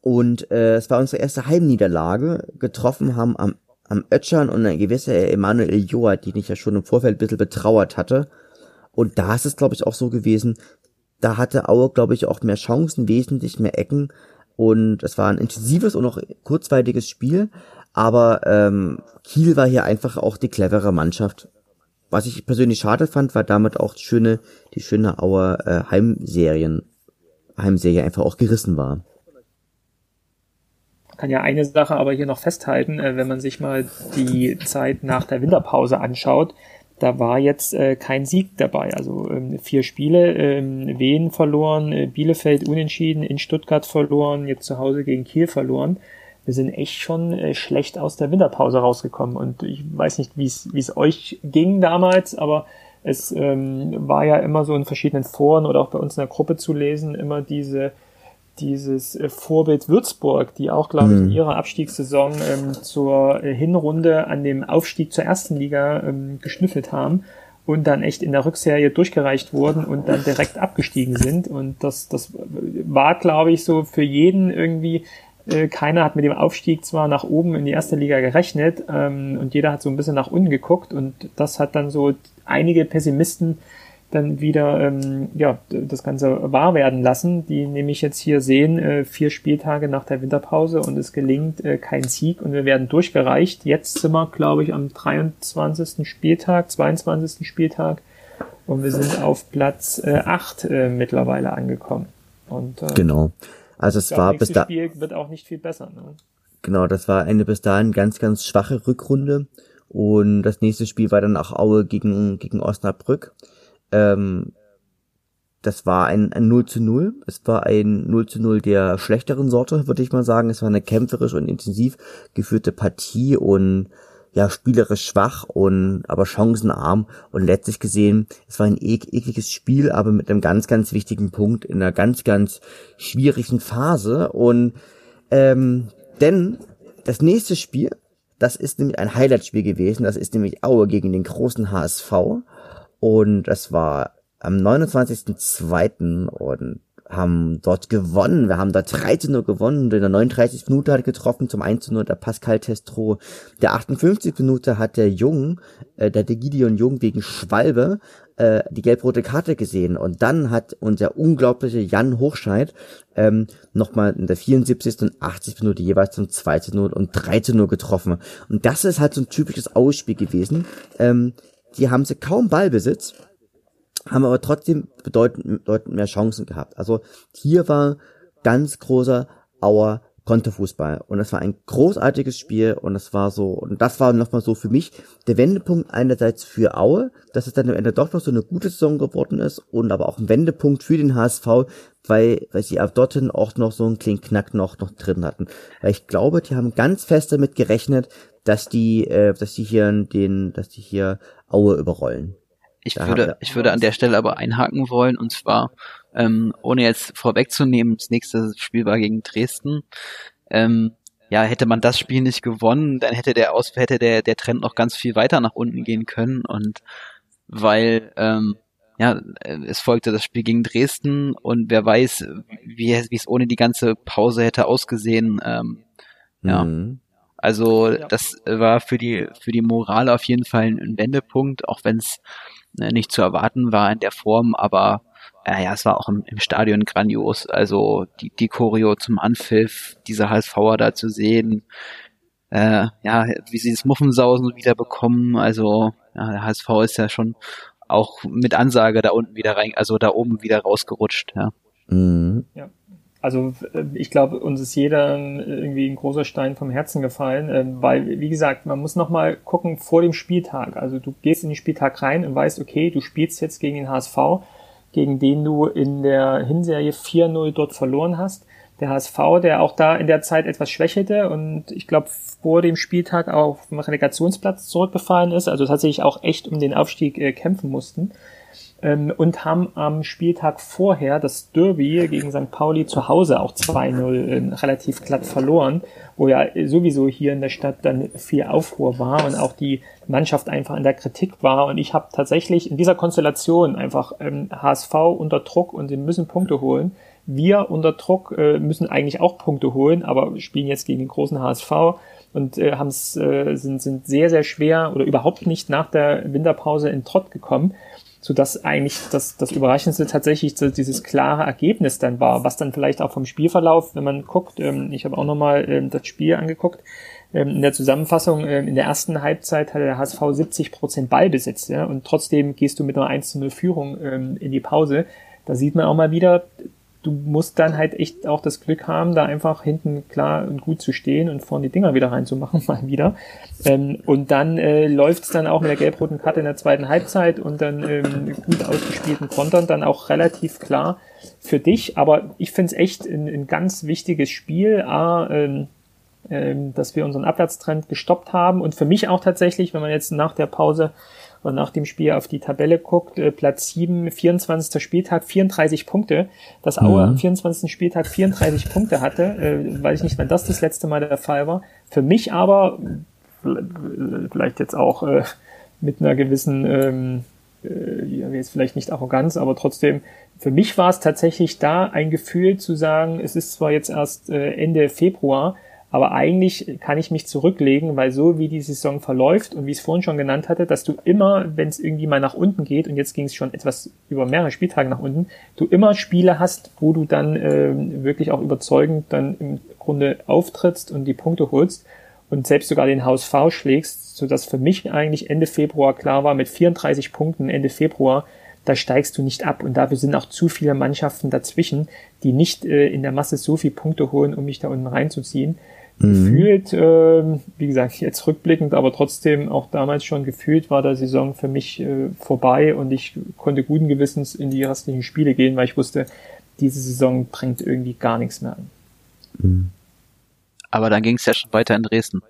Und äh, es war unsere erste Heimniederlage. Getroffen haben am, am Ötschern und ein gewisser Emanuel Joa, den ich ja schon im Vorfeld ein bisschen betrauert hatte. Und da ist es, glaube ich, auch so gewesen, da hatte Aue, glaube ich, auch mehr Chancen, wesentlich mehr Ecken. Und es war ein intensives und auch kurzweiliges Spiel. Aber ähm, Kiel war hier einfach auch die clevere Mannschaft was ich persönlich schade fand, war damit auch die schöne, die schöne Auer äh, Heimserien, Heimserie einfach auch gerissen war. Kann ja eine Sache aber hier noch festhalten, äh, wenn man sich mal die Zeit nach der Winterpause anschaut, da war jetzt äh, kein Sieg dabei. Also ähm, vier Spiele, ähm, Wien verloren, äh, Bielefeld unentschieden, in Stuttgart verloren, jetzt zu Hause gegen Kiel verloren wir sind echt schon äh, schlecht aus der Winterpause rausgekommen. Und ich weiß nicht, wie es euch ging damals, aber es ähm, war ja immer so in verschiedenen Foren oder auch bei uns in der Gruppe zu lesen, immer diese dieses äh, Vorbild Würzburg, die auch, glaube ich, in mhm. ihrer Abstiegssaison ähm, zur äh, Hinrunde an dem Aufstieg zur ersten Liga ähm, geschnüffelt haben und dann echt in der Rückserie durchgereicht wurden und dann direkt abgestiegen sind. Und das, das war, glaube ich, so für jeden irgendwie äh, keiner hat mit dem Aufstieg zwar nach oben in die erste Liga gerechnet ähm, und jeder hat so ein bisschen nach unten geguckt und das hat dann so einige Pessimisten dann wieder ähm, ja, das Ganze wahr werden lassen, die nämlich jetzt hier sehen, äh, vier Spieltage nach der Winterpause und es gelingt äh, kein Sieg und wir werden durchgereicht. Jetzt sind wir, glaube ich, am 23. Spieltag, 22. Spieltag und wir sind auf Platz äh, 8 äh, mittlerweile angekommen. Und, äh, genau. Also es war bis da Spiel wird auch nicht viel besser. Ne? Genau, das war eine bis dahin ganz, ganz schwache Rückrunde. Und das nächste Spiel war dann auch Aue gegen, gegen Osnabrück. Ähm, das war ein, ein 0 zu 0. Es war ein 0 zu 0 der schlechteren Sorte, würde ich mal sagen. Es war eine kämpferisch und intensiv geführte Partie und ja, spielerisch schwach und aber chancenarm und letztlich gesehen, es war ein ek ekliges Spiel, aber mit einem ganz, ganz wichtigen Punkt in einer ganz, ganz schwierigen Phase und ähm, denn das nächste Spiel, das ist nämlich ein Highlight-Spiel gewesen. Das ist nämlich Aue gegen den großen HSV. Und das war am 29.02. und haben dort gewonnen. Wir haben da 13 0 gewonnen. In der 39. Minute hat getroffen zum 1 0 der Pascal Testro. Der 58. Minute hat der Jung, äh, der Gideon Jung wegen Schwalbe äh, die gelb-rote Karte gesehen. Und dann hat unser unglaubliche Jan Hochscheid ähm, nochmal in der 74. und 80. Minute jeweils zum 2 0 und 3 0 getroffen. Und das ist halt so ein typisches Ausspiel gewesen. Ähm, die haben sie kaum Ballbesitz haben aber trotzdem bedeutend, bedeutend mehr Chancen gehabt. Also hier war ganz großer Auer Konterfußball und das war ein großartiges Spiel und das war so und das war nochmal so für mich der Wendepunkt einerseits für Aue, dass es dann am Ende doch noch so eine gute Saison geworden ist und aber auch ein Wendepunkt für den HSV, weil weil sie auch dorthin auch noch so einen kleinen Knack noch noch drin hatten. Weil ich glaube, die haben ganz fest damit gerechnet, dass die äh, dass die hier den dass die hier Aue überrollen. Ich da würde, ich würde an der Stelle aber einhaken wollen, und zwar, ähm, ohne jetzt vorwegzunehmen, das nächste Spiel war gegen Dresden. Ähm, ja, hätte man das Spiel nicht gewonnen, dann hätte der Aus hätte der, der Trend noch ganz viel weiter nach unten gehen können. Und weil, ähm, ja, es folgte das Spiel gegen Dresden und wer weiß, wie, wie es ohne die ganze Pause hätte ausgesehen. Ähm, ja. Mhm. Also ja. das war für die für die Moral auf jeden Fall ein Wendepunkt, auch wenn es Ne, nicht zu erwarten war in der Form, aber äh, ja, es war auch im, im Stadion grandios. Also die, die Choreo zum Anpfiff, diese HSVer da zu sehen, äh, ja, wie sie das Muffensausen wieder bekommen. Also ja, der HSV ist ja schon auch mit Ansage da unten wieder rein, also da oben wieder rausgerutscht, ja. Mhm. Ja. Also äh, ich glaube, uns ist jeder irgendwie ein großer Stein vom Herzen gefallen, ähm, weil, wie gesagt, man muss nochmal gucken vor dem Spieltag. Also du gehst in den Spieltag rein und weißt, okay, du spielst jetzt gegen den HSV, gegen den du in der Hinserie 4-0 dort verloren hast. Der HSV, der auch da in der Zeit etwas schwächelte und ich glaube vor dem Spieltag auf dem Relegationsplatz zurückgefallen ist, also tatsächlich auch echt um den Aufstieg äh, kämpfen mussten ähm, und haben am Spieltag vorher das Derby gegen St. Pauli zu Hause auch 2-0 äh, relativ glatt verloren, wo ja sowieso hier in der Stadt dann viel Aufruhr war und auch die Mannschaft einfach in der Kritik war. Und ich habe tatsächlich in dieser Konstellation einfach ähm, HSV unter Druck und sie müssen Punkte holen. Wir unter Druck äh, müssen eigentlich auch Punkte holen, aber spielen jetzt gegen den großen HSV und äh, haben's, äh, sind, sind sehr, sehr schwer oder überhaupt nicht nach der Winterpause in Trott gekommen so dass eigentlich das, das Überraschendste tatsächlich so dieses klare Ergebnis dann war, was dann vielleicht auch vom Spielverlauf, wenn man guckt, ähm, ich habe auch nochmal ähm, das Spiel angeguckt, ähm, in der Zusammenfassung, ähm, in der ersten Halbzeit hatte der HSV 70 Prozent Ballbesitz, ja, und trotzdem gehst du mit einer 1 0 Führung ähm, in die Pause. Da sieht man auch mal wieder, du musst dann halt echt auch das Glück haben, da einfach hinten klar und gut zu stehen und vorne die Dinger wieder reinzumachen, [laughs] mal wieder. Ähm, und dann äh, läuft dann auch mit der gelb-roten Karte in der zweiten Halbzeit und dann ähm, gut ausgespielten Kontern dann auch relativ klar für dich. Aber ich finde es echt ein, ein, ganz wichtiges Spiel. A, ähm, ähm, dass wir unseren Abwärtstrend gestoppt haben und für mich auch tatsächlich, wenn man jetzt nach der Pause und nach dem Spiel auf die Tabelle guckt, äh, Platz 7, 24. Spieltag, 34 Punkte. Dass Aue am 24. Spieltag 34 Punkte hatte, äh, weiß ich nicht, wann das das letzte Mal der Fall war. Für mich aber, vielleicht jetzt auch äh, mit einer gewissen, ähm, äh, jetzt vielleicht nicht Arroganz, aber trotzdem, für mich war es tatsächlich da ein Gefühl zu sagen, es ist zwar jetzt erst äh, Ende Februar, Aber eigentlich kann ich mich zurücklegen, weil so wie die Saison verläuft und wie ich es vorhin schon genannt hatte, dass du immer, wenn es irgendwie mal nach unten geht, und jetzt ging es schon etwas über mehrere Spieltage nach unten, du immer Spiele hast, wo du dann äh, wirklich auch überzeugend dann im Grunde auftrittst und die Punkte holst und selbst sogar den Haus V schlägst, sodass für mich eigentlich Ende Februar klar war, mit 34 Punkten Ende Februar, da steigst du nicht ab. Und dafür sind auch zu viele Mannschaften dazwischen, die nicht äh, in der Masse so viele Punkte holen, um mich da unten reinzuziehen. Mhm. Gefühlt, äh, wie gesagt, jetzt rückblickend, aber trotzdem auch damals schon gefühlt war der Saison für mich äh, vorbei und ich konnte guten Gewissens in die restlichen Spiele gehen, weil ich wusste, diese Saison bringt irgendwie gar nichts mehr an. Mhm. Aber dann ging es ja schon weiter in Dresden.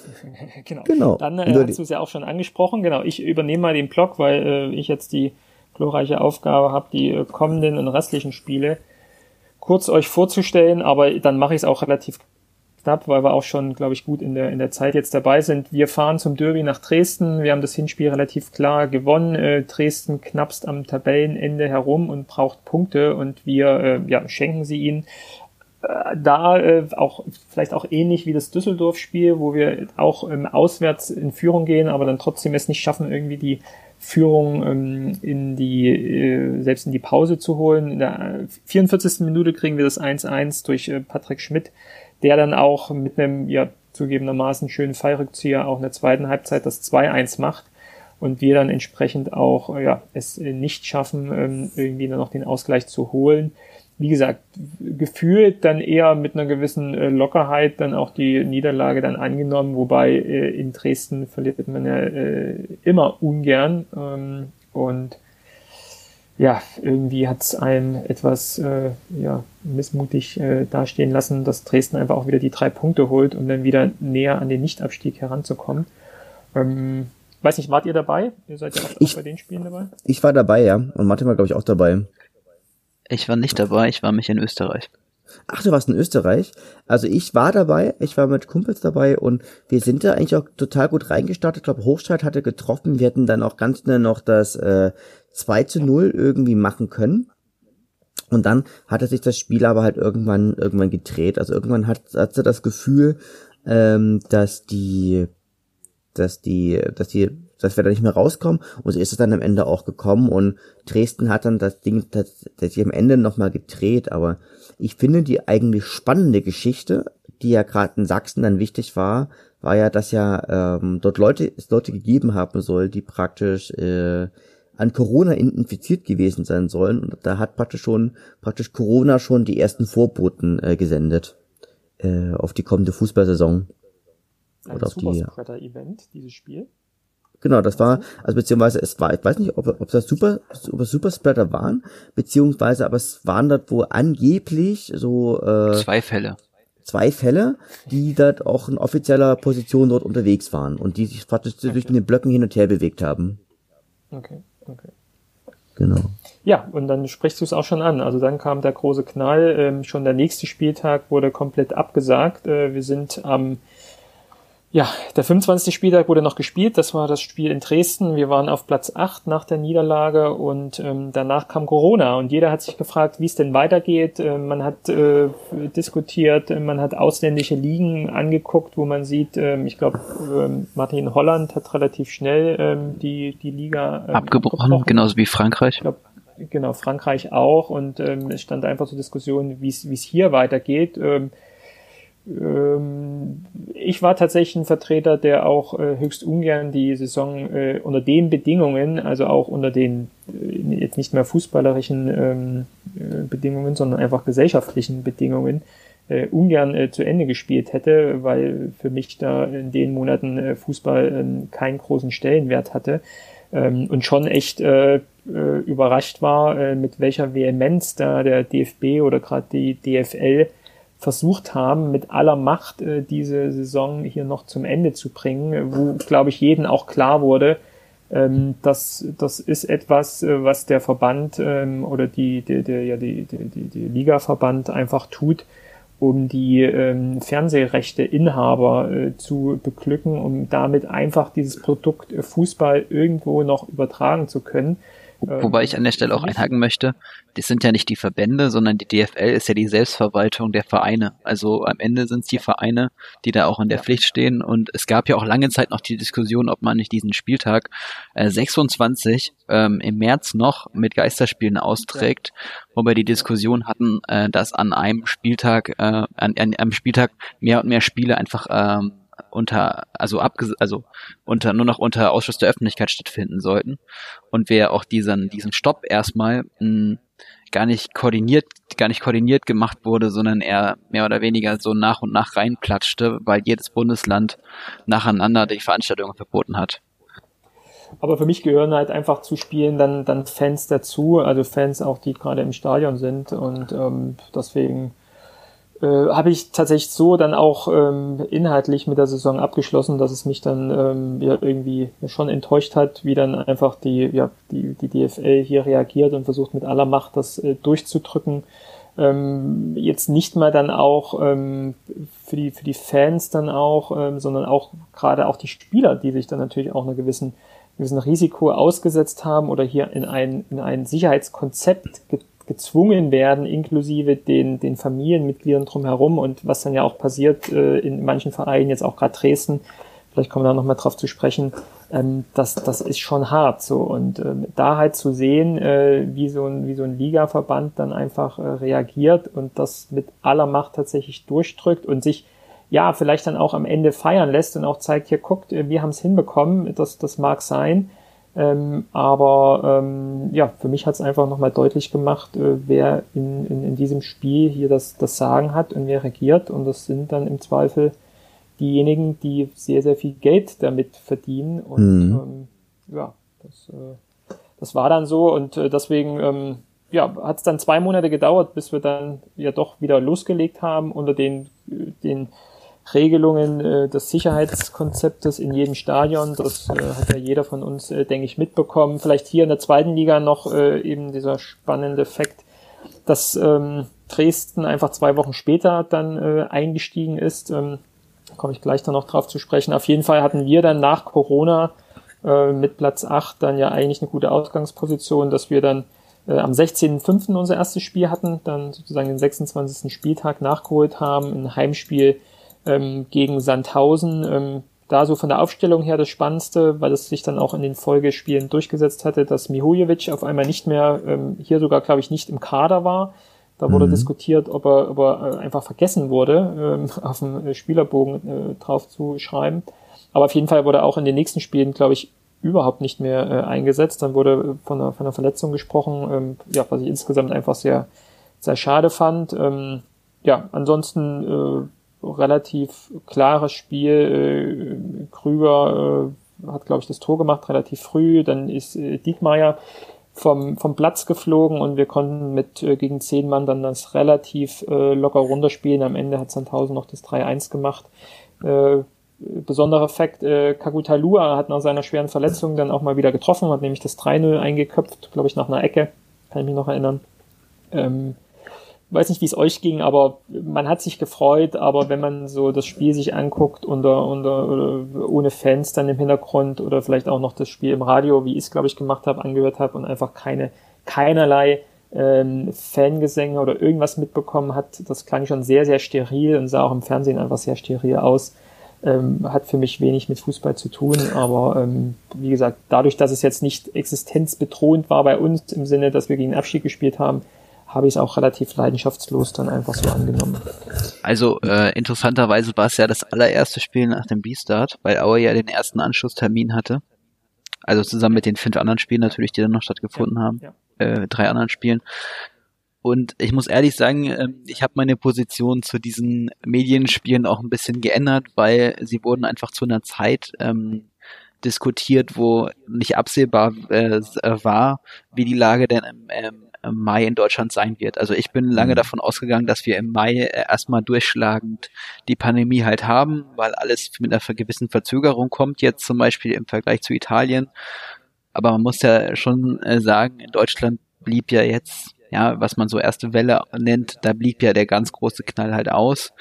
[laughs] genau. genau. Dann äh, hast du es ja auch schon angesprochen. Genau, ich übernehme mal den Block, weil äh, ich jetzt die glorreiche Aufgabe habe, die äh, kommenden und restlichen Spiele kurz euch vorzustellen, aber dann mache ich es auch relativ knapp, weil wir auch schon, glaube ich, gut in der, in der Zeit jetzt dabei sind. Wir fahren zum Derby nach Dresden. Wir haben das Hinspiel relativ klar gewonnen. Äh, Dresden knappst am Tabellenende herum und braucht Punkte und wir äh, ja, schenken sie ihnen. Äh, da äh, auch vielleicht auch ähnlich wie das Düsseldorf-Spiel, wo wir auch ähm, auswärts in Führung gehen, aber dann trotzdem es nicht schaffen, irgendwie die Führung ähm, in die äh, selbst in die Pause zu holen. In der 44. Minute kriegen wir das 1-1 durch äh, Patrick Schmidt, der dann auch mit einem ja zugegebenermaßen schönen Fallrückzieher auch in der zweiten Halbzeit das 2-1 macht und wir dann entsprechend auch ja es nicht schaffen ähm, irgendwie dann noch den Ausgleich zu holen. Wie gesagt, gefühlt dann eher mit einer gewissen äh, Lockerheit dann auch die Niederlage dann angenommen, wobei äh, in Dresden verliert man ja äh, immer ungern ähm, und ja, irgendwie hat es einem etwas äh, ja, missmutig äh, dastehen lassen, dass Dresden einfach auch wieder die drei Punkte holt, um dann wieder näher an den Nichtabstieg heranzukommen. Ähm, weiß nicht, wart ihr dabei? Ihr seid ja auch, ich, auch bei den Spielen dabei? Ich war dabei, ja. Und Martin war, glaube ich, auch dabei. Ich war nicht dabei, ich war mich in Österreich. Ach, du warst in Österreich? Also ich war dabei, ich war mit Kumpels dabei und wir sind da eigentlich auch total gut reingestartet. Ich glaube, Hochstadt hatte getroffen. Wir hätten dann auch ganz schnell noch das äh, 2 zu 0 irgendwie machen können. Und dann hatte sich das Spiel aber halt irgendwann irgendwann gedreht. Also irgendwann hat, hat sie das Gefühl, ähm, dass die, dass die, dass die, dass wir da nicht mehr rauskommen. Und so ist es dann am Ende auch gekommen. Und Dresden hat dann das Ding tatsächlich am Ende nochmal gedreht. Aber ich finde die eigentlich spannende Geschichte, die ja gerade in Sachsen dann wichtig war, war ja, dass ja ähm, dort Leute es Leute gegeben haben soll, die praktisch äh, an Corona infiziert gewesen sein sollen. Und da hat praktisch schon, praktisch Corona schon die ersten Vorboten äh, gesendet äh, auf die kommende Fußballsaison. Ein Oder auf die Event, dieses Spiel. Genau, das war, also beziehungsweise es war, ich weiß nicht, ob, ob das Super, ob Super Spreader waren, beziehungsweise aber es waren dort wo angeblich so äh, zwei Fälle. Zwei Fälle, die dort auch in offizieller Position dort unterwegs waren und die sich praktisch okay. durch den Blöcken hin und her bewegt haben. Okay. Okay. Genau. Ja, und dann sprichst du es auch schon an. Also dann kam der große Knall. Ähm, schon der nächste Spieltag wurde komplett abgesagt. Äh, wir sind am ja, der 25. Spieltag wurde noch gespielt. Das war das Spiel in Dresden. Wir waren auf Platz 8 nach der Niederlage und ähm, danach kam Corona und jeder hat sich gefragt, wie es denn weitergeht. Äh, man hat äh, diskutiert, man hat ausländische Ligen angeguckt, wo man sieht, ähm, ich glaube, ähm, Martin Holland hat relativ schnell ähm, die, die Liga ähm, abgebrochen, abgebrochen, genauso wie Frankreich. Ich glaub, genau, Frankreich auch und es stand einfach zur Diskussion, wie es hier weitergeht. Ähm, ähm, ich war tatsächlich ein Vertreter, der auch äh, höchst ungern die Saison äh, unter den Bedingungen, also auch unter den äh, jetzt nicht mehr fußballerischen ähm, äh, Bedingungen, sondern einfach gesellschaftlichen Bedingungen, äh, ungern äh, zu Ende gespielt hätte, weil für mich da in den Monaten Fußball äh, keinen großen Stellenwert hatte ähm, und schon echt überrascht war, mit welcher Vehemenz da der DFB oder gerade die DFL versucht haben, mit aller Macht äh, diese Saison hier noch zum Ende zu bringen, wo, glaube ich, jeden auch klar wurde, ähm, dass das ist etwas, äh, was der Verband ähm, oder die, die, die, ja, die, die, die, die Liga-Verband einfach tut, um die ähm, Fernsehrechte-Inhaber äh, zu beglücken, um damit einfach dieses Produkt äh, Fußball irgendwo noch übertragen zu können. Wobei ich an der Stelle auch einhaken möchte, das sind ja nicht die Verbände, sondern die DFL ist ja die Selbstverwaltung der Vereine. Also am Ende sind es die Vereine, die da auch in der Pflicht stehen. Und es gab ja auch lange Zeit noch die Diskussion, ob man nicht diesen Spieltag äh, 26 ähm, im März noch mit Geisterspielen austrägt, wobei die Diskussion hatten, äh, dass an einem Spieltag, äh, an, an einem Spieltag mehr und mehr Spiele einfach ähm, unter, also abge, also unter, nur noch unter Ausschuss der Öffentlichkeit stattfinden sollten. Und wer auch diesen, diesen Stopp erstmal mh, hm, gar nicht koordiniert, gar nicht koordiniert gemacht wurde, sondern er mehr oder weniger so nach und nach reinplatschte, weil jedes Bundesland nacheinander die Veranstaltungen verboten hat. Aber für mich gehören halt einfach zu Spielen dann, dann Fans dazu, also Fans auch, die gerade im Stadion sind und ähm, deswegen äh, habe ich tatsächlich so dann auch ähm, inhaltlich mit der Saison abgeschlossen, dass es mich dann ähm, ja, irgendwie schon enttäuscht hat, wie dann einfach die, ja, die, die DFL hier reagiert und versucht mit aller Macht das äh, durchzudrücken. Ähm, jetzt nicht mal dann auch ähm, für die für die Fans dann auch, ähm, sondern auch gerade auch die Spieler, die sich dann natürlich auch einer gewissen gewissen Risiko ausgesetzt haben oder hier in ein in ein Sicherheitskonzept gezwungen werden, inklusive den, den Familienmitgliedern drumherum und was dann ja auch passiert äh, in manchen Vereinen, jetzt auch gerade Dresden, vielleicht kommen wir da nochmal drauf zu sprechen, ähm, das, das ist schon hart so. Und äh, da halt zu sehen, äh, wie, so ein, wie so ein Ligaverband dann einfach äh, reagiert und das mit aller Macht tatsächlich durchdrückt und sich ja vielleicht dann auch am Ende feiern lässt und auch zeigt, hier guckt, äh, wir haben es hinbekommen, das, das mag sein, ähm, aber ähm, ja, für mich hat es einfach nochmal deutlich gemacht, äh, wer in, in, in diesem Spiel hier das, das Sagen hat und wer regiert. Und das sind dann im Zweifel diejenigen, die sehr, sehr viel Geld damit verdienen. Und mhm. ähm, ja, das, äh, das war dann so. Und äh, deswegen ähm, ja, hat es dann zwei Monate gedauert, bis wir dann ja doch wieder losgelegt haben unter den, den Regelungen äh, des Sicherheitskonzeptes in jedem Stadion. Das äh, hat ja jeder von uns, äh, denke ich, mitbekommen. Vielleicht hier in der zweiten Liga noch äh, eben dieser spannende Fakt, dass ähm, Dresden einfach zwei Wochen später dann äh, eingestiegen ist. Ähm, komme ich gleich dann noch drauf zu sprechen. Auf jeden Fall hatten wir dann nach Corona äh, mit Platz 8 dann ja eigentlich eine gute Ausgangsposition, dass wir dann äh, am 16.05. unser erstes Spiel hatten, dann sozusagen den 26. Spieltag nachgeholt haben, ein Heimspiel ähm, gegen Sandhausen. Ähm, da so von der Aufstellung her das Spannendste, weil es sich dann auch in den Folgespielen durchgesetzt hatte, dass Mihojevic auf einmal nicht mehr, ähm, hier sogar glaube ich nicht im Kader war. Da wurde mhm. diskutiert, ob er, ob er äh, einfach vergessen wurde, ähm, [laughs] auf dem Spielerbogen äh, drauf zu schreiben. Aber auf jeden Fall wurde auch in den nächsten Spielen, glaube ich, überhaupt nicht mehr äh, eingesetzt. Dann wurde von einer, von einer Verletzung gesprochen, ähm, ja, was ich insgesamt einfach sehr, sehr schade fand. Ähm, ja, ansonsten äh, relativ klares Spiel. Äh, Krüger äh, hat, glaube ich, das Tor gemacht relativ früh. Dann ist äh, Diekmeyer vom, vom Platz geflogen und wir konnten mit äh, gegen zehn Mann dann das relativ äh, locker runterspielen. Am Ende hat Sandhausen noch das 3-1 gemacht. Äh, besonderer Fakt, äh, Kagutalua hat nach seiner schweren Verletzung dann auch mal wieder getroffen, hat nämlich das 3-0 eingeköpft, glaube ich, nach einer Ecke. Kann ich mich noch erinnern. Ähm, weiß nicht, wie es euch ging, aber man hat sich gefreut, aber wenn man so das Spiel sich anguckt unter, unter ohne Fans dann im Hintergrund oder vielleicht auch noch das Spiel im Radio, wie ich es glaube ich gemacht habe, angehört habe und einfach keine keinerlei ähm, Fangesänge oder irgendwas mitbekommen hat, das klang schon sehr sehr steril und sah auch im Fernsehen einfach sehr steril aus. Ähm, hat für mich wenig mit Fußball zu tun, aber ähm, wie gesagt, dadurch, dass es jetzt nicht existenzbedrohend war bei uns im Sinne, dass wir gegen Abschied gespielt haben, habe ich es auch relativ leidenschaftslos dann einfach so angenommen. Also äh, interessanterweise war es ja das allererste Spiel nach dem B-Start, weil Aue ja den ersten Anschlusstermin hatte. Also zusammen mit den fünf anderen Spielen natürlich, die dann noch stattgefunden ja, haben. Ja. Äh, drei anderen Spielen. Und ich muss ehrlich sagen, ähm, ich habe meine Position zu diesen Medienspielen auch ein bisschen geändert, weil sie wurden einfach zu einer Zeit ähm, diskutiert, wo nicht absehbar äh, war, wie die Lage denn im, ähm, Mai in Deutschland sein wird. Also ich bin lange mhm. davon ausgegangen, dass wir im Mai äh, erstmal durchschlagend die Pandemie halt haben, weil alles mit einer gewissen Verzögerung kommt, jetzt zum Beispiel im Vergleich zu Italien. Aber man muss ja schon äh, sagen, in Deutschland blieb ja jetzt, ja, was man so erste Welle nennt, da blieb ja der ganz große Knall halt aus.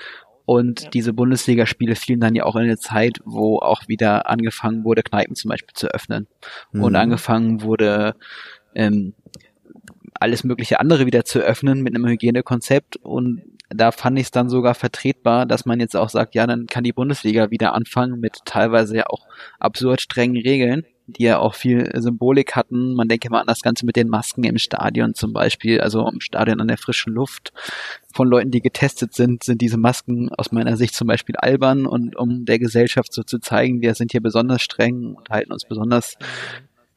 Und ja. diese Bundesligaspiele fielen dann ja auch in eine Zeit, wo auch wieder angefangen wurde, Kneipen zum Beispiel zu öffnen. Mhm. Und angefangen wurde, ähm, alles mögliche andere wieder zu öffnen mit einem Hygienekonzept und da fand ich es dann sogar vertretbar, dass man jetzt auch sagt, ja, dann kann die Bundesliga wieder anfangen mit teilweise ja auch absurd strengen Regeln, die ja auch viel Symbolik hatten. Man denke mal an das Ganze mit den Masken im Stadion zum Beispiel, also im Stadion an der frischen Luft. Von Leuten, die getestet sind, sind diese Masken aus meiner Sicht zum Beispiel albern und um der Gesellschaft so zu zeigen, wir sind hier besonders streng und halten uns besonders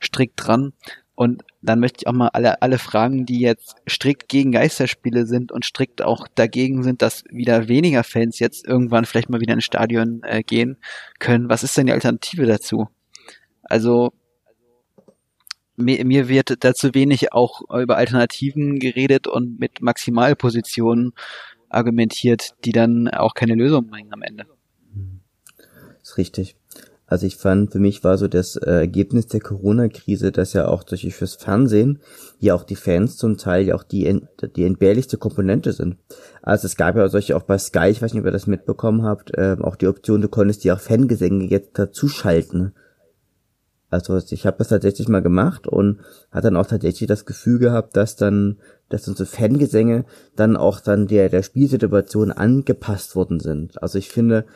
strikt dran. Und dann möchte ich auch mal alle, alle fragen, die jetzt strikt gegen Geisterspiele sind und strikt auch dagegen sind, dass wieder weniger Fans jetzt irgendwann vielleicht mal wieder ins Stadion äh, gehen können. Was ist denn die Alternative dazu? Also mir, mir wird dazu wenig auch über Alternativen geredet und mit Maximalpositionen argumentiert, die dann auch keine Lösung bringen am Ende. Das ist richtig. Also ich fand, für mich war so das äh, Ergebnis der Corona-Krise, dass ja auch durch fürs Fernsehen ja auch die Fans zum Teil ja auch die, die entbehrlichste Komponente sind. Also es gab ja solche auch bei Sky, ich weiß nicht, ob ihr das mitbekommen habt, äh, auch die Option, du konntest dir auch Fangesänge jetzt dazuschalten. Also ich habe das tatsächlich mal gemacht und hat dann auch tatsächlich das Gefühl gehabt, dass dann, dass unsere Fangesänge dann auch dann der der Spielsituation angepasst worden sind. Also ich finde,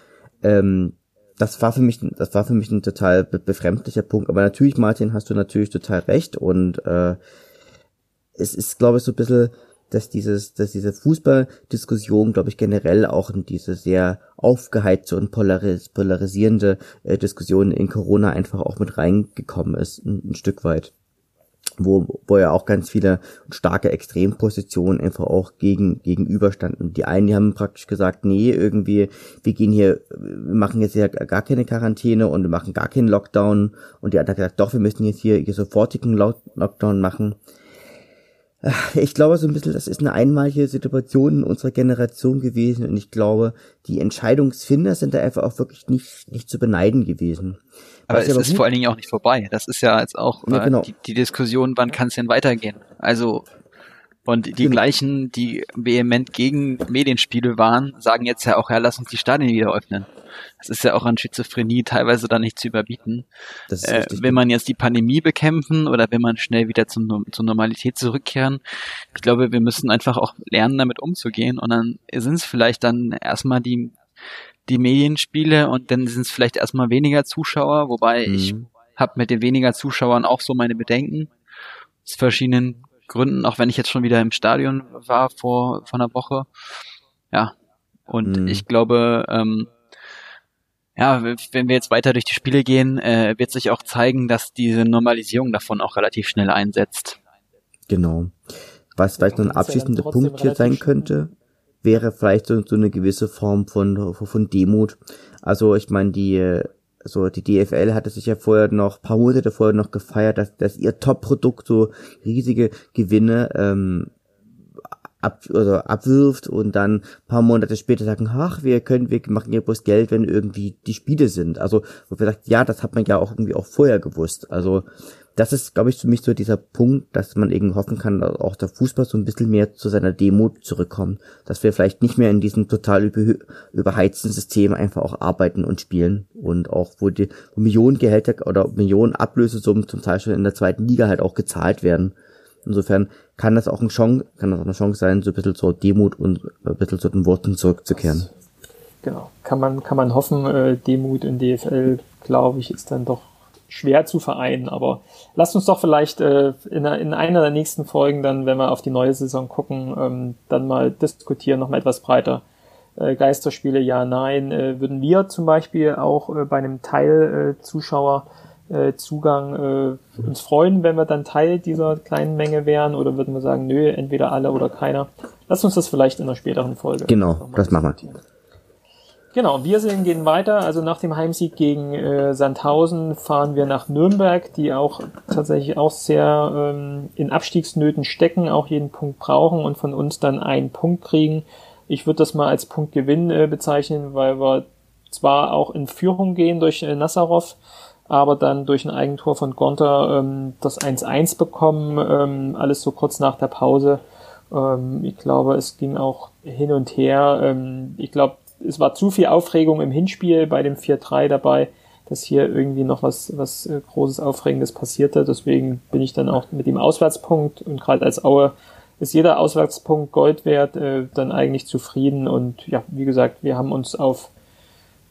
ähm, das war für mich, das war für mich ein total befremdlicher Punkt. Aber natürlich, Martin, hast du natürlich total recht. Und äh, es ist, glaube ich, so ein bisschen, dass dieses, dass diese Fußballdiskussion, glaube ich, generell auch in diese sehr aufgeheizte und polaris polarisierende äh, Diskussion in Corona einfach auch mit reingekommen ist, ein, ein Stück weit wo, wo ja auch ganz viele starke Extrempositionen einfach auch gegen, gegenüberstanden. Die einen, die haben praktisch gesagt, nee, irgendwie, wir gehen hier, wir machen jetzt ja gar keine Quarantäne und wir machen gar keinen Lockdown. Und die anderen haben gesagt, doch, wir müssen jetzt hier, hier sofortigen Lockdown machen. Ich glaube so ein bisschen, das ist eine einmalige Situation in unserer Generation gewesen und ich glaube, die Entscheidungsfinder sind da einfach auch wirklich nicht, nicht zu beneiden gewesen. Aber es ist vor allen Dingen auch nicht vorbei. Das ist ja jetzt auch ja, äh, genau. die, die, Diskussion, wann kann es denn weitergehen? Also und die genau. gleichen, die vehement gegen Medienspiele waren, sagen jetzt ja auch, ja, lass uns die Stadien wieder öffnen. Das ist ja auch an Schizophrenie teilweise da nicht zu überbieten. Äh, will man jetzt die Pandemie bekämpfen oder will man schnell wieder zum, zur Normalität zurückkehren? Ich glaube, wir müssen einfach auch lernen, damit umzugehen und dann sind es vielleicht dann erstmal die die Medienspiele und dann sind es vielleicht erstmal weniger Zuschauer, wobei mhm. ich habe mit den weniger Zuschauern auch so meine Bedenken. Aus verschiedenen Gründen, auch wenn ich jetzt schon wieder im Stadion war vor, vor einer Woche. Ja. Und mhm. ich glaube, ähm, ja, wenn wir jetzt weiter durch die Spiele gehen, äh, wird sich auch zeigen, dass diese Normalisierung davon auch relativ schnell einsetzt. Genau. Was vielleicht noch ein abschließender Punkt hier sein könnte, wäre vielleicht so, so eine gewisse Form von, von Demut. Also ich meine, die also die DFL hatte sich ja vorher noch, paar Monate vorher noch gefeiert, dass, dass ihr Top-Produkt so riesige Gewinne ähm, ab, oder abwirft und dann paar Monate später sagen, ach, wir können, wir machen ja bloß Geld, wenn irgendwie die Spiele sind. Also, wo wir sagt, ja, das hat man ja auch irgendwie auch vorher gewusst. Also, das ist, glaube ich, für mich so dieser Punkt, dass man eben hoffen kann, dass auch der Fußball so ein bisschen mehr zu seiner Demut zurückkommt. Dass wir vielleicht nicht mehr in diesem total über, überheizten System einfach auch arbeiten und spielen. Und auch, wo die wo Millionen Gehälter oder Millionen Ablösesummen zum Teil schon in der zweiten Liga halt auch gezahlt werden. Insofern kann das auch eine Chance, kann das auch eine Chance sein, so ein bisschen zur Demut und ein bisschen zu den Worten zurückzukehren. Genau. Kann man, kann man hoffen, äh, Demut in DFL, glaube ich, ist dann doch schwer zu vereinen. Aber lasst uns doch vielleicht äh, in, in einer der nächsten Folgen dann, wenn wir auf die neue Saison gucken, ähm, dann mal diskutieren, noch mal etwas breiter. Äh, Geisterspiele, ja, nein. Äh, würden wir zum Beispiel auch äh, bei einem Teil äh, Zuschauer äh, Zugang äh, uns freuen, wenn wir dann Teil dieser kleinen Menge wären oder würden wir sagen, nö, entweder alle oder keiner. Lass uns das vielleicht in einer späteren Folge. Genau, das machen wir. Genau, wir sehen, gehen weiter. Also nach dem Heimsieg gegen äh, Sandhausen fahren wir nach Nürnberg, die auch tatsächlich auch sehr ähm, in Abstiegsnöten stecken, auch jeden Punkt brauchen und von uns dann einen Punkt kriegen. Ich würde das mal als Punktgewinn äh, bezeichnen, weil wir zwar auch in Führung gehen durch äh, Nassarov, aber dann durch ein Eigentor von Gonter ähm, das 1-1 bekommen, ähm, alles so kurz nach der Pause. Ähm, ich glaube, es ging auch hin und her. Ähm, ich glaube, es war zu viel Aufregung im Hinspiel bei dem 4-3 dabei, dass hier irgendwie noch was, was äh, Großes, Aufregendes passierte. Deswegen bin ich dann auch mit dem Auswärtspunkt und gerade als Aue ist jeder Auswärtspunkt Gold wert, äh, dann eigentlich zufrieden. Und ja, wie gesagt, wir haben uns auf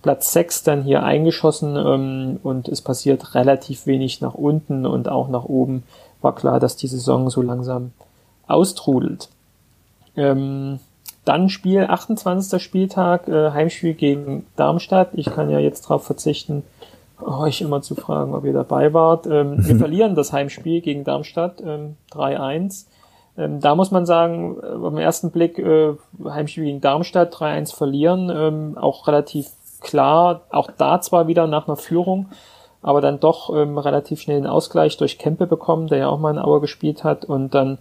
Platz 6 dann hier eingeschossen ähm, und es passiert relativ wenig nach unten und auch nach oben. War klar, dass die Saison so langsam austrudelt. Ähm, dann Spiel, 28. Spieltag, äh, Heimspiel gegen Darmstadt. Ich kann ja jetzt darauf verzichten, euch immer zu fragen, ob ihr dabei wart. Ähm, wir verlieren das Heimspiel gegen Darmstadt ähm, 3-1. Ähm, da muss man sagen, äh, beim ersten Blick äh, Heimspiel gegen Darmstadt 3-1 verlieren, ähm, auch relativ klar, auch da zwar wieder nach einer Führung, aber dann doch ähm, relativ schnell einen Ausgleich durch Kempe bekommen, der ja auch mal in Auer gespielt hat und dann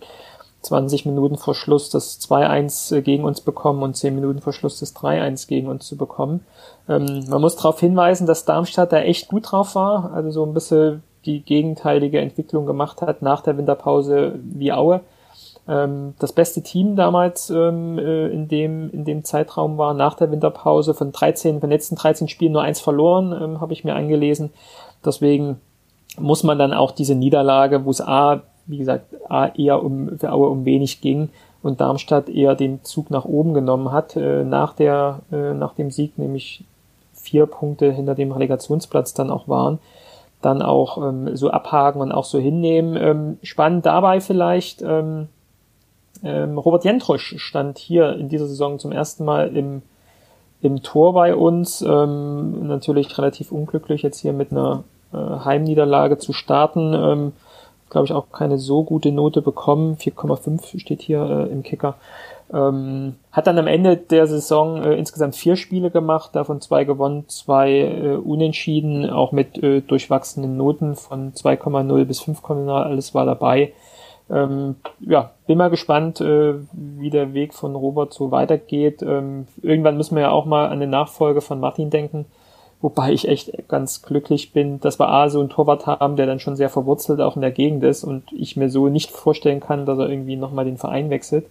20 Minuten vor Schluss das 2-1 äh, gegen uns bekommen und 10 Minuten vor Schluss das 3-1 gegen uns zu bekommen. Ähm, man muss darauf hinweisen, dass Darmstadt da echt gut drauf war, also so ein bisschen die gegenteilige Entwicklung gemacht hat nach der Winterpause wie Aue. Ähm, das beste Team damals ähm, äh, in, dem, in dem Zeitraum war nach der Winterpause von 13, von den letzten 13 Spielen nur eins verloren, ähm, habe ich mir angelesen. Deswegen muss man dann auch diese Niederlage, wo es A wie gesagt, eher um, für Aue um wenig ging und Darmstadt eher den Zug nach oben genommen hat, äh, nach der, äh, nach dem Sieg, nämlich vier Punkte hinter dem Relegationsplatz dann auch waren, dann auch ähm, so abhaken und auch so hinnehmen. Ähm, spannend dabei vielleicht, ähm, ähm, Robert Jentrusch stand hier in dieser Saison zum ersten Mal im, im Tor bei uns. Ähm, natürlich relativ unglücklich, jetzt hier mit einer äh, Heimniederlage zu starten. Ähm, glaube ich, auch keine so gute Note bekommen. 4,5 steht hier äh, im Kicker. Ähm, hat dann am Ende der Saison äh, insgesamt vier Spiele gemacht, davon zwei gewonnen, zwei äh, unentschieden, auch mit äh, durchwachsenen Noten von 2,0 bis 5,0, alles war dabei. Ähm, ja, bin mal gespannt, äh, wie der Weg von Robert so weitergeht. Ähm, irgendwann müssen wir ja auch mal an den Nachfolge von Martin denken. Wobei ich echt ganz glücklich bin, dass wir A so einen Torwart haben, der dann schon sehr verwurzelt auch in der Gegend ist und ich mir so nicht vorstellen kann, dass er irgendwie nochmal den Verein wechselt.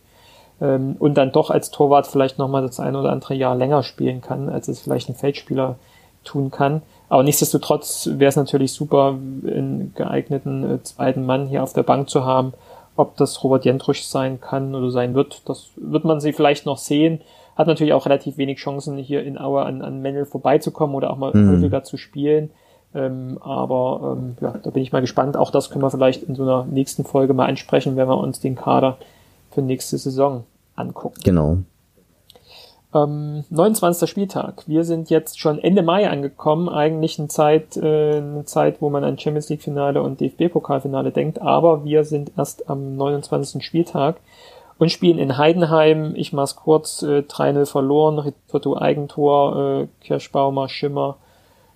Ähm, und dann doch als Torwart vielleicht nochmal das ein oder andere Jahr länger spielen kann, als es vielleicht ein Feldspieler tun kann. Aber nichtsdestotrotz wäre es natürlich super, einen geeigneten äh, zweiten Mann hier auf der Bank zu haben. Ob das Robert Jentrusch sein kann oder sein wird, das wird man sie vielleicht noch sehen hat natürlich auch relativ wenig Chancen, hier in Aue an, an Mendel vorbeizukommen oder auch mal mhm. häufiger zu spielen. Ähm, aber ähm, ja, da bin ich mal gespannt. Auch das können wir vielleicht in so einer nächsten Folge mal ansprechen, wenn wir uns den Kader für nächste Saison angucken. Genau. Ähm, 29. Spieltag. Wir sind jetzt schon Ende Mai angekommen. Eigentlich eine Zeit, äh, eine Zeit, wo man an Champions League Finale und DFB Pokalfinale denkt. Aber wir sind erst am 29. Spieltag und spielen in Heidenheim. Ich mach's kurz, äh, 3-0 verloren, Risotto Eigentor, äh, Kirschbaumer, Schimmer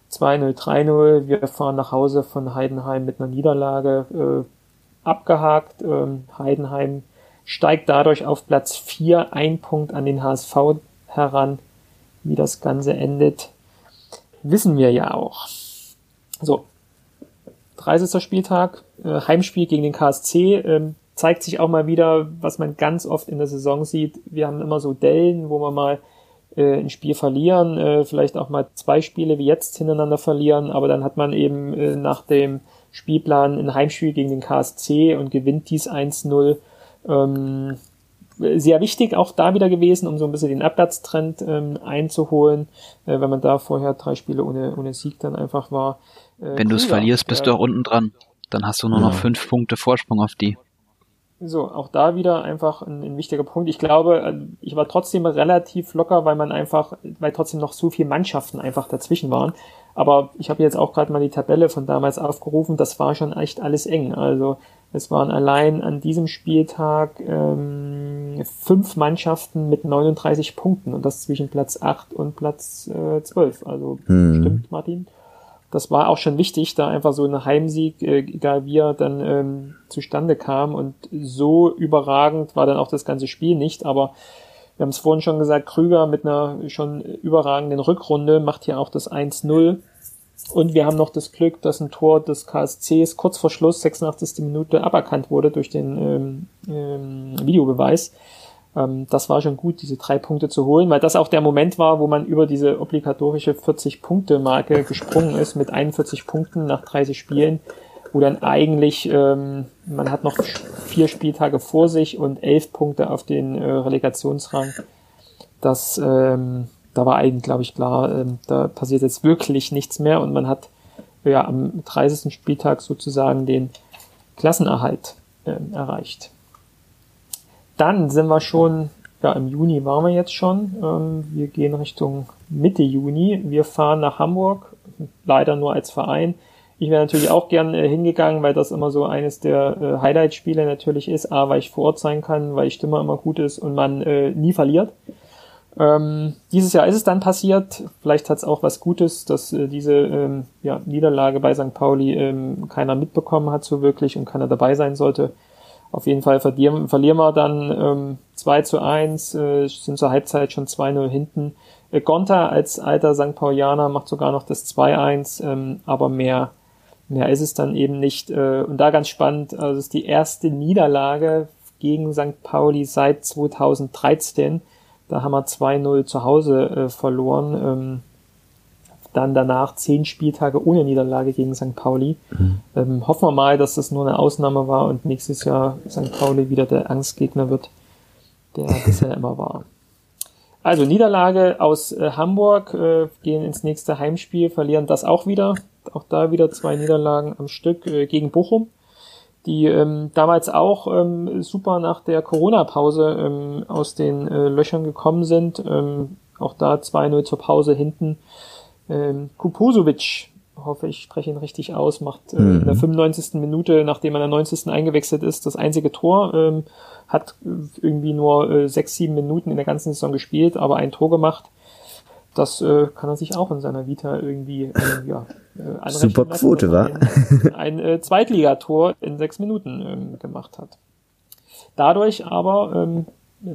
2-0, 3-0. Wir fahren nach Hause von Heidenheim mit einer Niederlage äh, abgehakt. Ähm, Heidenheim steigt dadurch auf Platz 4, ein Punkt an den HSV heran. Wie das Ganze endet, wissen wir ja auch. So, 30. Spieltag, äh, Heimspiel gegen den KSC. Ähm, zeigt sich auch mal wieder, was man ganz oft in der Saison sieht. Wir haben immer so Dellen, wo wir mal äh, ein Spiel verlieren, äh, vielleicht auch mal zwei Spiele wie jetzt hintereinander verlieren, aber dann hat man eben äh, nach dem Spielplan ein Heimspiel gegen den KSC und gewinnt dies 1-0. Ähm, sehr wichtig auch da wieder gewesen, um so ein bisschen den Abwärtstrend ähm, einzuholen, äh, wenn man da vorher drei Spiele ohne, ohne Sieg dann einfach war. Äh, wenn du es verlierst, bist du auch unten dran. Dann hast du nur ja. noch fünf Punkte Vorsprung auf die. So, auch da wieder einfach ein, ein, wichtiger Punkt. Ich glaube, äh, ich war trotzdem relativ locker, weil man einfach, weil trotzdem noch so viele Mannschaften einfach dazwischen waren. Aber ich habe jetzt auch gerade mal die Tabelle von damals aufgerufen, das war schon echt alles eng. Also es waren allein an diesem Spieltag ähm, fünf Mannschaften mit 39 Punkten und das zwischen Platz 8 und Platz äh, 12. Also hm. stimmt, Martin? Das war auch schon wichtig, da einfach so ein Heimsieg, äh, egal wie er dann ähm, zustande kam. Und so überragend war dann auch das ganze Spiel nicht. Aber wir haben es vorhin schon gesagt, Krüger mit einer schon überragenden Rückrunde macht hier auch das 1-0. Und wir haben noch das Glück, dass ein Tor des KSCs kurz vor Schluss, 86. Minute, aberkannt wurde durch den ähm, ähm, Videobeweis. Ähm, das war schon gut, diese drei Punkte zu holen, weil das auch der Moment war, wo man über diese obligatorische 40-Punkte-Marke [laughs] gesprungen ist mit 41 Punkten nach 30 Spielen, wo dann eigentlich ähm, man hat noch vier Spieltage vor sich und elf Punkte auf den äh, Relegationsrang. Das ähm, da war eigentlich, glaube ich, klar, ähm, da passiert jetzt wirklich nichts mehr und man hat ja am 30. Spieltag sozusagen den Klassenerhalt ähm, erreicht. Dann sind wir schon, ja, im Juni waren wir jetzt schon. Ähm, wir gehen Richtung Mitte Juni. Wir fahren nach Hamburg, leider nur als Verein. Ich wäre natürlich auch gern äh, hingegangen, weil das immer so eines der äh, Highlight-Spiele natürlich ist. A, weil ich vor Ort sein kann, weil die Stimme immer gut ist und man äh, nie verliert. Ähm, dieses Jahr ist es dann passiert. Vielleicht hat es auch was Gutes, dass äh, diese ähm, ja, Niederlage bei St. Pauli ähm, keiner mitbekommen hat so wirklich und keiner dabei sein sollte. Auf jeden Fall verlieren, verlieren wir dann ähm, 2 zu 1, äh, sind zur Halbzeit schon 2-0 hinten. Äh, Gonta als alter St. Paulianer macht sogar noch das 2-1, ähm, aber mehr, mehr ist es dann eben nicht. Äh, und da ganz spannend, also es ist die erste Niederlage gegen St. Pauli seit 2013. Da haben wir 2-0 zu Hause äh, verloren. Ähm, dann danach zehn Spieltage ohne Niederlage gegen St. Pauli. Mhm. Ähm, hoffen wir mal, dass das nur eine Ausnahme war und nächstes Jahr St. Pauli wieder der Angstgegner wird, der [laughs] bisher immer war. Also Niederlage aus äh, Hamburg, äh, gehen ins nächste Heimspiel, verlieren das auch wieder. Auch da wieder zwei Niederlagen am Stück äh, gegen Bochum, die ähm, damals auch ähm, super nach der Corona-Pause ähm, aus den äh, Löchern gekommen sind. Ähm, auch da 2-0 zur Pause hinten ähm, Kuposovic, hoffe ich spreche ihn richtig aus, macht äh, mhm. in der 95. Minute, nachdem er in der 90. eingewechselt ist, das einzige Tor, ähm, hat irgendwie nur äh, sechs, sieben Minuten in der ganzen Saison gespielt, aber ein Tor gemacht. Das äh, kann er sich auch in seiner Vita irgendwie äh, ja, äh, [laughs] Super Quote, war. Ein, ein äh, Zweitligator in sechs Minuten ähm, gemacht hat. Dadurch aber ähm,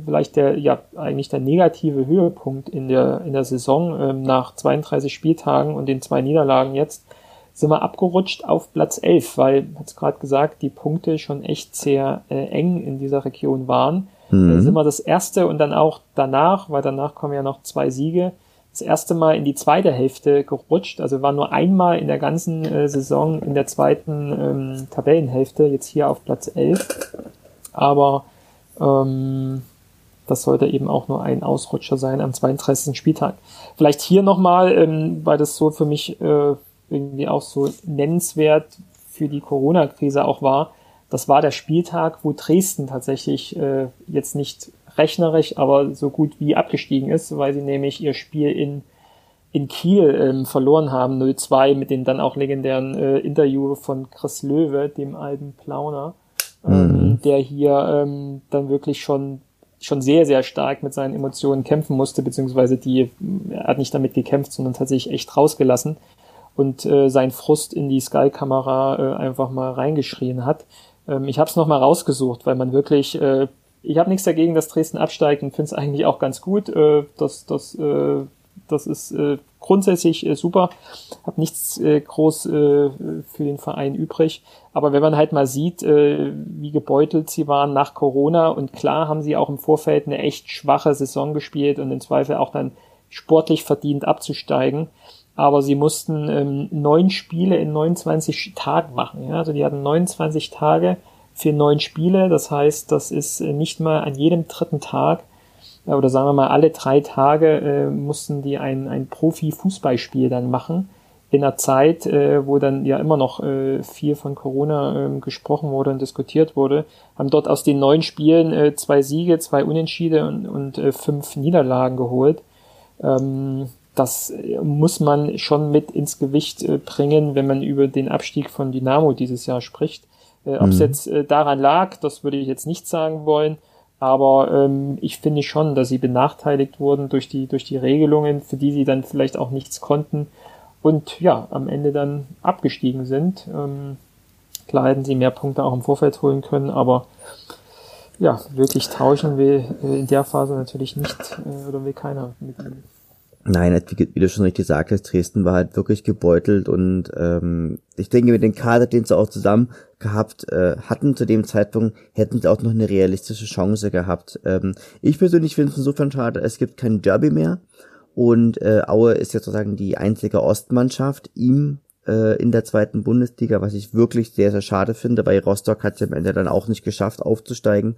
vielleicht der, ja, eigentlich der negative Höhepunkt in der, in der Saison. Ähm, nach 32 Spieltagen und den zwei Niederlagen jetzt sind wir abgerutscht auf Platz 11, weil, hat es gerade gesagt, die Punkte schon echt sehr äh, eng in dieser Region waren. Mhm. Da sind wir das erste und dann auch danach, weil danach kommen ja noch zwei Siege, das erste Mal in die zweite Hälfte gerutscht. Also war nur einmal in der ganzen äh, Saison in der zweiten ähm, Tabellenhälfte, jetzt hier auf Platz 11. Aber ähm, das sollte eben auch nur ein Ausrutscher sein am 32. Spieltag. Vielleicht hier nochmal, ähm, weil das so für mich äh, irgendwie auch so nennenswert für die Corona-Krise auch war. Das war der Spieltag, wo Dresden tatsächlich äh, jetzt nicht rechnerisch, aber so gut wie abgestiegen ist, weil sie nämlich ihr Spiel in, in Kiel ähm, verloren haben, 0-2, mit dem dann auch legendären äh, Interview von Chris Löwe, dem alten Plauner, ähm, mhm. der hier ähm, dann wirklich schon schon sehr, sehr stark mit seinen Emotionen kämpfen musste, beziehungsweise die, er hat nicht damit gekämpft, sondern tatsächlich echt rausgelassen und äh, sein Frust in die Sky-Kamera äh, einfach mal reingeschrien hat. Ähm, ich habe es nochmal rausgesucht, weil man wirklich, äh, ich habe nichts dagegen, dass Dresden absteigt und finde es [laughs] eigentlich auch ganz gut, äh, dass das äh, das ist äh, grundsätzlich äh, super. Hab nichts äh, groß äh, für den Verein übrig. Aber wenn man halt mal sieht, äh, wie gebeutelt sie waren nach Corona und klar haben sie auch im Vorfeld eine echt schwache Saison gespielt und im Zweifel auch dann sportlich verdient abzusteigen. Aber sie mussten ähm, neun Spiele in 29 Tagen machen. Ja? Also die hatten 29 Tage für neun Spiele. Das heißt, das ist äh, nicht mal an jedem dritten Tag oder sagen wir mal alle drei Tage äh, mussten die ein, ein Profi-Fußballspiel dann machen in einer Zeit, äh, wo dann ja immer noch äh, viel von Corona äh, gesprochen wurde und diskutiert wurde, haben dort aus den neun Spielen äh, zwei Siege, zwei Unentschiede und, und äh, fünf Niederlagen geholt. Ähm, das äh, muss man schon mit ins Gewicht äh, bringen, wenn man über den Abstieg von Dynamo dieses Jahr spricht. Äh, Ob es mhm. jetzt äh, daran lag, das würde ich jetzt nicht sagen wollen. Aber ähm, ich finde schon, dass sie benachteiligt wurden durch die, durch die Regelungen, für die sie dann vielleicht auch nichts konnten und ja, am Ende dann abgestiegen sind. Ähm, klar hätten sie mehr Punkte auch im Vorfeld holen können, aber ja, wirklich tauschen will äh, in der Phase natürlich nicht äh, oder will keiner mit ihnen. Nein, wie, wie du schon richtig sagtest, Dresden war halt wirklich gebeutelt und ähm, ich denke, mit dem Kader, den sie auch zusammen gehabt äh, hatten zu dem Zeitpunkt, hätten sie auch noch eine realistische Chance gehabt. Ähm, ich persönlich finde es insofern schade, es gibt kein Derby mehr und äh, Aue ist jetzt sozusagen die einzige Ostmannschaft ihm äh, in der zweiten Bundesliga, was ich wirklich sehr, sehr schade finde, weil Rostock hat es am Ende dann auch nicht geschafft aufzusteigen.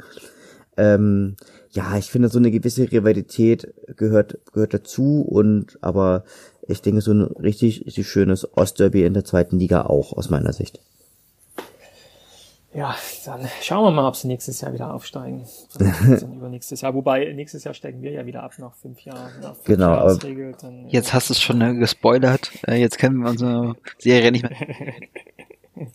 Ähm, ja, ich finde, so eine gewisse Rivalität gehört, gehört dazu und aber ich denke, so ein richtig, richtig schönes Ostderby in der zweiten Liga auch, aus meiner Sicht. Ja, dann schauen wir mal, ob sie nächstes Jahr wieder aufsteigen. dann [laughs] übernächstes Jahr. Wobei, nächstes Jahr steigen wir ja wieder ab nach fünf Jahren. Nach fünf genau. Aber dann, jetzt hast du es schon äh, gespoilert. Äh, jetzt kennen wir unsere Serie nicht mehr. [laughs]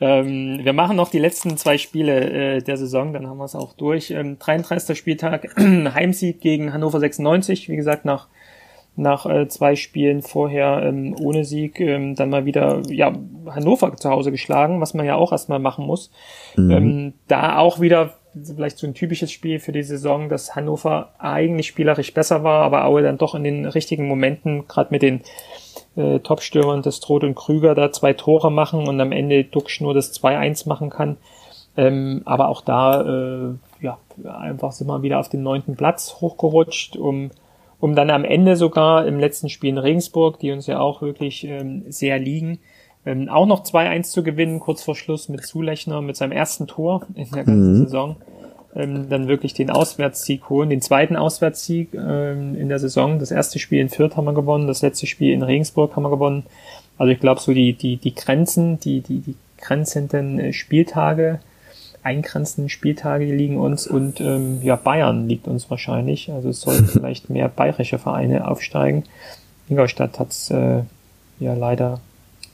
Ähm, wir machen noch die letzten zwei Spiele äh, der Saison, dann haben wir es auch durch. Ähm, 33. Spieltag, [clears throat] Heimsieg gegen Hannover 96, wie gesagt, nach, nach äh, zwei Spielen vorher ähm, ohne Sieg, ähm, dann mal wieder ja, Hannover zu Hause geschlagen, was man ja auch erstmal machen muss. Mhm. Ähm, da auch wieder vielleicht so ein typisches Spiel für die Saison, dass Hannover eigentlich spielerisch besser war, aber Aue dann doch in den richtigen Momenten, gerade mit den äh, Topstürmern des Stroth und Krüger da zwei Tore machen und am Ende Duxch nur das 2-1 machen kann. Ähm, aber auch da, äh, ja, einfach sind wir wieder auf den neunten Platz hochgerutscht, um, um dann am Ende sogar im letzten Spiel in Regensburg, die uns ja auch wirklich ähm, sehr liegen, ähm, auch noch 2-1 zu gewinnen, kurz vor Schluss mit Zulechner, mit seinem ersten Tor in der ganzen mhm. Saison ähm, dann wirklich den Auswärtssieg holen, den zweiten Auswärtssieg ähm, in der Saison. Das erste Spiel in Fürth haben wir gewonnen, das letzte Spiel in Regensburg haben wir gewonnen. Also ich glaube so die, die, die Grenzen, die, die, die grenzenden äh, Spieltage, eingrenzenden Spieltage, liegen uns und ähm, ja, Bayern liegt uns wahrscheinlich. Also es sollten [laughs] vielleicht mehr bayerische Vereine aufsteigen. Ingolstadt hat es äh, ja leider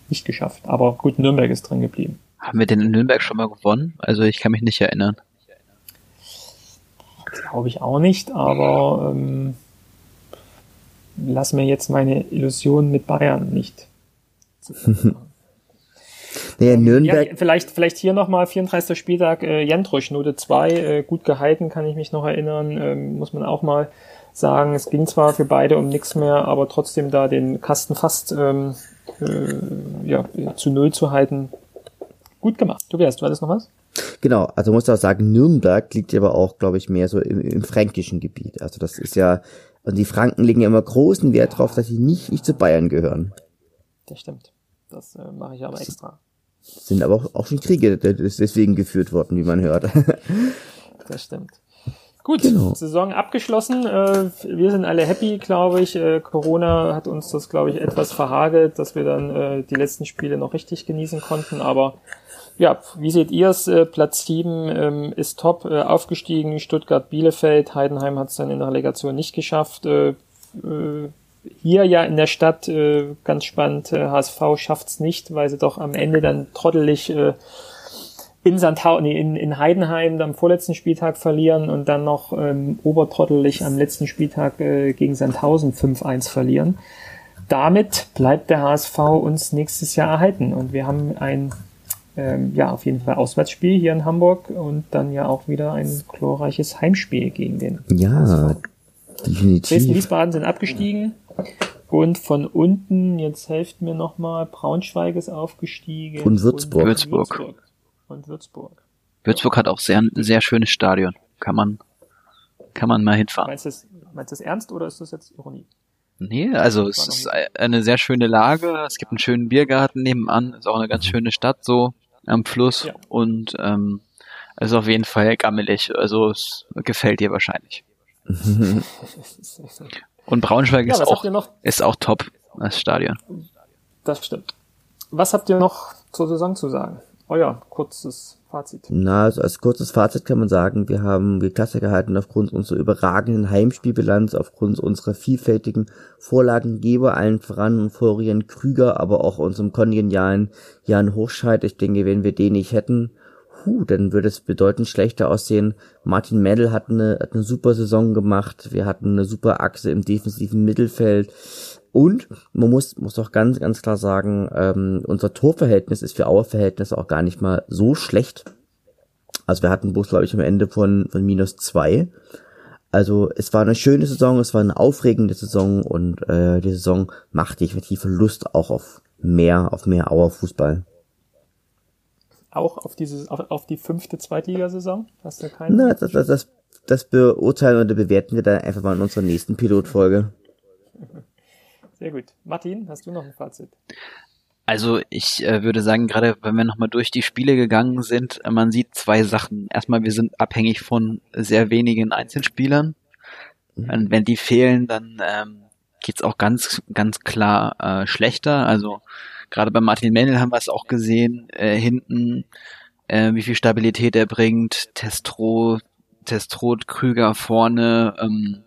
nicht geschafft. Aber gut, Nürnberg ist drin geblieben. Haben wir denn in Nürnberg schon mal gewonnen? Also ich kann mich nicht erinnern. Glaube ich auch nicht, aber ähm, lass mir jetzt meine Illusion mit Bayern nicht. naja, [laughs] Nürnberg. Ja, vielleicht, vielleicht hier nochmal 34. Spieltag äh, Jentrusch, Note 2, äh, gut gehalten, kann ich mich noch erinnern, ähm, muss man auch mal sagen. Es ging zwar für beide um nichts mehr, aber trotzdem da den Kasten fast ähm, äh, ja, zu Null zu halten. Gut gemacht. Du wärst, du hattest noch was? Genau, also muss auch sagen, Nürnberg liegt aber auch, glaube ich, mehr so im, im fränkischen Gebiet. Also das ist ja, und die Franken legen ja immer großen Wert drauf, dass sie nicht, nicht zu Bayern gehören. Das stimmt. Das äh, mache ich aber extra. Sind aber auch, auch schon Kriege deswegen geführt worden, wie man hört. [laughs] das stimmt. Gut, genau. Saison abgeschlossen. Äh, wir sind alle happy, glaube ich. Äh, Corona hat uns das, glaube ich, etwas verhagelt, dass wir dann äh, die letzten Spiele noch richtig genießen konnten. Aber ja, wie seht ihr es? Äh, Platz 7 ähm, ist top äh, aufgestiegen. Stuttgart, Bielefeld, Heidenheim hat es dann in der Relegation nicht geschafft. Äh, äh, hier ja in der Stadt äh, ganz spannend, äh, HSV schafft's nicht, weil sie doch am Ende dann trottelig in, Sandhau nee, in, in Heidenheim am vorletzten Spieltag verlieren und dann noch ähm, obertrottelig am letzten Spieltag äh, gegen Sandhausen 5-1 verlieren. Damit bleibt der HSV uns nächstes Jahr erhalten und wir haben ein ähm, ja, auf jeden Fall Auswärtsspiel hier in Hamburg und dann ja auch wieder ein glorreiches Heimspiel gegen den. Ja, definitiv. Dresden Wiesbaden sind abgestiegen und von unten, jetzt helft mir nochmal, Braunschweig ist aufgestiegen. Und Würzburg. Und Würzburg. Würzburg. Und Würzburg. Würzburg hat auch sehr, sehr schönes Stadion. Kann man, kann man mal hinfahren. Meinst du das, meinst du das ernst oder ist das jetzt Ironie? Nee, also es ist eine sehr schöne Lage. Es gibt einen schönen Biergarten nebenan. Ist auch eine ganz schöne Stadt so am Fluss ja. und ähm, ist auf jeden Fall gammelig. Also es gefällt dir wahrscheinlich. [laughs] und Braunschweig ja, ist auch ist auch top das Stadion. Das stimmt. Was habt ihr noch zur Saison zu sagen? Euer kurzes Fazit. Na, also als kurzes Fazit kann man sagen, wir haben die Klasse gehalten aufgrund unserer überragenden Heimspielbilanz, aufgrund unserer vielfältigen Vorlagengeber, allen voran Florian Krüger, aber auch unserem kongenialen Jan Hochscheid. Ich denke, wenn wir den nicht hätten, huh, dann würde es bedeutend schlechter aussehen. Martin Mendel hat eine, hat eine super Saison gemacht. Wir hatten eine super Achse im defensiven Mittelfeld. Und man muss, muss auch ganz, ganz klar sagen, ähm, unser Torverhältnis ist für Auer Verhältnisse auch gar nicht mal so schlecht. Also wir hatten bloß, glaube ich, am Ende von, von minus zwei. Also es war eine schöne Saison, es war eine aufregende Saison und äh, die Saison macht definitiv Lust auch auf mehr, auf mehr Auerfußball. Auch auf diese, auf, auf die fünfte Zweitligasaison? Hast du keine? Na, das, das, das, das beurteilen oder bewerten wir dann einfach mal in unserer nächsten Pilotfolge. [laughs] Sehr gut. Martin, hast du noch ein Fazit? Also ich äh, würde sagen, gerade wenn wir nochmal durch die Spiele gegangen sind, äh, man sieht zwei Sachen. Erstmal, wir sind abhängig von sehr wenigen Einzelspielern. Mhm. Und wenn die fehlen, dann ähm, geht's auch ganz, ganz klar äh, schlechter. Also gerade bei Martin Mendel haben wir es auch gesehen, äh, hinten, äh, wie viel Stabilität er bringt, Testro, Testrot, Krüger vorne, ähm,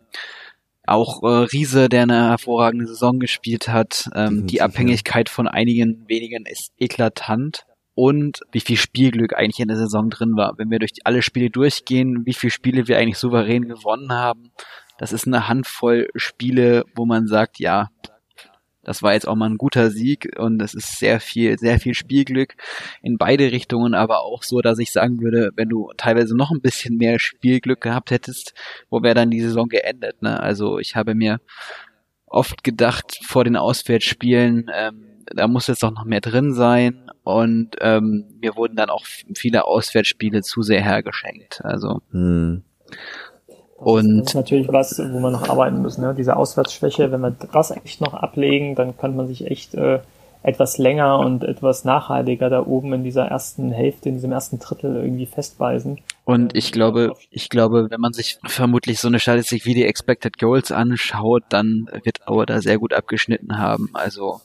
auch äh, Riese, der eine hervorragende Saison gespielt hat. Ähm, die Abhängigkeit von einigen wenigen ist eklatant. Und wie viel Spielglück eigentlich in der Saison drin war. Wenn wir durch alle Spiele durchgehen, wie viele Spiele wir eigentlich souverän gewonnen haben. Das ist eine Handvoll Spiele, wo man sagt, ja, das war jetzt auch mal ein guter Sieg und es ist sehr viel, sehr viel Spielglück in beide Richtungen, aber auch so, dass ich sagen würde, wenn du teilweise noch ein bisschen mehr Spielglück gehabt hättest, wo wäre dann die Saison geendet? Ne? Also ich habe mir oft gedacht vor den Auswärtsspielen, ähm, da muss jetzt doch noch mehr drin sein und ähm, mir wurden dann auch viele Auswärtsspiele zu sehr hergeschenkt. Also hm. Und das ist natürlich was, wo wir noch arbeiten müssen. Ne? Diese Auswärtsschwäche, wenn wir das echt noch ablegen, dann könnte man sich echt äh, etwas länger und etwas nachhaltiger da oben in dieser ersten Hälfte, in diesem ersten Drittel irgendwie festbeißen. Und ich glaube, ich glaube, wenn man sich vermutlich so eine Statistik wie die Expected Goals anschaut, dann wird Auer da sehr gut abgeschnitten haben. Also,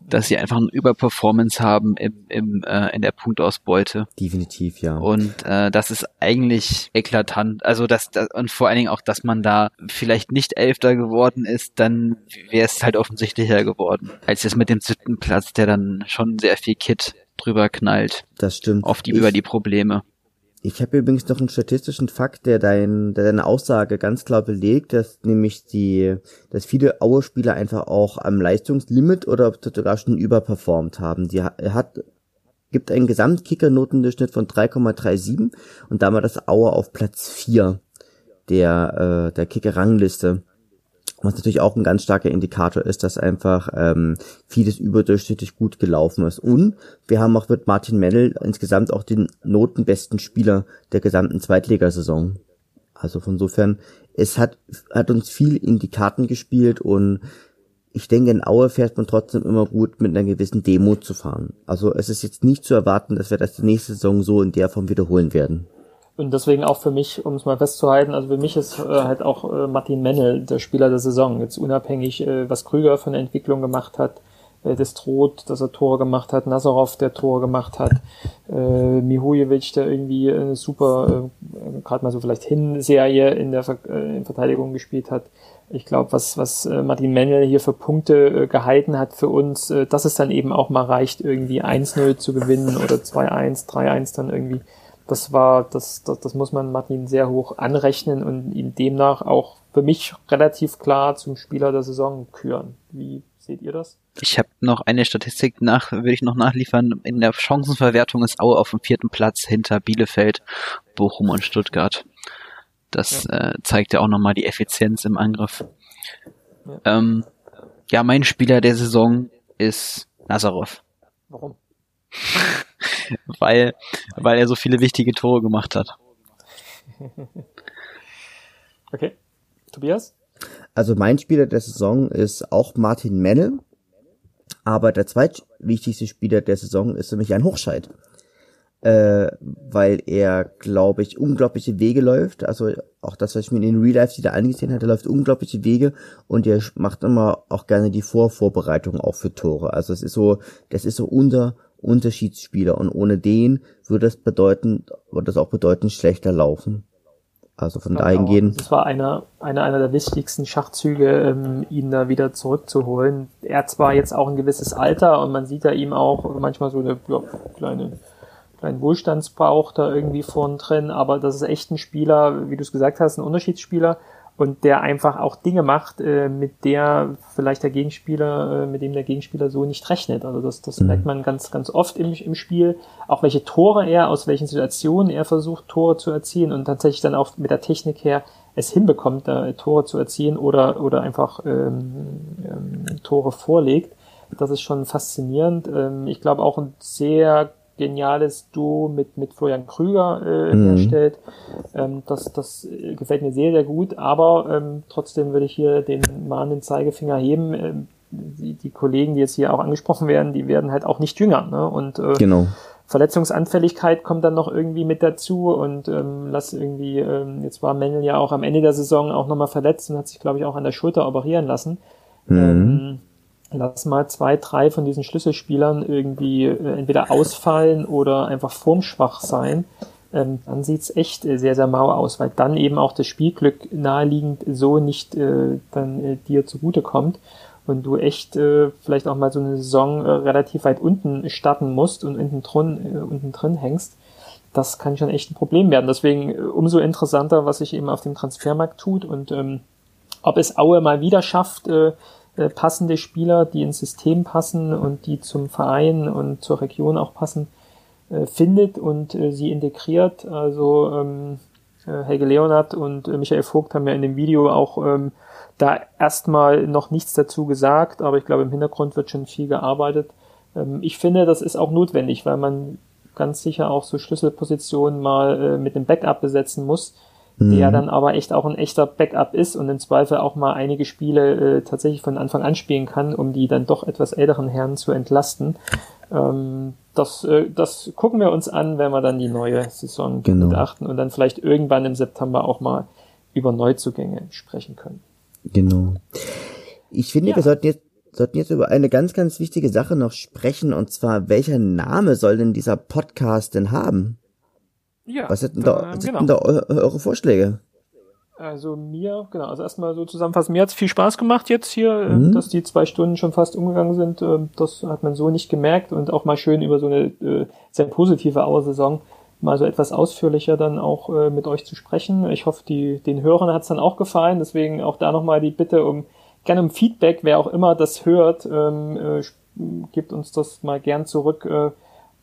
dass sie einfach eine Überperformance haben im, im, äh, in der Punktausbeute. Definitiv, ja. Und äh, das ist eigentlich eklatant. Also, dass, das, und vor allen Dingen auch, dass man da vielleicht nicht Elfter geworden ist, dann wäre es halt offensichtlicher geworden, als es mit dem siebten Platz Platz, der dann schon sehr viel Kit drüber knallt. Das stimmt. Auf die, ich, über die Probleme. Ich habe übrigens noch einen statistischen Fakt, der, dein, der deine Aussage ganz klar belegt, dass nämlich die, dass viele Aue-Spieler einfach auch am Leistungslimit oder sogar schon überperformt haben. Die hat gibt einen Gesamtkicker-Notendurchschnitt von 3,37 und damit das Aue auf Platz 4 der äh, der Kicker-Rangliste. Was natürlich auch ein ganz starker Indikator ist, dass einfach ähm, vieles überdurchschnittlich gut gelaufen ist. Und wir haben auch mit Martin Mennel insgesamt auch den notenbesten Spieler der gesamten Zweitligasaison. Also von insofern, es hat, hat uns viel in die Karten gespielt und ich denke, in Aue fährt man trotzdem immer gut mit einer gewissen Demo zu fahren. Also es ist jetzt nicht zu erwarten, dass wir das nächste Saison so in der Form wiederholen werden. Und deswegen auch für mich, um es mal festzuhalten, also für mich ist äh, halt auch äh, Martin Mennel der Spieler der Saison. Jetzt unabhängig, äh, was Krüger von der Entwicklung gemacht hat, äh, Destrot, dass er Tore gemacht hat, Nazarov, der Tore gemacht hat, äh, Mihojevic, der irgendwie eine super, äh, gerade mal so vielleicht Hinserie in der Ver äh, in Verteidigung gespielt hat. Ich glaube, was, was äh, Martin Mennel hier für Punkte äh, gehalten hat für uns, äh, dass es dann eben auch mal reicht, irgendwie 1-0 zu gewinnen oder 2-1, 3-1 dann irgendwie das war, das, das, das muss man Martin sehr hoch anrechnen und ihn demnach auch für mich relativ klar zum Spieler der Saison küren. Wie seht ihr das? Ich habe noch eine Statistik nach, würde ich noch nachliefern. In der Chancenverwertung ist Aue auf dem vierten Platz hinter Bielefeld, Bochum und Stuttgart. Das ja. äh, zeigt ja auch nochmal die Effizienz im Angriff. Ja. Ähm, ja, mein Spieler der Saison ist Nazarov. Warum? [laughs] [laughs] weil, weil er so viele wichtige Tore gemacht hat. [laughs] Okay. Tobias? Also mein Spieler der Saison ist auch Martin Mennel, aber der zweitwichtigste Spieler der Saison ist für mich ein Hochscheid. Äh, weil er, glaube ich, unglaubliche Wege läuft. Also auch das, was ich mir in den Real Life wieder angesehen hatte, läuft unglaubliche Wege und er macht immer auch gerne die Vorvorbereitung auch für Tore. Also es ist so, das ist so unser Unterschiedsspieler und ohne den würde das bedeuten, würde das auch bedeuten schlechter laufen. Also von genau. dahingehend. Das war einer, einer, einer der wichtigsten Schachzüge, ähm, ihn da wieder zurückzuholen. Er hat zwar jetzt auch ein gewisses Alter und man sieht da ihm auch manchmal so eine ja, kleine kleinen Wohlstandsbauch da irgendwie vorn drin, aber das ist echt ein Spieler, wie du es gesagt hast, ein Unterschiedsspieler und der einfach auch Dinge macht, äh, mit der vielleicht der Gegenspieler, äh, mit dem der Gegenspieler so nicht rechnet. Also das, das mhm. merkt man ganz, ganz oft im, im Spiel. Auch welche Tore er, aus welchen Situationen er versucht, Tore zu erzielen und tatsächlich dann auch mit der Technik her es hinbekommt, da Tore zu erzielen oder, oder einfach ähm, ähm, Tore vorlegt. Das ist schon faszinierend. Ähm, ich glaube auch ein sehr geniales Duo mit, mit Florian Krüger äh, mhm. herstellt. Ähm, das, das gefällt mir sehr, sehr gut, aber ähm, trotzdem würde ich hier den mahnenden Zeigefinger heben. Ähm, die, die Kollegen, die jetzt hier auch angesprochen werden, die werden halt auch nicht jünger. Ne? Und äh, genau. Verletzungsanfälligkeit kommt dann noch irgendwie mit dazu und ähm, lass irgendwie, ähm, jetzt war Mendel ja auch am Ende der Saison auch nochmal verletzt und hat sich, glaube ich, auch an der Schulter operieren lassen. Mhm. Ähm, lass mal zwei, drei von diesen Schlüsselspielern irgendwie äh, entweder ausfallen oder einfach formschwach sein, ähm, dann sieht's echt äh, sehr, sehr mau aus, weil dann eben auch das Spielglück naheliegend so nicht äh, dann äh, dir zugutekommt und du echt äh, vielleicht auch mal so eine Saison äh, relativ weit unten starten musst und unten drin, äh, unten drin hängst. Das kann schon echt ein Problem werden. Deswegen äh, umso interessanter, was sich eben auf dem Transfermarkt tut und ähm, ob es Aue mal wieder schafft, äh, äh, passende Spieler, die ins System passen und die zum Verein und zur Region auch passen, äh, findet und äh, sie integriert. Also ähm, äh, Helge Leonard und Michael Vogt haben ja in dem Video auch ähm, da erstmal noch nichts dazu gesagt, aber ich glaube im Hintergrund wird schon viel gearbeitet. Ähm, ich finde, das ist auch notwendig, weil man ganz sicher auch so Schlüsselpositionen mal mit einem Backup besetzen muss mhm. der dann aber echt auch ein echter Backup ist und im Zweifel auch mal einige Spiele äh, tatsächlich von Anfang an spielen kann, um die dann doch etwas älteren Herren zu entlasten. Ähm, das, äh, das gucken wir uns an, wenn wir dann die neue Saison genau. beachten und dann vielleicht irgendwann im September auch mal über Neuzugänge sprechen können. Genau. Ich finde, ja. wir sollten jetzt sollten jetzt über eine ganz, ganz wichtige Sache noch sprechen, und zwar, welcher Name soll denn dieser Podcast denn haben? Ja. Was hätten da, was genau. hätten da eure Vorschläge? Also mir, genau, also erstmal so zusammenfassen, mir hat's viel Spaß gemacht jetzt hier, äh, mhm. dass die zwei Stunden schon fast umgegangen sind. Ähm, das hat man so nicht gemerkt und auch mal schön über so eine äh, sehr positive Auersaison mal so etwas ausführlicher dann auch äh, mit euch zu sprechen. Ich hoffe, die, den Hörern hat's dann auch gefallen. Deswegen auch da nochmal die Bitte um gerne um Feedback, wer auch immer das hört, ähm, äh, gibt uns das mal gern zurück. Äh,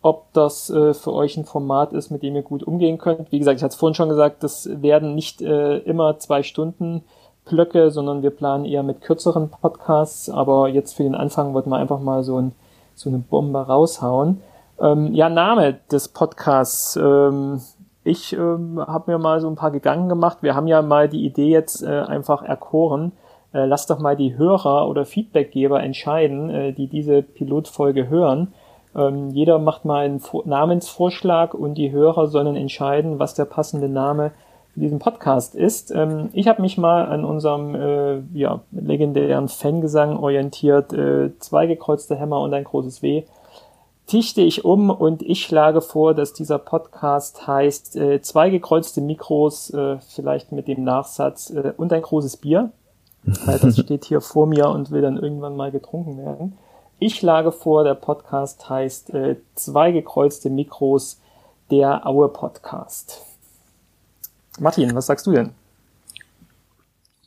ob das äh, für euch ein Format ist, mit dem ihr gut umgehen könnt. Wie gesagt, ich hatte es vorhin schon gesagt, das werden nicht äh, immer zwei Stunden Blöcke, sondern wir planen eher mit kürzeren Podcasts. Aber jetzt für den Anfang wollten wir einfach mal so, ein, so eine Bombe raushauen. Ähm, ja, Name des Podcasts. Ähm, ich ähm, habe mir mal so ein paar Gedanken gemacht. Wir haben ja mal die Idee jetzt äh, einfach erkoren. Äh, lasst doch mal die Hörer oder Feedbackgeber entscheiden, äh, die diese Pilotfolge hören ähm, jeder macht mal einen Namensvorschlag und die Hörer sollen entscheiden, was der passende Name für diesen Podcast ist. Ähm, ich habe mich mal an unserem äh, ja, legendären Fangesang orientiert. Äh, zwei gekreuzte Hämmer und ein großes W. Tichte ich um und ich schlage vor, dass dieser Podcast heißt äh, zwei gekreuzte Mikros, äh, vielleicht mit dem Nachsatz äh, und ein großes Bier. Weil das [laughs] steht hier vor mir und will dann irgendwann mal getrunken werden. Ich schlage vor, der Podcast heißt äh, Zwei gekreuzte Mikros, der Aue Podcast. Martin, was sagst du denn?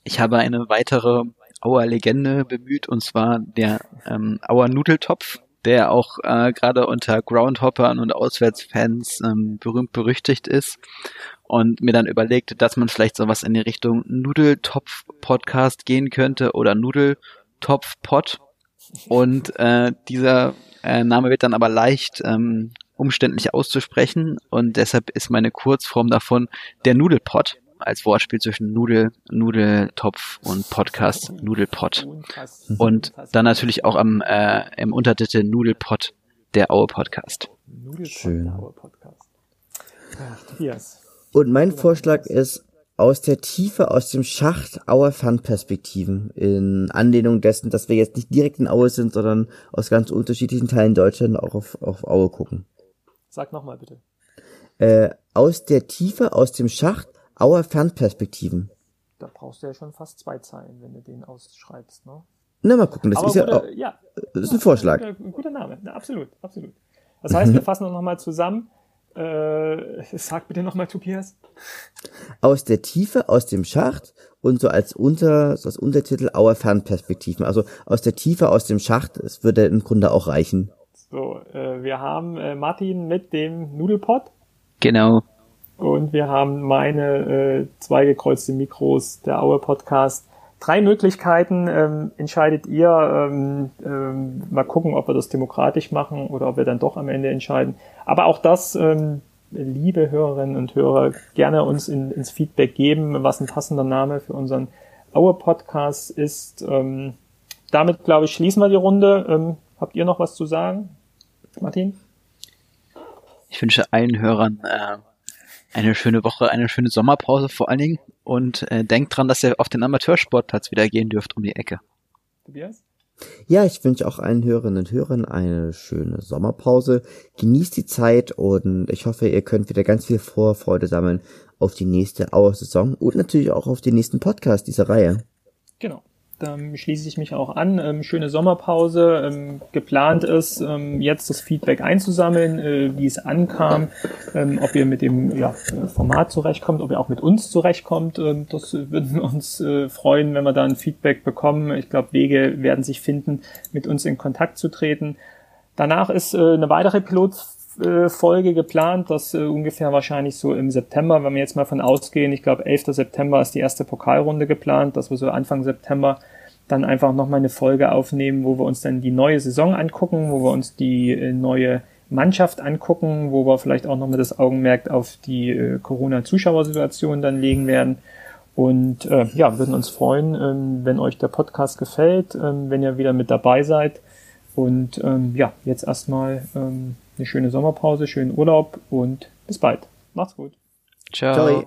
Ich habe eine weitere Auer Legende bemüht, und zwar der ähm, Auer Nudeltopf, der auch äh, gerade unter Groundhoppern und Auswärtsfans ähm, berühmt berüchtigt ist. Und mir dann überlegt, dass man vielleicht sowas in die Richtung Nudeltopf-Podcast gehen könnte oder Nudeltopf-Pod und äh, dieser äh, Name wird dann aber leicht ähm, umständlich auszusprechen und deshalb ist meine Kurzform davon der Nudelpot als Wortspiel zwischen Nudel, Nudeltopf und Podcast Nudelpot. Und dann natürlich auch am äh, im Untertitel Nudelpot der Aue Podcast. Schön. Aue Podcast. Ach, Tobias. Und mein Vorschlag ist aus der Tiefe, aus dem Schacht Auer Fernperspektiven in Anlehnung dessen, dass wir jetzt nicht direkt in Aue sind, sondern aus ganz unterschiedlichen Teilen Deutschland auch auf, auf Aue gucken. Sag nochmal bitte. Äh, aus der Tiefe, aus dem Schacht Auer Fernperspektiven. Da brauchst du ja schon fast zwei Zeilen, wenn du den ausschreibst, ne? Na, mal gucken, das Aber ist ja, auch, ja, das ist ein Vorschlag. Ein guter Name, ja, absolut, absolut. Das heißt, [laughs] wir fassen noch mal zusammen. Äh, sag bitte nochmal, Tobias. Aus der Tiefe, aus dem Schacht und so als Unter, so als Untertitel Auer Fernperspektiven. Also aus der Tiefe, aus dem Schacht, es würde im Grunde auch reichen. So, äh, wir haben äh, Martin mit dem Nudelpot. Genau. Und wir haben meine äh, zwei gekreuzte Mikros, der Aue Podcast. Drei Möglichkeiten ähm, entscheidet ihr. Ähm, ähm, mal gucken, ob wir das demokratisch machen oder ob wir dann doch am Ende entscheiden. Aber auch das, ähm, liebe Hörerinnen und Hörer, gerne uns in, ins Feedback geben, was ein passender Name für unseren Aue Podcast ist. Ähm, damit, glaube ich, schließen wir die Runde. Ähm, habt ihr noch was zu sagen, Martin? Ich wünsche allen Hörern äh, eine schöne Woche, eine schöne Sommerpause vor allen Dingen und äh, denkt dran, dass ihr auf den Amateursportplatz wieder gehen dürft um die Ecke. Tobias? Ja, ich wünsche auch allen Hörerinnen und Hörern eine schöne Sommerpause. Genießt die Zeit und ich hoffe, ihr könnt wieder ganz viel Vorfreude sammeln auf die nächste Auer-Saison und natürlich auch auf den nächsten Podcast dieser Reihe. Genau ähm, schließe ich mich auch an. Ähm, schöne Sommerpause. Ähm, geplant ist, ähm, jetzt das Feedback einzusammeln, äh, wie es ankam, ähm, ob ihr mit dem ja, Format zurechtkommt, ob ihr auch mit uns zurechtkommt. Ähm, das würden wir uns äh, freuen, wenn wir da ein Feedback bekommen. Ich glaube, Wege werden sich finden, mit uns in Kontakt zu treten. Danach ist äh, eine weitere Pilot Folge geplant, das äh, ungefähr wahrscheinlich so im September, wenn wir jetzt mal von ausgehen, ich glaube 11. September ist die erste Pokalrunde geplant, dass wir so Anfang September dann einfach nochmal eine Folge aufnehmen, wo wir uns dann die neue Saison angucken, wo wir uns die äh, neue Mannschaft angucken, wo wir vielleicht auch nochmal das Augenmerk auf die äh, Corona-Zuschauersituation dann legen werden. Und äh, ja, würden uns freuen, ähm, wenn euch der Podcast gefällt, ähm, wenn ihr wieder mit dabei seid. Und ähm, ja, jetzt erstmal ähm, eine schöne Sommerpause, schönen Urlaub und bis bald. Macht's gut. Ciao. Ciao.